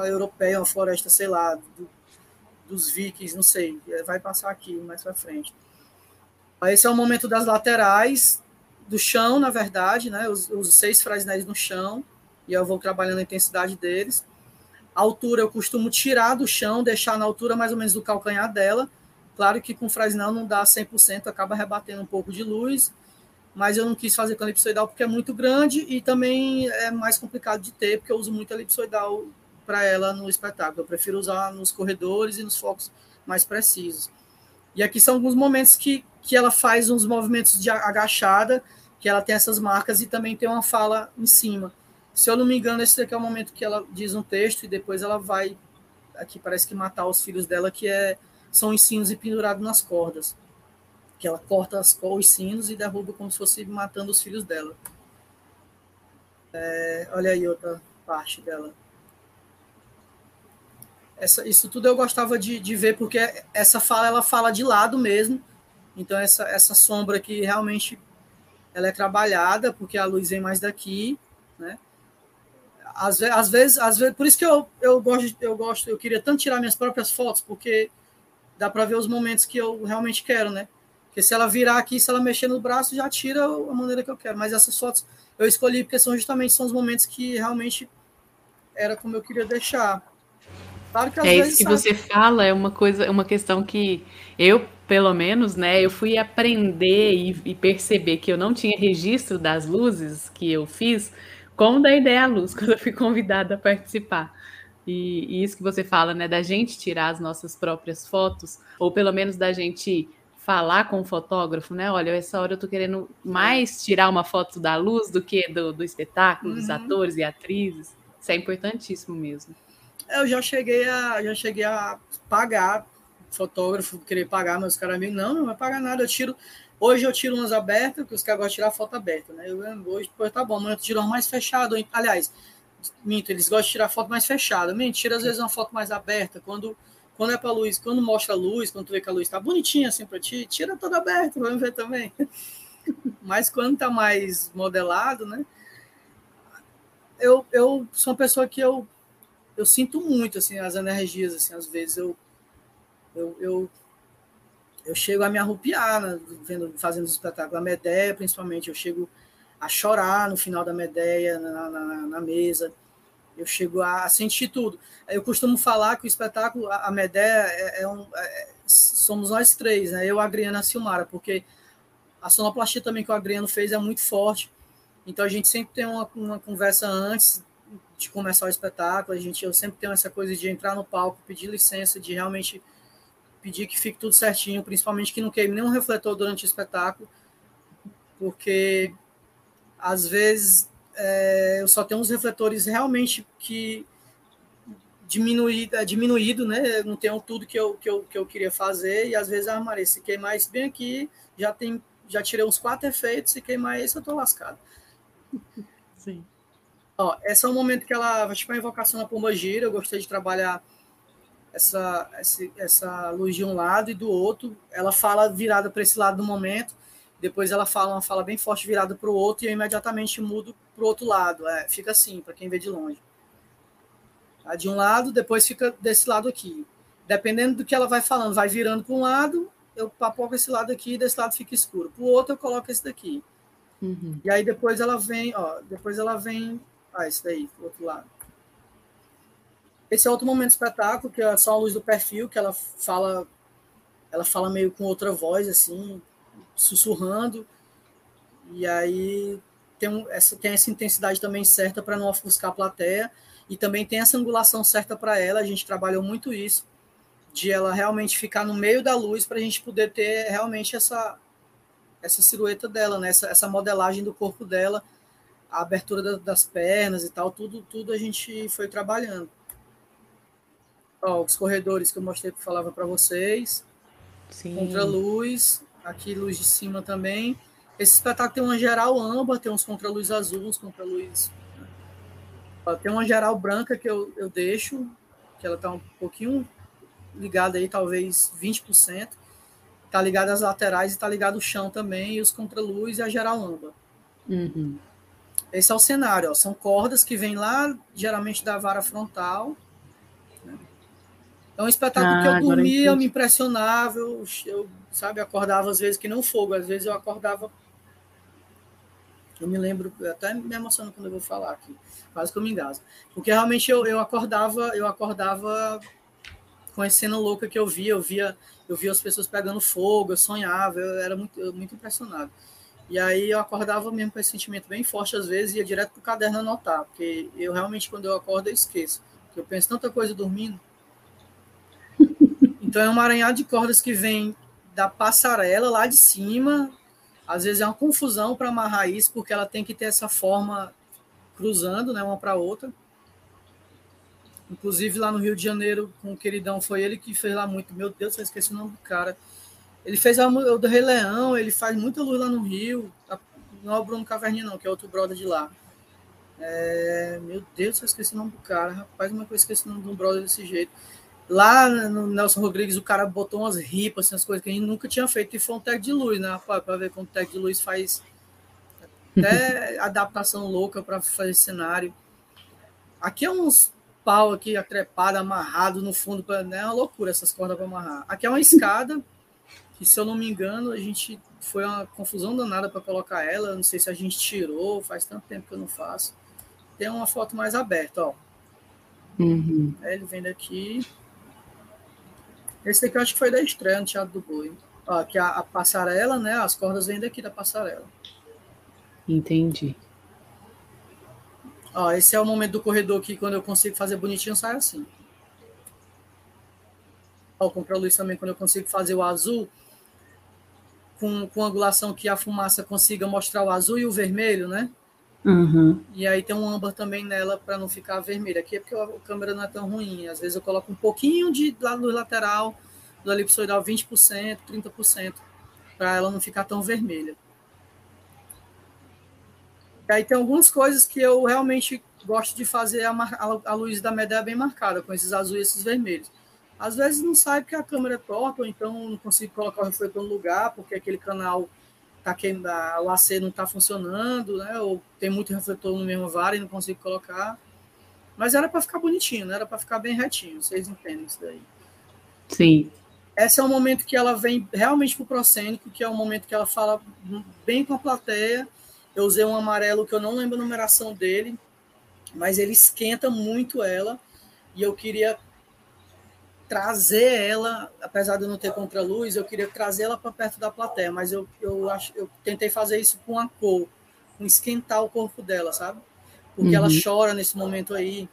europeia, uma floresta, sei lá, do, dos vikings, não sei, vai passar aqui mais para frente. Esse é o momento das laterais, do chão, na verdade, né? Os, os seis frasnéis no chão, e eu vou trabalhando a intensidade deles. A altura eu costumo tirar do chão, deixar na altura mais ou menos do calcanhar dela. Claro que com frasnel não dá 100%, acaba rebatendo um pouco de luz, mas eu não quis fazer com elipsoidal porque é muito grande e também é mais complicado de ter, porque eu uso muito elipsoidal para ela no espetáculo. Eu prefiro usar nos corredores e nos focos mais precisos. E aqui são alguns momentos que, que ela faz uns movimentos de agachada, que ela tem essas marcas e também tem uma fala em cima. Se eu não me engano, esse daqui é o momento que ela diz um texto e depois ela vai, aqui parece que matar os filhos dela, que é, são ensinos e pendurado nas cordas. Que ela corta as, os sinos e derruba como se fosse matando os filhos dela. É, olha aí outra parte dela. Essa, isso tudo eu gostava de, de ver, porque essa fala, ela fala de lado mesmo. Então, essa, essa sombra aqui realmente ela é trabalhada, porque a luz vem mais daqui, né? Às, às vezes, às vezes, por isso que eu, eu gosto, eu gosto, eu queria tanto tirar minhas próprias fotos, porque dá para ver os momentos que eu realmente quero, né? Porque se ela virar aqui, se ela mexer no braço, já tira a maneira que eu quero. Mas essas fotos eu escolhi porque são justamente são os momentos que realmente era como eu queria deixar. Claro que às é vezes isso que sabe... você fala é uma coisa, é uma questão que eu pelo menos, né, eu fui aprender e, e, perceber que eu não tinha registro das luzes que eu fiz com da ideia à luz, quando eu fui convidada a participar. E, e, isso que você fala, né, da gente tirar as nossas próprias fotos, ou pelo menos da gente falar com o fotógrafo, né? Olha, essa hora eu tô querendo mais tirar uma foto da luz do que do, do espetáculo, uhum. dos atores e atrizes. Isso é importantíssimo mesmo. Eu já cheguei a, já cheguei a pagar fotógrafo querer pagar, meus caras amigos, não, não vai pagar nada, eu tiro. Hoje eu tiro umas abertas, porque os caras gostam de tirar foto aberta, né? Eu, hoje, depois tá bom, amanhã eu tiro uma mais fechada. Aliás, minto, eles gostam de tirar foto mais fechada. Mentira, às vezes uma foto mais aberta, quando, quando é para luz, quando mostra a luz, quando tu vê que a luz tá bonitinha assim para ti, tira toda aberta, vamos ver também. Mas quando tá mais modelado, né? Eu, eu sou uma pessoa que eu, eu sinto muito assim as energias assim, às vezes eu eu, eu, eu chego a me arrupiar né, vendo, fazendo os espetáculos. A Medeia, principalmente, eu chego a chorar no final da Medeia, na, na, na mesa. Eu chego a, sentir tudo. Eu costumo falar que o espetáculo, a, Medeia, é, é um, é, somos nós três, né? eu, a Adriana e a Silmara, porque a sonoplastia também que o Adriano fez é muito forte. Então a gente sempre tem uma, uma conversa antes de começar o espetáculo. A gente, eu sempre tenho essa coisa de entrar no palco, pedir licença, de realmente pedir que fique tudo certinho, principalmente que não queime nenhum refletor durante o espetáculo, porque às vezes é, eu só tenho uns refletores realmente que diminuído, é, diminuído, né? não tenho tudo que eu, que, eu, que eu queria fazer, e às vezes, ah, Maria, se queimar isso bem aqui, já tem já tirei uns quatro efeitos, se queimar esse, eu tô lascado. Sim. Ó, esse é o momento que ela, tipo, a invocação da pomba gira, eu gostei de trabalhar essa, essa, essa luz de um lado e do outro, ela fala virada para esse lado no momento, depois ela fala uma fala bem forte virada para o outro e eu imediatamente mudo para o outro lado. É, fica assim, para quem vê de longe. Tá? De um lado, depois fica desse lado aqui. Dependendo do que ela vai falando, vai virando para um lado, eu papoco esse lado aqui e desse lado fica escuro. Para o outro, eu coloco esse daqui. Uhum. E aí depois ela vem, ó, depois ela vem. Ah, esse daí, do outro lado. Esse é outro momento do espetáculo, que é só a luz do perfil, que ela fala, ela fala meio com outra voz, assim, sussurrando. E aí tem, essa, tem essa intensidade também certa para não ofuscar a plateia. E também tem essa angulação certa para ela. A gente trabalhou muito isso, de ela realmente ficar no meio da luz para a gente poder ter realmente essa, essa silhueta dela, né? essa, essa modelagem do corpo dela, a abertura da, das pernas e tal, tudo, tudo a gente foi trabalhando. Ó, os corredores que eu mostrei que falava para vocês. Sim. Contra luz, aqui luz de cima também. Esse espetáculo tem uma geral âmbar, tem uns contra-luz azul, uns contra-luz. Tem uma geral branca que eu, eu deixo, que ela está um pouquinho ligada aí, talvez 20%. Está ligada às laterais e está ligado o chão também, e os contra-luz e a geral âmbar. Uhum. Esse é o cenário, ó. são cordas que vêm lá, geralmente da vara frontal, é um espetáculo ah, que eu dormia, eu me impressionava, eu, eu, sabe, acordava às vezes que não fogo, às vezes eu acordava. Eu me lembro, eu até me emociono quando eu vou falar aqui, quase que eu me engasgo. Porque realmente eu, eu acordava, eu acordava com a cena louca que eu via, eu via, eu via as pessoas pegando fogo, eu sonhava, eu era muito, eu, muito impressionado. E aí eu acordava mesmo com esse sentimento bem forte às vezes, ia direto pro caderno anotar, porque eu realmente quando eu acordo eu esqueço. Eu penso tanta coisa dormindo então é um emaranhado de cordas que vem da passarela lá de cima. Às vezes é uma confusão para amarrar isso, porque ela tem que ter essa forma cruzando, né, uma para outra. Inclusive lá no Rio de Janeiro, com o queridão, foi ele que fez lá muito. Meu Deus, eu esqueci o nome do cara. Ele fez a, o do Rei Leão, ele faz muita luz lá no Rio. Não é o Bruno Caverninha, não, que é outro brother de lá. É, meu Deus, eu esqueci o nome do cara. Rapaz, como é que eu esqueci o nome um brother desse jeito? Lá no Nelson Rodrigues, o cara botou umas ripas, assim, as coisas que a gente nunca tinha feito, e foi um tag de luz, né? Para ver como o tag de luz faz até adaptação louca para fazer cenário. Aqui é uns pau aqui atrepado, amarrado no fundo, pra, né? É uma loucura essas cordas para amarrar. Aqui é uma escada, que se eu não me engano, a gente foi uma confusão danada para colocar ela. Não sei se a gente tirou, faz tanto tempo que eu não faço. Tem uma foto mais aberta, ó. Uhum. Ele vem daqui. Esse daqui eu acho que foi da estreia no Teatro do Boi. Ó, aqui a, a passarela, né? As cordas vêm daqui da passarela. Entendi. Ó, esse é o momento do corredor que quando eu consigo fazer bonitinho, sai assim. Ó, o luz também, quando eu consigo fazer o azul, com, com angulação que a fumaça consiga mostrar o azul e o vermelho, né? Uhum. E aí tem um âmbar também nela para não ficar vermelha. Aqui é porque a câmera não é tão ruim. Às vezes eu coloco um pouquinho de luz lateral do elipsoidal, 20%, 30%, para ela não ficar tão vermelha. E aí tem algumas coisas que eu realmente gosto de fazer a, a, luz da média bem marcada, com esses azuis e esses vermelhos. Às vezes não sai porque a câmera é torta, ou então não consigo colocar o refletor no lugar, porque aquele canal tá queimando, o AC não está funcionando, né? Ou tem muito refletor no mesmo vara e não consigo colocar. Mas era para ficar bonitinho, né? Era para ficar bem retinho. Vocês entendem isso daí? Sim. Esse é o momento que ela vem realmente para o proscênico, que é o momento que ela fala bem com a plateia. Eu usei um amarelo que eu não lembro a numeração dele, mas ele esquenta muito ela. E eu queria trazer ela, apesar de eu não ter contraluz, eu queria trazer ela para perto da plateia, mas eu, eu, acho, eu tentei fazer isso com a cor, com esquentar o corpo dela, sabe? Porque uhum. ela chora nesse momento aí.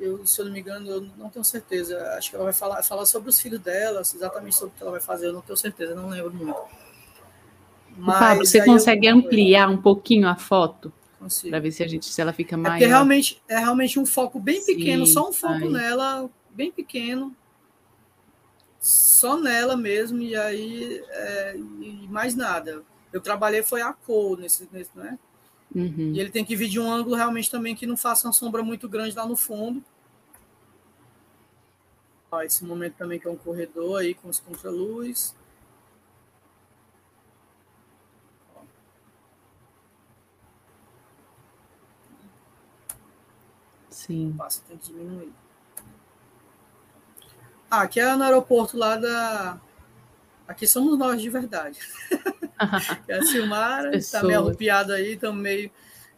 Eu, se eu não me engano, eu não tenho certeza. Acho que ela vai falar, falar sobre os filhos dela, exatamente sobre o que ela vai fazer, eu não tenho certeza, não lembro muito. Mas, Pablo, você consegue eu... ampliar um pouquinho a foto? Para ver se a gente se ela fica maior. É realmente é realmente um foco bem pequeno, Sim, só um foco nela, bem pequeno. Só nela mesmo, e aí é, e mais nada. Eu trabalhei foi a cor nesse, nesse né? Uhum. E ele tem que vir de um ângulo realmente também que não faça uma sombra muito grande lá no fundo. Ó, esse momento também que é um corredor aí com os contraluz. Sim. Passa, tem que diminuir. Ah, aqui é no aeroporto lá da. Aqui somos nós de verdade. é a Silmara, está meio arrupiado aí, meio.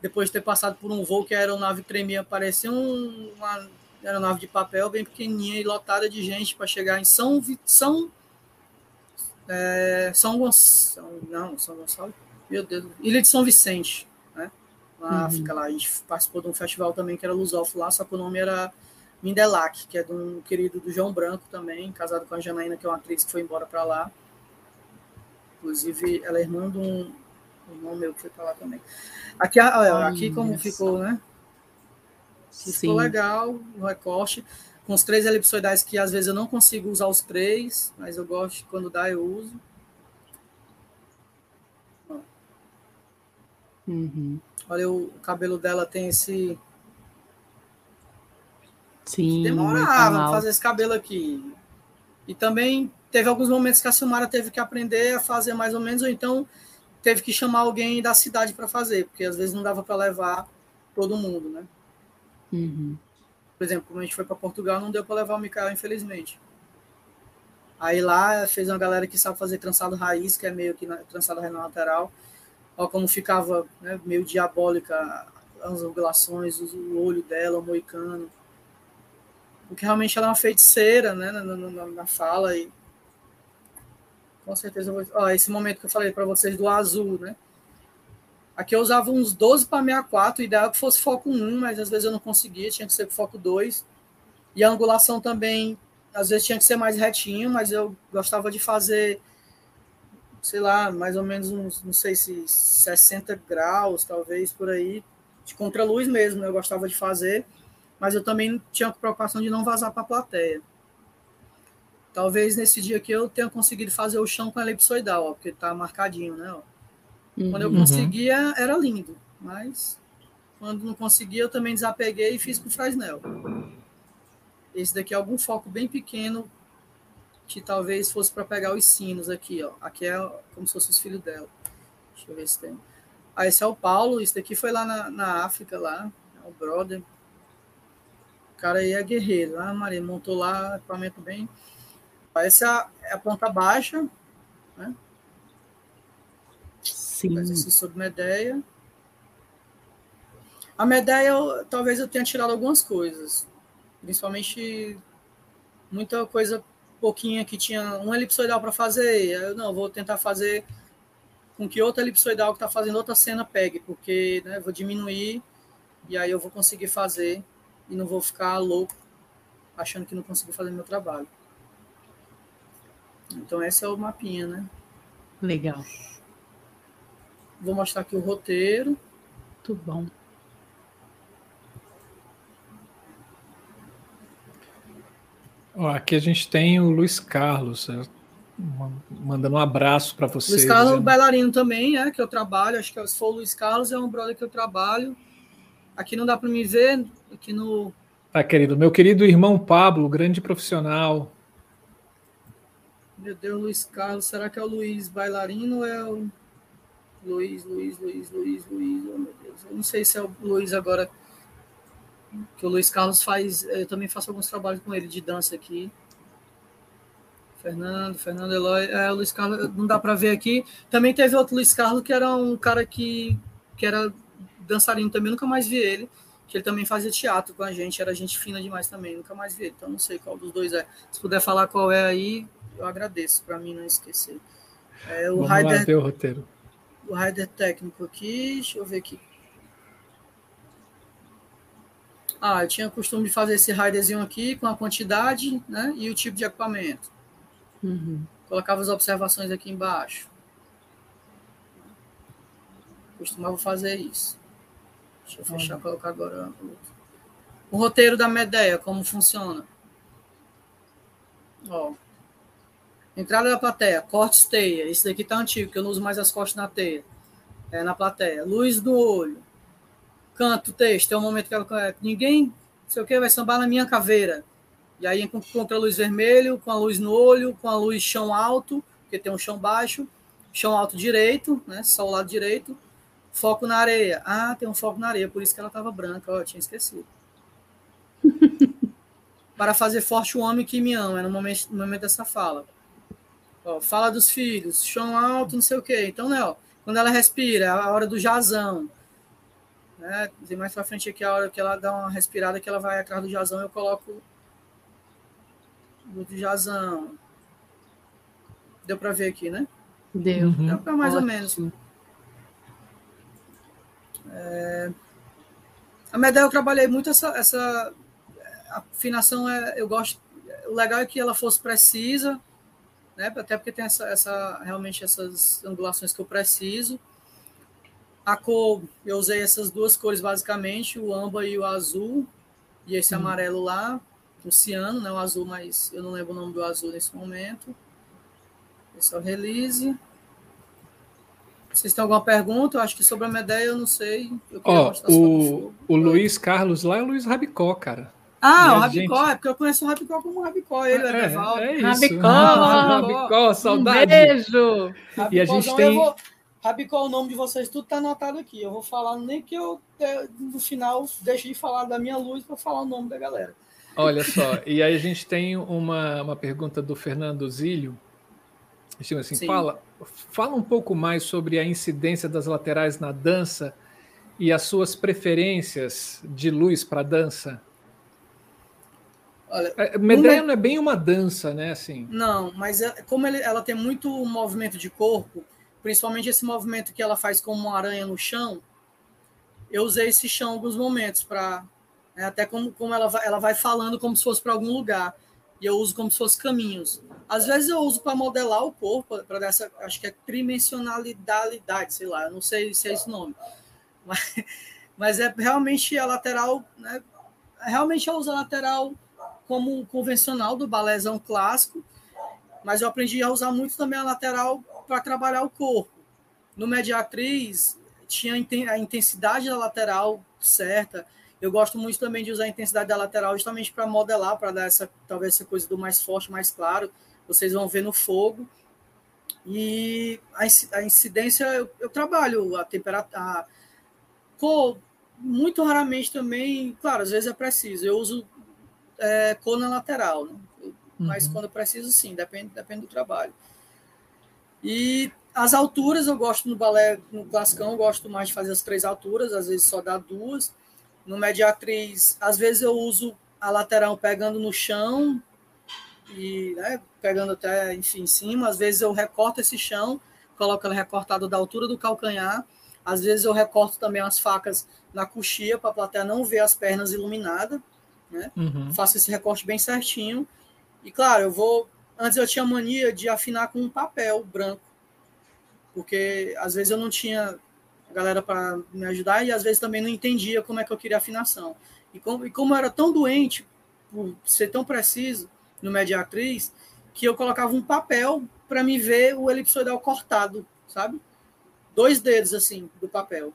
Depois de ter passado por um voo que a aeronave tremia, parecia um, uma aeronave de papel bem pequenininha e lotada de gente para chegar em São. São. É, São Gonçalo. Não, São Gonçalo. Meu Deus. Ilha de São Vicente, né? Na uhum. África lá. A gente participou de um festival também que era Lusof lá, só que o nome era Mindelac, que é de um querido do João Branco também, casado com a Janaína, que é uma atriz que foi embora para lá. Inclusive, ela é irmã de um irmão meu que foi para lá também. Aqui, olha, aqui como ficou, né? Ficou legal o recorte. Com os três elipsoidais que às vezes eu não consigo usar os três, mas eu gosto quando dá, eu uso. Uhum. Olha, o cabelo dela tem esse. Sim. Demorava fazer esse cabelo aqui. E também teve alguns momentos que a Silmara teve que aprender a fazer mais ou menos, ou então teve que chamar alguém da cidade para fazer, porque às vezes não dava para levar todo mundo, né? Uhum. Por exemplo, quando a gente foi para Portugal, não deu para levar o Mikael, infelizmente. Aí lá fez uma galera que sabe fazer trançado raiz, que é meio que na, trançado raiz na lateral. Olha como ficava né, meio diabólica as angulações, o olho dela, o moicano. Porque realmente ela é uma feiticeira né, na, na, na fala e com certeza vou. Ó, esse momento que eu falei para vocês do azul, né? Aqui eu usava uns 12 para 64, o ideal que fosse foco 1, mas às vezes eu não conseguia, tinha que ser foco 2. E a angulação também, às vezes tinha que ser mais retinho, mas eu gostava de fazer, sei lá, mais ou menos uns, não sei se 60 graus, talvez, por aí, de contraluz mesmo, eu gostava de fazer, mas eu também tinha a preocupação de não vazar para a plateia. Talvez nesse dia aqui eu tenha conseguido fazer o chão com elipsoidal, ó, porque tá marcadinho, né? Ó. Quando eu uhum. conseguia, era lindo, mas quando não conseguia, eu também desapeguei e fiz com o Fresnel. Esse daqui é algum foco bem pequeno, que talvez fosse para pegar os sinos aqui, ó. Aqui é como se fosse os filhos dela. Deixa eu ver se tem. Ah, esse é o Paulo, esse daqui foi lá na, na África, lá, é o brother. O cara aí é guerreiro, ah, Maria, montou lá equipamento bem essa é a ponta baixa, né? Sim. Assim sobre Medeia. A Medeia, eu, talvez eu tenha tirado algumas coisas, principalmente muita coisa pouquinha que tinha um elipsoidal para fazer. Eu não vou tentar fazer com que outra elipsoidal que está fazendo outra cena pegue, porque né, vou diminuir e aí eu vou conseguir fazer e não vou ficar louco achando que não consigo fazer meu trabalho. Então, esse é o mapinha, né? Legal. Vou mostrar aqui o roteiro. Tudo bom. Ó, aqui a gente tem o Luiz Carlos, é, mandando um abraço para você. Luiz Carlos é bailarino também, é, que eu trabalho. Acho que se for o Luiz Carlos, é um brother que eu trabalho. Aqui não dá para me ver, aqui no. Tá, querido. Meu querido irmão Pablo, grande profissional, meu Deus, Luiz Carlos. Será que é o Luiz bailarino ou é o Luiz, Luiz, Luiz, Luiz, Luiz? Oh, meu Deus. Eu não sei se é o Luiz agora. Que o Luiz Carlos faz. Eu também faço alguns trabalhos com ele de dança aqui. Fernando, Fernando Eloy. É, o Luiz Carlos, não dá para ver aqui. Também teve outro Luiz Carlos que era um cara que, que era dançarino também, nunca mais vi ele. Que ele também fazia teatro com a gente, era gente fina demais também, nunca mais vi ele. Então não sei qual dos dois é. Se puder falar qual é aí, eu agradeço, para mim não esquecer. É, o Vamos Rider, lá ver o roteiro. O rider técnico aqui, deixa eu ver aqui. Ah, eu tinha costume de fazer esse riderzinho aqui com a quantidade né, e o tipo de equipamento. Uhum. Colocava as observações aqui embaixo. Costumava fazer isso. Deixa eu fechar, colocar agora o roteiro da Medeia, como funciona. Ó. Entrada da plateia, cortes teia. Esse daqui tá antigo, que eu não uso mais as cortes na teia. É na plateia. Luz do olho. Canto, texto. É um momento que ela. Ninguém, sei o que, vai sambar na minha caveira. E aí encontra a luz vermelho, com a luz no olho, com a luz chão alto, porque tem um chão baixo, chão alto direito, né? Só o lado direito. Foco na areia. Ah, tem um foco na areia, por isso que ela estava branca, ó, tinha esquecido. Para fazer forte o homem que me ama, é no momento, no momento dessa fala. Ó, fala dos filhos, chão alto, não sei o quê. Então, né, ó, quando ela respira, é a hora do jazão. Né? Tem mais pra frente aqui a hora que ela dá uma respirada, que ela vai atrás do jazão, eu coloco do jazão. Deu para ver aqui, né? Deu. Uhum. Deu para mais Ótimo. ou menos. É... A Medea eu trabalhei muito essa, essa afinação, é, eu gosto. O legal é que ela fosse precisa, né? Até porque tem essa, essa realmente essas angulações que eu preciso. A cor, eu usei essas duas cores basicamente, o âmbar e o azul, e esse hum. amarelo lá, o ciano, né? O azul, mas eu não lembro o nome do azul nesse momento. Esse é o release. Vocês têm alguma pergunta? Eu acho que sobre a Medeia eu não sei. Ó, oh, o, o Luiz Carlos lá é o Luiz Rabicó, cara. Ah, o Rabicó, gente... é porque eu conheço o Rabicó como Rabicó, ele é, é Devaldo. É isso. Rabicó, Rabicó, saudade. Um beijo. Rabicó, e a gente tem... Vou... Rabicó, o nome de vocês, tudo tá anotado aqui. Eu vou falar, nem que eu, é, no final, deixe de falar da minha luz para falar o nome da galera. Olha só, e aí a gente tem uma, uma pergunta do Fernando Zílio. Assim, fala, fala um pouco mais sobre a incidência das laterais na dança e as suas preferências de luz para dança. Olha, é, uma... não é bem uma dança, né? Assim. Não, mas é, como ela tem muito movimento de corpo, principalmente esse movimento que ela faz como uma aranha no chão, eu usei esse chão alguns momentos para né, até como, como ela, vai, ela vai falando como se fosse para algum lugar e eu uso como se fosse caminhos. Às vezes eu uso para modelar o corpo, para dar essa, acho que é trimensionalidade, sei lá, eu não sei se é esse nome, mas, mas é realmente a lateral, né? Realmente eu uso a lateral como convencional do balézão clássico, mas eu aprendi a usar muito também a lateral para trabalhar o corpo. No Mediatriz, tinha a intensidade da lateral certa. Eu gosto muito também de usar a intensidade da lateral justamente para modelar, para dar essa talvez essa coisa do mais forte, mais claro. Vocês vão ver no fogo. E a incidência, eu, eu trabalho a temperatura. cor, muito raramente também, claro, às vezes é preciso. Eu uso é, cor na lateral, né? mas uhum. quando preciso, sim, depende, depende do trabalho. E as alturas eu gosto no balé, no classicão, eu gosto mais de fazer as três alturas, às vezes só dá duas. No mediatriz, às vezes eu uso a lateral pegando no chão e né, pegando até enfim, em cima. Às vezes eu recorto esse chão, coloco ela recortada da altura do calcanhar. Às vezes eu recorto também as facas na coxia para a plateia não ver as pernas iluminadas. Né? Uhum. Faço esse recorte bem certinho. E claro, eu vou. Antes eu tinha mania de afinar com um papel branco, porque às vezes eu não tinha galera para me ajudar e às vezes também não entendia como é que eu queria afinação. E como, e como eu era tão doente por ser tão preciso no mediatriz, que eu colocava um papel para me ver o elipsoidal cortado, sabe? Dois dedos assim do papel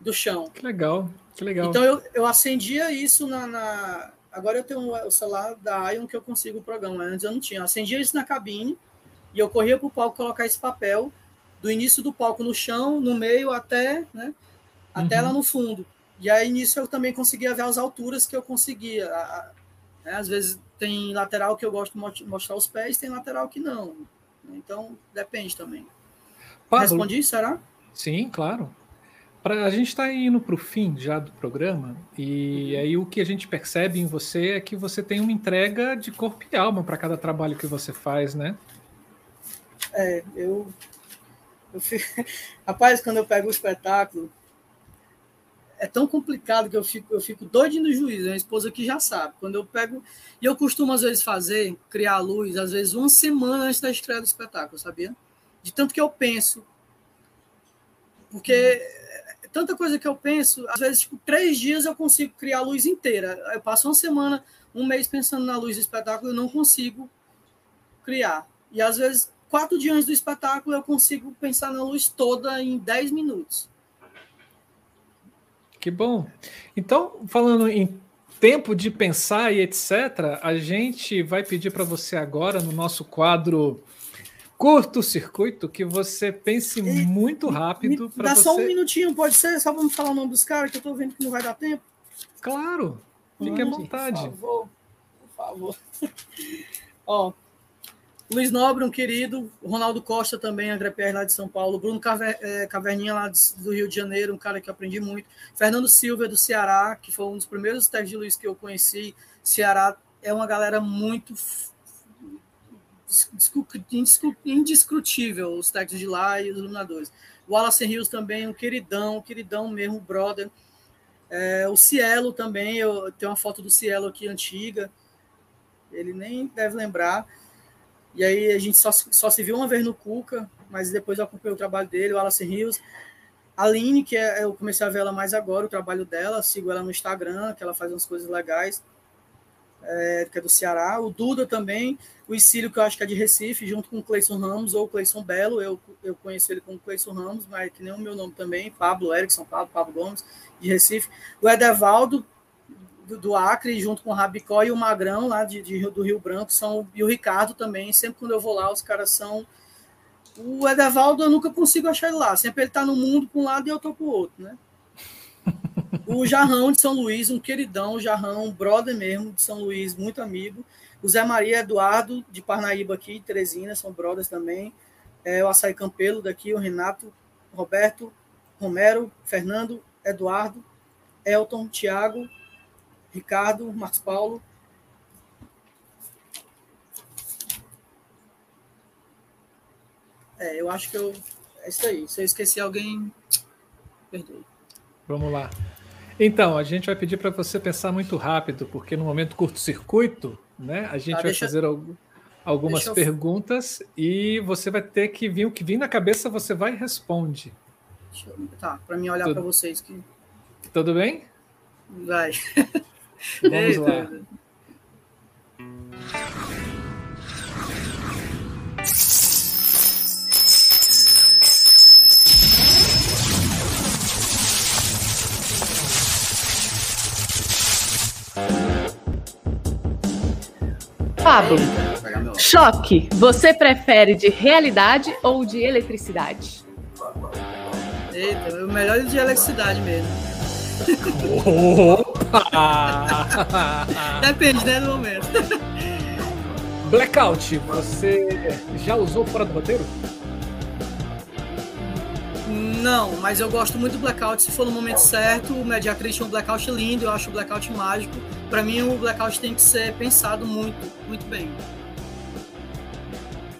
do chão. Que legal. Que legal. Então eu, eu acendia isso na, na... Agora eu tenho o celular da Ion que eu consigo o programa. Antes eu não tinha. Eu acendia isso na cabine e eu corria para o palco colocar esse papel do início do palco no chão, no meio até, né, até uhum. lá no fundo. E aí nisso eu também conseguia ver as alturas que eu conseguia. Né, às vezes tem lateral que eu gosto de mostrar os pés, tem lateral que não. Então depende também. Pablo, Respondi, será? Sim, claro. Pra, a gente está indo para o fim já do programa, e aí o que a gente percebe em você é que você tem uma entrega de corpo e alma para cada trabalho que você faz, né? É, eu. eu fico... Rapaz, quando eu pego o espetáculo, é tão complicado que eu fico, eu fico doidinho no juiz. Minha esposa que já sabe. Quando eu pego. E eu costumo, às vezes, fazer, criar a luz, às vezes, uma semana antes da estreia do espetáculo, sabia? De tanto que eu penso. Porque tanta coisa que eu penso, às vezes, tipo, três dias eu consigo criar a luz inteira. Eu passo uma semana, um mês pensando na luz do espetáculo, eu não consigo criar. E às vezes, quatro dias antes do espetáculo, eu consigo pensar na luz toda em dez minutos. Que bom. Então, falando em tempo de pensar e etc., a gente vai pedir para você agora, no nosso quadro curto-circuito, que você pense e, muito rápido. Dá você... só um minutinho, pode ser? Só vamos falar o nome dos caras, que eu estou vendo que não vai dar tempo. Claro, fique à vontade. Por favor, por favor. Ó, Luiz Nobre, um querido. Ronaldo Costa também, André Pierre lá de São Paulo. Bruno é, Caverninha lá do Rio de Janeiro, um cara que aprendi muito. Fernando Silva do Ceará, que foi um dos primeiros testes de luz que eu conheci. Ceará é uma galera muito indiscutível, os testes de lá e os iluminadores. O Wallace Rios também, um queridão, um queridão mesmo, brother. É, o Cielo também, eu tenho uma foto do Cielo aqui antiga, ele nem deve lembrar. E aí a gente só, só se viu uma vez no Cuca, mas depois eu acompanhei o trabalho dele, o Alice Rios. A Aline, que é, eu comecei a ver ela mais agora, o trabalho dela, sigo ela no Instagram, que ela faz umas coisas legais, é, que é do Ceará. O Duda também, o Isílio, que eu acho que é de Recife, junto com o Cleison Ramos ou o Cleison Belo, eu, eu conheço ele como Cleison Ramos, mas que nem o meu nome também, Pablo Erickson, Pablo, Pablo Gomes, de Recife. O Edevaldo, do, do, Acre, junto com o Rabicó e o Magrão, lá de, de, do Rio Branco, são, e o Ricardo também. Sempre quando eu vou lá, os caras são. O Edevaldo, eu nunca consigo achar ele lá. Sempre ele está no mundo para um lado e eu estou para o outro, né? O Jarrão de São Luís, um queridão, o Jarrão, um brother mesmo de São Luís, muito amigo. O Zé Maria Eduardo, de Parnaíba aqui, Teresina, são brothers também. É, o Açaí Campelo daqui, o Renato, Roberto, Romero, Fernando, Eduardo, Elton, Tiago, Ricardo, Marcos Paulo. É, eu acho que eu. É isso aí. Se eu esqueci alguém, perdoe. Vamos lá. Então, a gente vai pedir para você pensar muito rápido, porque no momento curto-circuito, né, a gente tá, vai deixa... fazer algumas eu... perguntas e você vai ter que vir o que vir na cabeça, você vai e responde. Eu... Tá, para mim olhar para vocês que. Tudo bem? Vai. Vamos lá. Pablo, choque. Você prefere de realidade ou de eletricidade? Eita, o melhor é de eletricidade mesmo. Depende, né, do momento. Blackout, você já usou fora do roteiro? Não, mas eu gosto muito do Blackout se for no momento certo. O Mediatrix é um Blackout lindo, eu acho o Blackout mágico. Para mim, o Blackout tem que ser pensado muito, muito bem.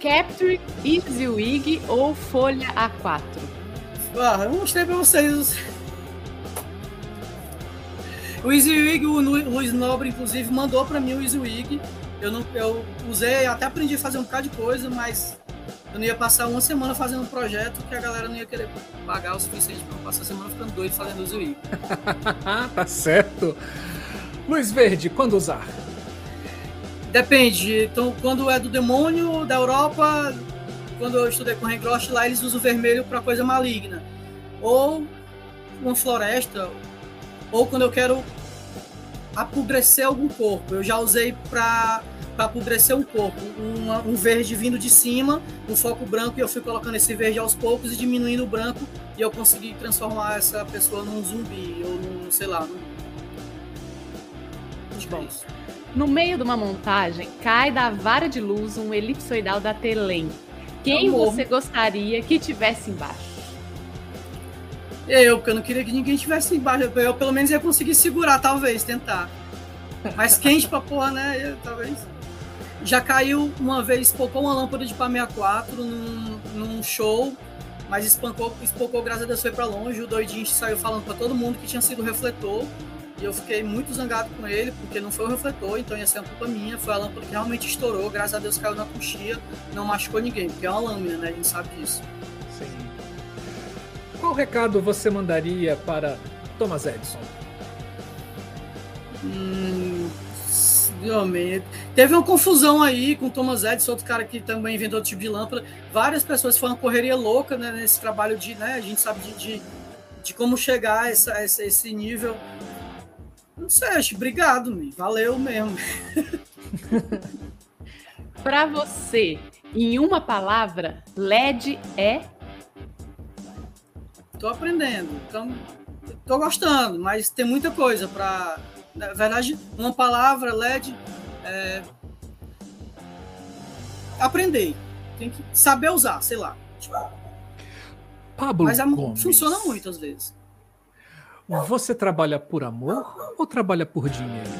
Capture, EasyWig ou Folha A4? Ah, eu mostrei para vocês o EasyWig, o Luiz Nobre, inclusive, mandou para mim o EasyWig. Eu, não, eu usei, até aprendi a fazer um bocado de coisa, mas eu não ia passar uma semana fazendo um projeto que a galera não ia querer pagar o suficiente para passar a semana ficando doido fazendo o EasyWig. tá certo. Luz verde, quando usar? Depende. Então, quando é do demônio, da Europa, quando eu estudei com o Regrost, lá eles usam vermelho para coisa maligna. Ou uma floresta, ou quando eu quero apodrecer algum corpo. Eu já usei para apodrecer um corpo, uma, um verde vindo de cima, um foco branco, e eu fui colocando esse verde aos poucos e diminuindo o branco, e eu consegui transformar essa pessoa num zumbi, ou num, sei lá. Num... Bom, no meio de uma montagem, cai da vara de luz um elipsoidal da Telem. Quem você gostaria que tivesse embaixo? Eu, porque eu não queria que ninguém estivesse embaixo. Eu, pelo menos, ia conseguir segurar, talvez, tentar. Mas quente pra porra, né? Eu, talvez. Já caiu uma vez, espocou uma lâmpada de pá 64 num, num show, mas espancou, espocou, graças a Deus, foi pra longe. O doidinho saiu falando pra todo mundo que tinha sido refletor. E eu fiquei muito zangado com ele, porque não foi o refletor, então ia ser uma culpa minha. Foi a lâmpada que realmente estourou, graças a Deus caiu na coxia, não machucou ninguém, porque é uma lâmina, né? A gente sabe disso. Qual recado você mandaria para Thomas Edison? Hum, teve uma confusão aí com Thomas Edison, outro cara que também inventou outro tipo de lâmpada. Várias pessoas foram uma correria louca né, nesse trabalho de, né, a gente sabe de, de, de como chegar a essa, essa, esse nível. Não sei, acho, obrigado, me. valeu mesmo. Para você, em uma palavra, LED é? Tô aprendendo, então tô gostando, mas tem muita coisa para na verdade, uma palavra LED é, aprender. Tem que saber usar, sei lá. Tipo, Pablo mas é, Gomes, funciona muito às vezes. Você trabalha por amor ou trabalha por dinheiro?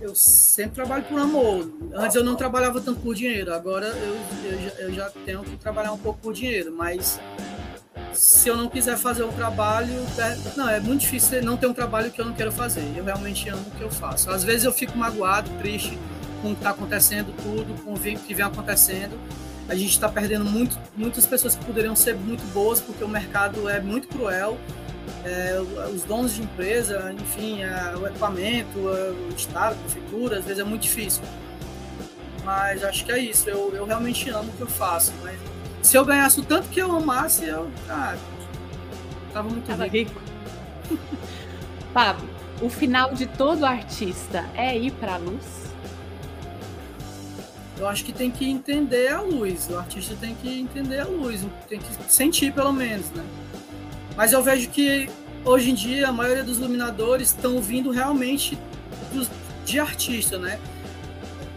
Eu sempre trabalho por amor. Antes eu não trabalhava tanto por dinheiro, agora eu, eu, já, eu já tenho que trabalhar um pouco por dinheiro, mas se eu não quiser fazer o trabalho, é, não, é muito difícil não ter um trabalho que eu não quero fazer. Eu realmente amo o que eu faço. Às vezes eu fico magoado, triste com o que está acontecendo, tudo, com o que vem acontecendo. A gente está perdendo muito, muitas pessoas que poderiam ser muito boas, porque o mercado é muito cruel. É, os donos de empresa, enfim, é, o equipamento, é, o Estado, a prefeitura, às vezes é muito difícil. Mas acho que é isso. Eu, eu realmente amo o que eu faço. Mas se eu ganhasse o tanto que eu amasse, eu ah, tava muito tava rico. rico. Pablo, o final de todo artista é ir para a luz? Eu acho que tem que entender a luz. O artista tem que entender a luz, tem que sentir pelo menos, né? Mas eu vejo que hoje em dia a maioria dos iluminadores estão vindo realmente dos, de artista, né?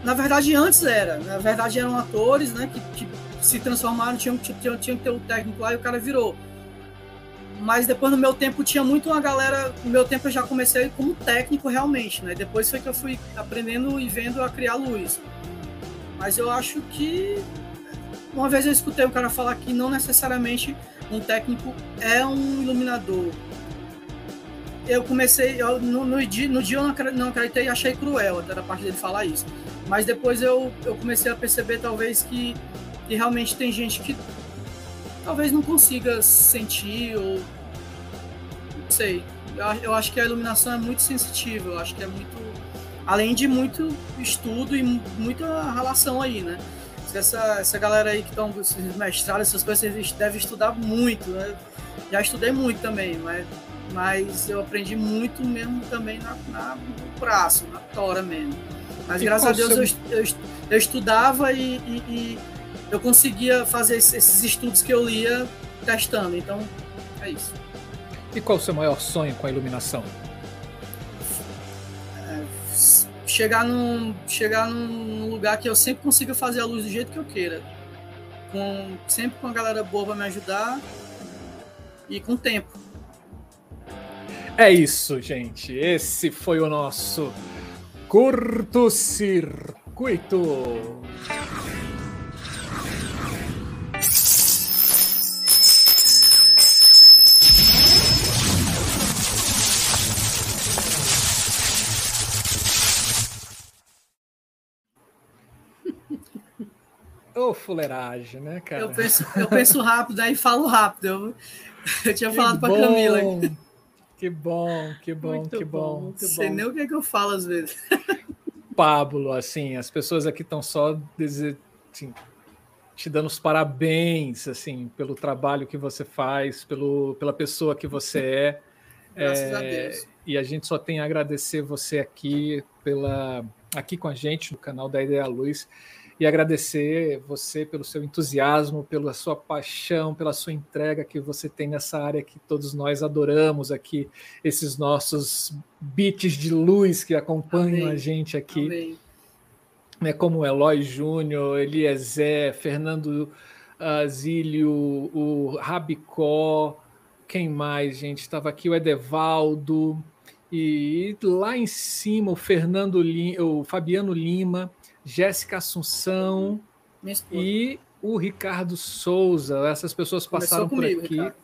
Na verdade antes era, na verdade eram atores, né? Que, que se transformaram, tinham, tinham, tinham que ter o técnico lá e o cara virou. Mas depois no meu tempo tinha muito uma galera. No meu tempo eu já comecei como técnico realmente, né? Depois foi que eu fui aprendendo e vendo a criar luz. Mas eu acho que. Uma vez eu escutei um cara falar que não necessariamente um técnico é um iluminador. Eu comecei, eu, no, no, dia, no dia eu não acreditei e achei cruel até da parte dele falar isso. Mas depois eu, eu comecei a perceber talvez que e realmente tem gente que talvez não consiga sentir ou não sei. Eu, acho que a iluminação é muito sensitiva, eu acho que é muito além de muito estudo e muita relação aí, né? Essa, essa galera aí que estão mestrados, essas coisas, vocês devem estudar muito, né? Já estudei muito também, mas, mas eu aprendi muito mesmo também na, na no braço, na tora mesmo. Mas e graças a Deus seu... eu, eu, eu, estudava e, e, e eu conseguia fazer esses estudos que eu lia testando. Então, é isso. E qual o seu maior sonho com a iluminação? É, chegar, num, chegar num lugar que eu sempre consiga fazer a luz do jeito que eu queira. Com, sempre com a galera boa para me ajudar e com tempo. É isso, gente. Esse foi o nosso curto-circuito. Ô, oh, fuleiragem, né, cara? Eu penso, eu penso rápido, aí falo rápido. Eu, eu tinha que falado para Camila. Que bom, que bom, muito que bom. bom Sei bom. nem o que, é que eu falo às vezes. Pablo, assim, as pessoas aqui estão só assim, te dando os parabéns, assim, pelo trabalho que você faz, pelo, pela pessoa que você é. Graças é, a Deus. E a gente só tem a agradecer você aqui pela aqui com a gente no canal da Ideia Luz e agradecer você pelo seu entusiasmo, pela sua paixão, pela sua entrega que você tem nessa área que todos nós adoramos aqui, esses nossos bits de luz que acompanham Amém. a gente aqui. Amém. Né, como o Eloy Júnior, Eliezer, Fernando Zílio, o Rabicó, quem mais, gente? Estava aqui o Edevaldo, e lá em cima o Fernando Lima, o Fabiano Lima, Jéssica Assunção e o Ricardo Souza. Essas pessoas passaram comigo, por aqui Ricardo.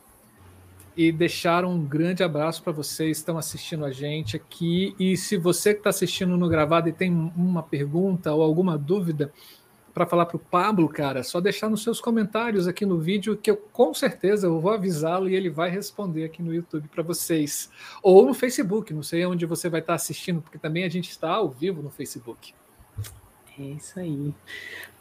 e deixaram um grande abraço para vocês. Estão assistindo a gente aqui. E se você que está assistindo no gravado e tem uma pergunta ou alguma dúvida para falar para o Pablo, cara, só deixar nos seus comentários aqui no vídeo que eu com certeza eu vou avisá-lo e ele vai responder aqui no YouTube para vocês. Ou no Facebook, não sei onde você vai estar assistindo, porque também a gente está ao vivo no Facebook. É isso aí.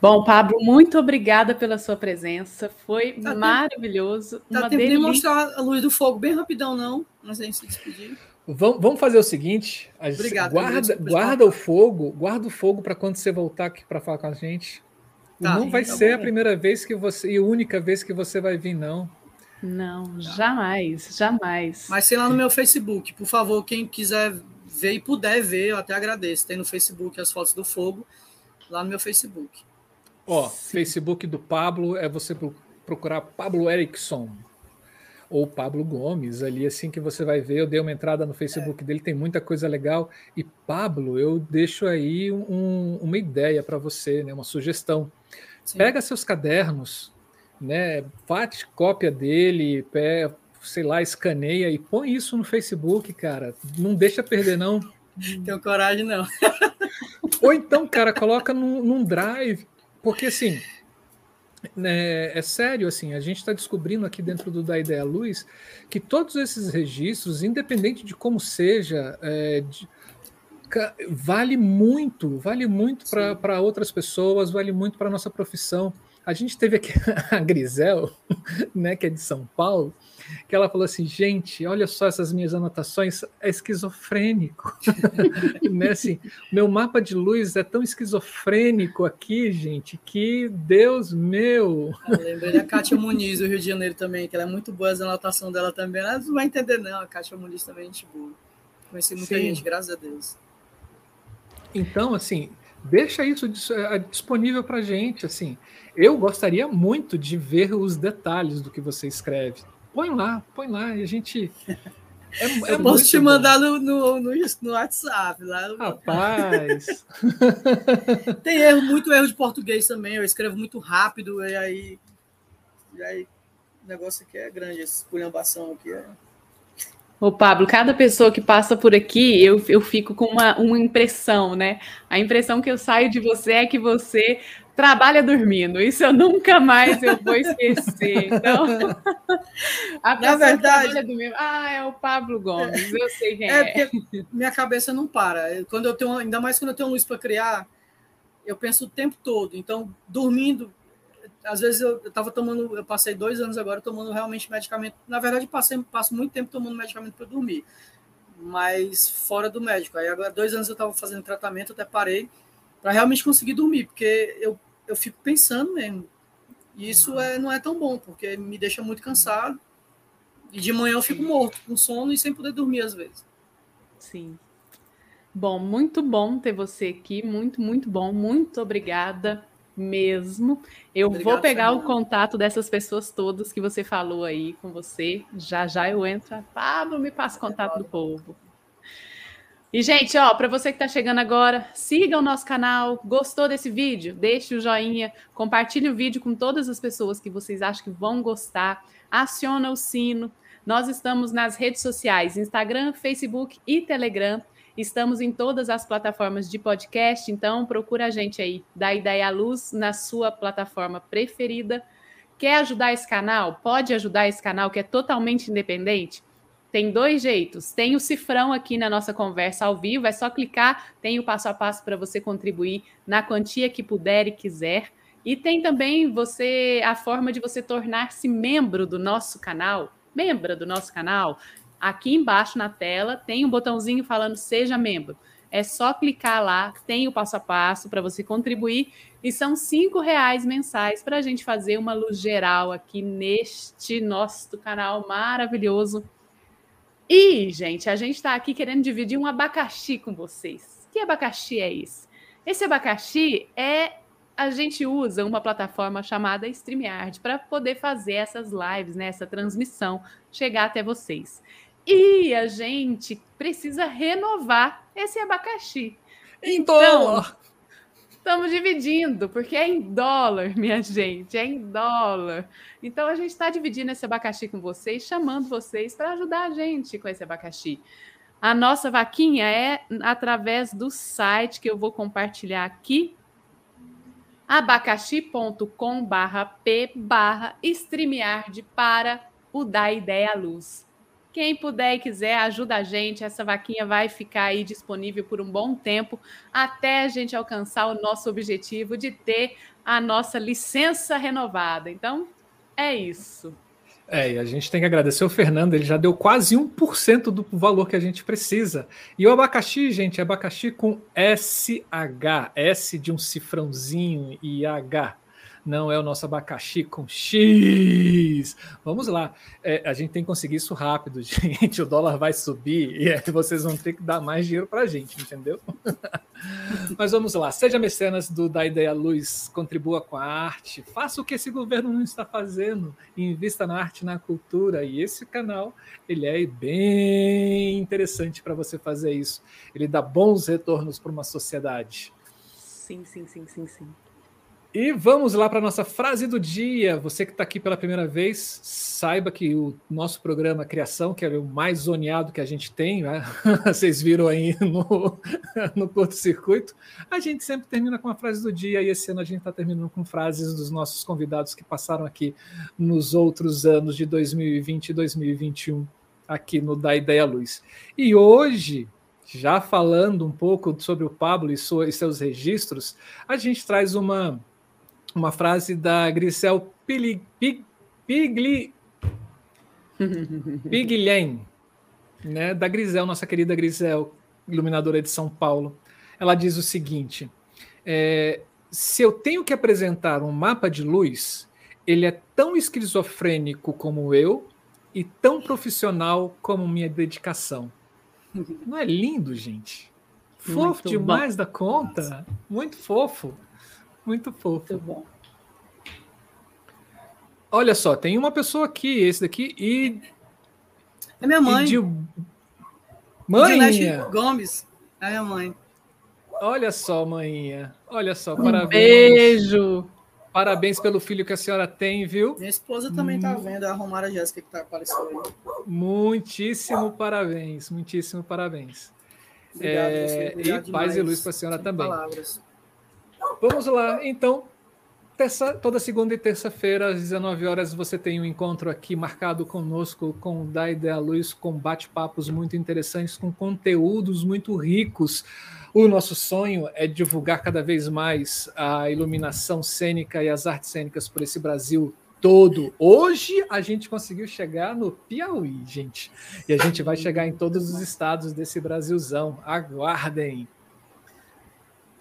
Bom, Pablo, muito obrigada pela sua presença. Foi tá maravilhoso. Tá uma tempo delícia. de mostrar a luz do fogo bem rapidão, não? Mas a gente se despedir. Vamos fazer o seguinte: Obrigado, guarda, guarda o fogo, guarda o fogo para quando você voltar aqui para falar com a gente. Tá, não vai tá ser bom. a primeira vez que você e a única vez que você vai vir, não. Não, tá. jamais, jamais. Mas sei lá no meu Facebook, por favor, quem quiser ver e puder ver, eu até agradeço. Tem no Facebook as fotos do fogo, lá no meu Facebook. Ó, Facebook do Pablo é você procurar Pablo Erickson ou Pablo Gomes, ali assim que você vai ver, eu dei uma entrada no Facebook dele, tem muita coisa legal. E Pablo, eu deixo aí um, uma ideia para você, né, uma sugestão. Sim. Pega seus cadernos, né, faz cópia dele, pé, sei lá, escaneia e põe isso no Facebook, cara. Não deixa perder, não. Tenho coragem, não. Ou então, cara, coloca num, num drive, porque assim é, é, sério, assim, a gente está descobrindo aqui dentro do Da Ideia Luz que todos esses registros, independente de como seja, é, de, vale muito, vale muito para outras pessoas, vale muito para a nossa profissão. A gente teve aqui a Grisel, né, que é de São Paulo, que ela falou assim, gente, olha só essas minhas anotações, é esquizofrênico. né, assim, meu mapa de luz é tão esquizofrênico aqui, gente, que Deus meu. Eu lembrei da Kátia Muniz, do Rio de Janeiro também, que ela é muito boa, as anotações dela também. Ela não vai entender, não, a Kátia Muniz também é gente boa. Conheci muita Sim. gente, graças a Deus. Então, assim, deixa isso eh, disponível para gente, assim. Eu gostaria muito de ver os detalhes do que você escreve põe lá, põe lá, e a gente. É, é eu posso te mandar no, no, no, no, WhatsApp. Lá Rapaz! Tem erro, muito erro de português também. Eu escrevo muito rápido, e aí. E aí o negócio aqui é grande, essa esculhambação aqui é. Ô, Pablo, cada pessoa que passa por aqui, eu, eu fico com uma, uma impressão, né? A impressão que eu saio de você é que você trabalha dormindo. Isso eu nunca mais eu vou esquecer. Então, a Na verdade, dormindo, ah, é o Pablo Gomes. Eu sei quem é. é. minha cabeça não para. Quando eu tenho, ainda mais quando eu tenho luz para criar, eu penso o tempo todo. Então, dormindo, às vezes eu estava tomando, eu passei dois anos agora tomando realmente medicamento. Na verdade, passei, passo muito tempo tomando medicamento para dormir, mas fora do médico. Aí agora dois anos eu estava fazendo tratamento, até parei para realmente conseguir dormir, porque eu eu fico pensando mesmo. E isso é, não é tão bom, porque me deixa muito cansado. E de manhã eu fico morto, com sono e sem poder dormir às vezes. Sim. Bom, muito bom ter você aqui, muito, muito bom. Muito obrigada mesmo. Eu Obrigado, vou pegar o contato dessas pessoas todas que você falou aí com você. Já já eu entro. Pablo, me passa o contato do povo. E, gente, ó, para você que está chegando agora, siga o nosso canal. Gostou desse vídeo? Deixe o joinha, compartilhe o vídeo com todas as pessoas que vocês acham que vão gostar. Aciona o sino. Nós estamos nas redes sociais: Instagram, Facebook e Telegram. Estamos em todas as plataformas de podcast, então procura a gente aí, dá ideia à luz na sua plataforma preferida. Quer ajudar esse canal? Pode ajudar esse canal que é totalmente independente? Tem dois jeitos. Tem o cifrão aqui na nossa conversa ao vivo, é só clicar, tem o passo a passo para você contribuir na quantia que puder e quiser. E tem também você a forma de você tornar-se membro do nosso canal, membro do nosso canal. Aqui embaixo na tela tem um botãozinho falando seja membro. É só clicar lá, tem o passo a passo para você contribuir e são cinco reais mensais para a gente fazer uma luz geral aqui neste nosso canal maravilhoso e, gente, a gente está aqui querendo dividir um abacaxi com vocês. Que abacaxi é esse? Esse abacaxi é. A gente usa uma plataforma chamada StreamYard para poder fazer essas lives, né, essa transmissão chegar até vocês. E a gente precisa renovar esse abacaxi. Então, Estamos dividindo, porque é em dólar, minha gente, é em dólar. Então a gente está dividindo esse abacaxi com vocês, chamando vocês para ajudar a gente com esse abacaxi. A nossa vaquinha é através do site que eu vou compartilhar aqui. abacaxi.com barra p barra StreamYard para o Da Ideia Luz. Quem puder e quiser, ajuda a gente. Essa vaquinha vai ficar aí disponível por um bom tempo até a gente alcançar o nosso objetivo de ter a nossa licença renovada. Então, é isso. É, e a gente tem que agradecer o Fernando, ele já deu quase 1% do valor que a gente precisa. E o abacaxi, gente, é abacaxi com SH, S de um cifrãozinho e H não é o nosso abacaxi com X. Vamos lá. É, a gente tem que conseguir isso rápido, gente. O dólar vai subir e é, vocês vão ter que dar mais dinheiro para a gente, entendeu? Mas vamos lá. Seja mecenas do Da Ideia Luz, contribua com a arte, faça o que esse governo não está fazendo, invista na arte, na cultura. E esse canal, ele é bem interessante para você fazer isso. Ele dá bons retornos para uma sociedade. Sim, sim, sim, sim, sim. E vamos lá para a nossa frase do dia. Você que está aqui pela primeira vez, saiba que o nosso programa Criação, que é o mais zoneado que a gente tem, né? vocês viram aí no, no curto-circuito, a gente sempre termina com a frase do dia e esse ano a gente está terminando com frases dos nossos convidados que passaram aqui nos outros anos de 2020 e 2021, aqui no Da Ideia Luz. E hoje, já falando um pouco sobre o Pablo e seus registros, a gente traz uma uma frase da Grisel Pili, Pig, Pigli, Piglien, né, da Grisel, nossa querida Grisel, iluminadora de São Paulo. Ela diz o seguinte: é, se eu tenho que apresentar um mapa de luz, ele é tão esquizofrênico como eu e tão profissional como minha dedicação. Não é lindo, gente? Fofo Muito demais bom. da conta. Muito fofo. Muito fofo. Muito bom. Olha só, tem uma pessoa aqui, esse daqui, e. É minha mãe. De... Mãe! Gomes. É minha mãe. Olha só, mãinha. Olha só, um parabéns. Beijo. Parabéns pelo filho que a senhora tem, viu? Minha esposa também tá hum. vendo, a Romara Jéssica que tá aparecendo aí. Muitíssimo parabéns, muitíssimo parabéns. Obrigado, é, e paz e luz para a senhora Sem também. Palavras. Vamos lá, então. Terça, toda segunda e terça-feira, às 19 horas, você tem um encontro aqui marcado conosco com o Da Ideia Luz, com bate-papos muito interessantes, com conteúdos muito ricos. O nosso sonho é divulgar cada vez mais a iluminação cênica e as artes cênicas por esse Brasil todo. Hoje a gente conseguiu chegar no Piauí, gente. E a gente vai chegar em todos os estados desse Brasilzão. Aguardem!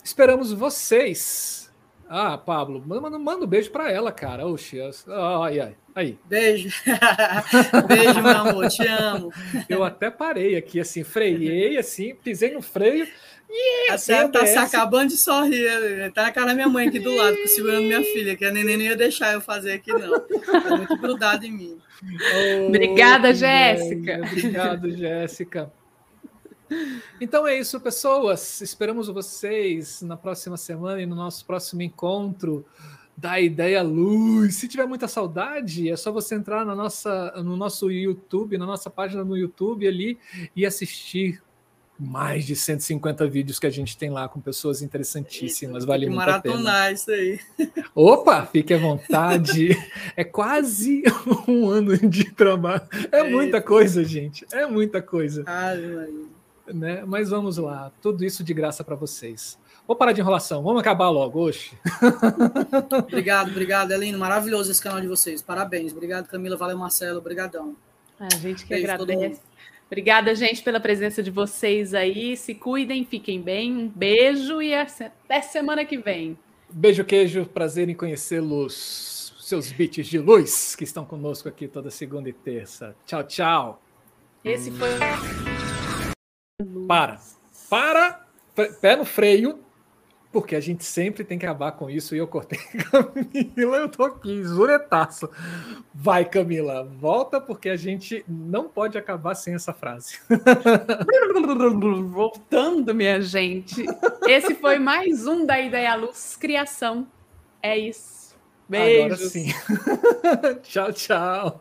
Esperamos vocês. Ah, Pablo, manda, manda um beijo para ela, cara. Oxi, ai, ai, aí. Beijo. beijo, meu amor, te amo. Eu até parei aqui, assim, freiei, assim, pisei no freio. Yes, Até tá se acabando de sorrir. Tá na cara da minha mãe aqui do lado, segurando minha filha, que a neném não ia deixar eu fazer aqui, não. Tá muito grudado em mim. Oh, Obrigada, Jéssica. Obrigado, Jéssica. Então é isso, pessoas. Esperamos vocês na próxima semana e no nosso próximo encontro da Ideia Luz. Se tiver muita saudade, é só você entrar na nossa, no nosso YouTube, na nossa página no YouTube ali e assistir mais de 150 vídeos que a gente tem lá com pessoas interessantíssimas. Vale muito a pena. isso aí. Opa, fique à vontade. É quase um ano de trabalho. É, é muita coisa, gente. É muita coisa. Ai, né? Mas vamos lá, tudo isso de graça para vocês. Vou parar de enrolação, vamos acabar logo, oxe. obrigado, obrigado, Elino. Maravilhoso esse canal de vocês. Parabéns. Obrigado, Camila. Valeu, Marcelo. Obrigadão. A gente que Beijo agradece. Obrigada, gente, pela presença de vocês aí. Se cuidem, fiquem bem. Um beijo e até semana que vem. Beijo, queijo. Prazer em conhecê-los, seus bits de luz que estão conosco aqui toda segunda e terça. Tchau, tchau. Esse foi o. Para. Para. Pé no freio. Porque a gente sempre tem que acabar com isso. E eu cortei Camila, eu tô aqui, zuretaço. Vai, Camila, volta, porque a gente não pode acabar sem essa frase. Voltando, minha gente. Esse foi mais um da Ideia Luz Criação. É isso. Beijo. Agora sim. tchau, tchau.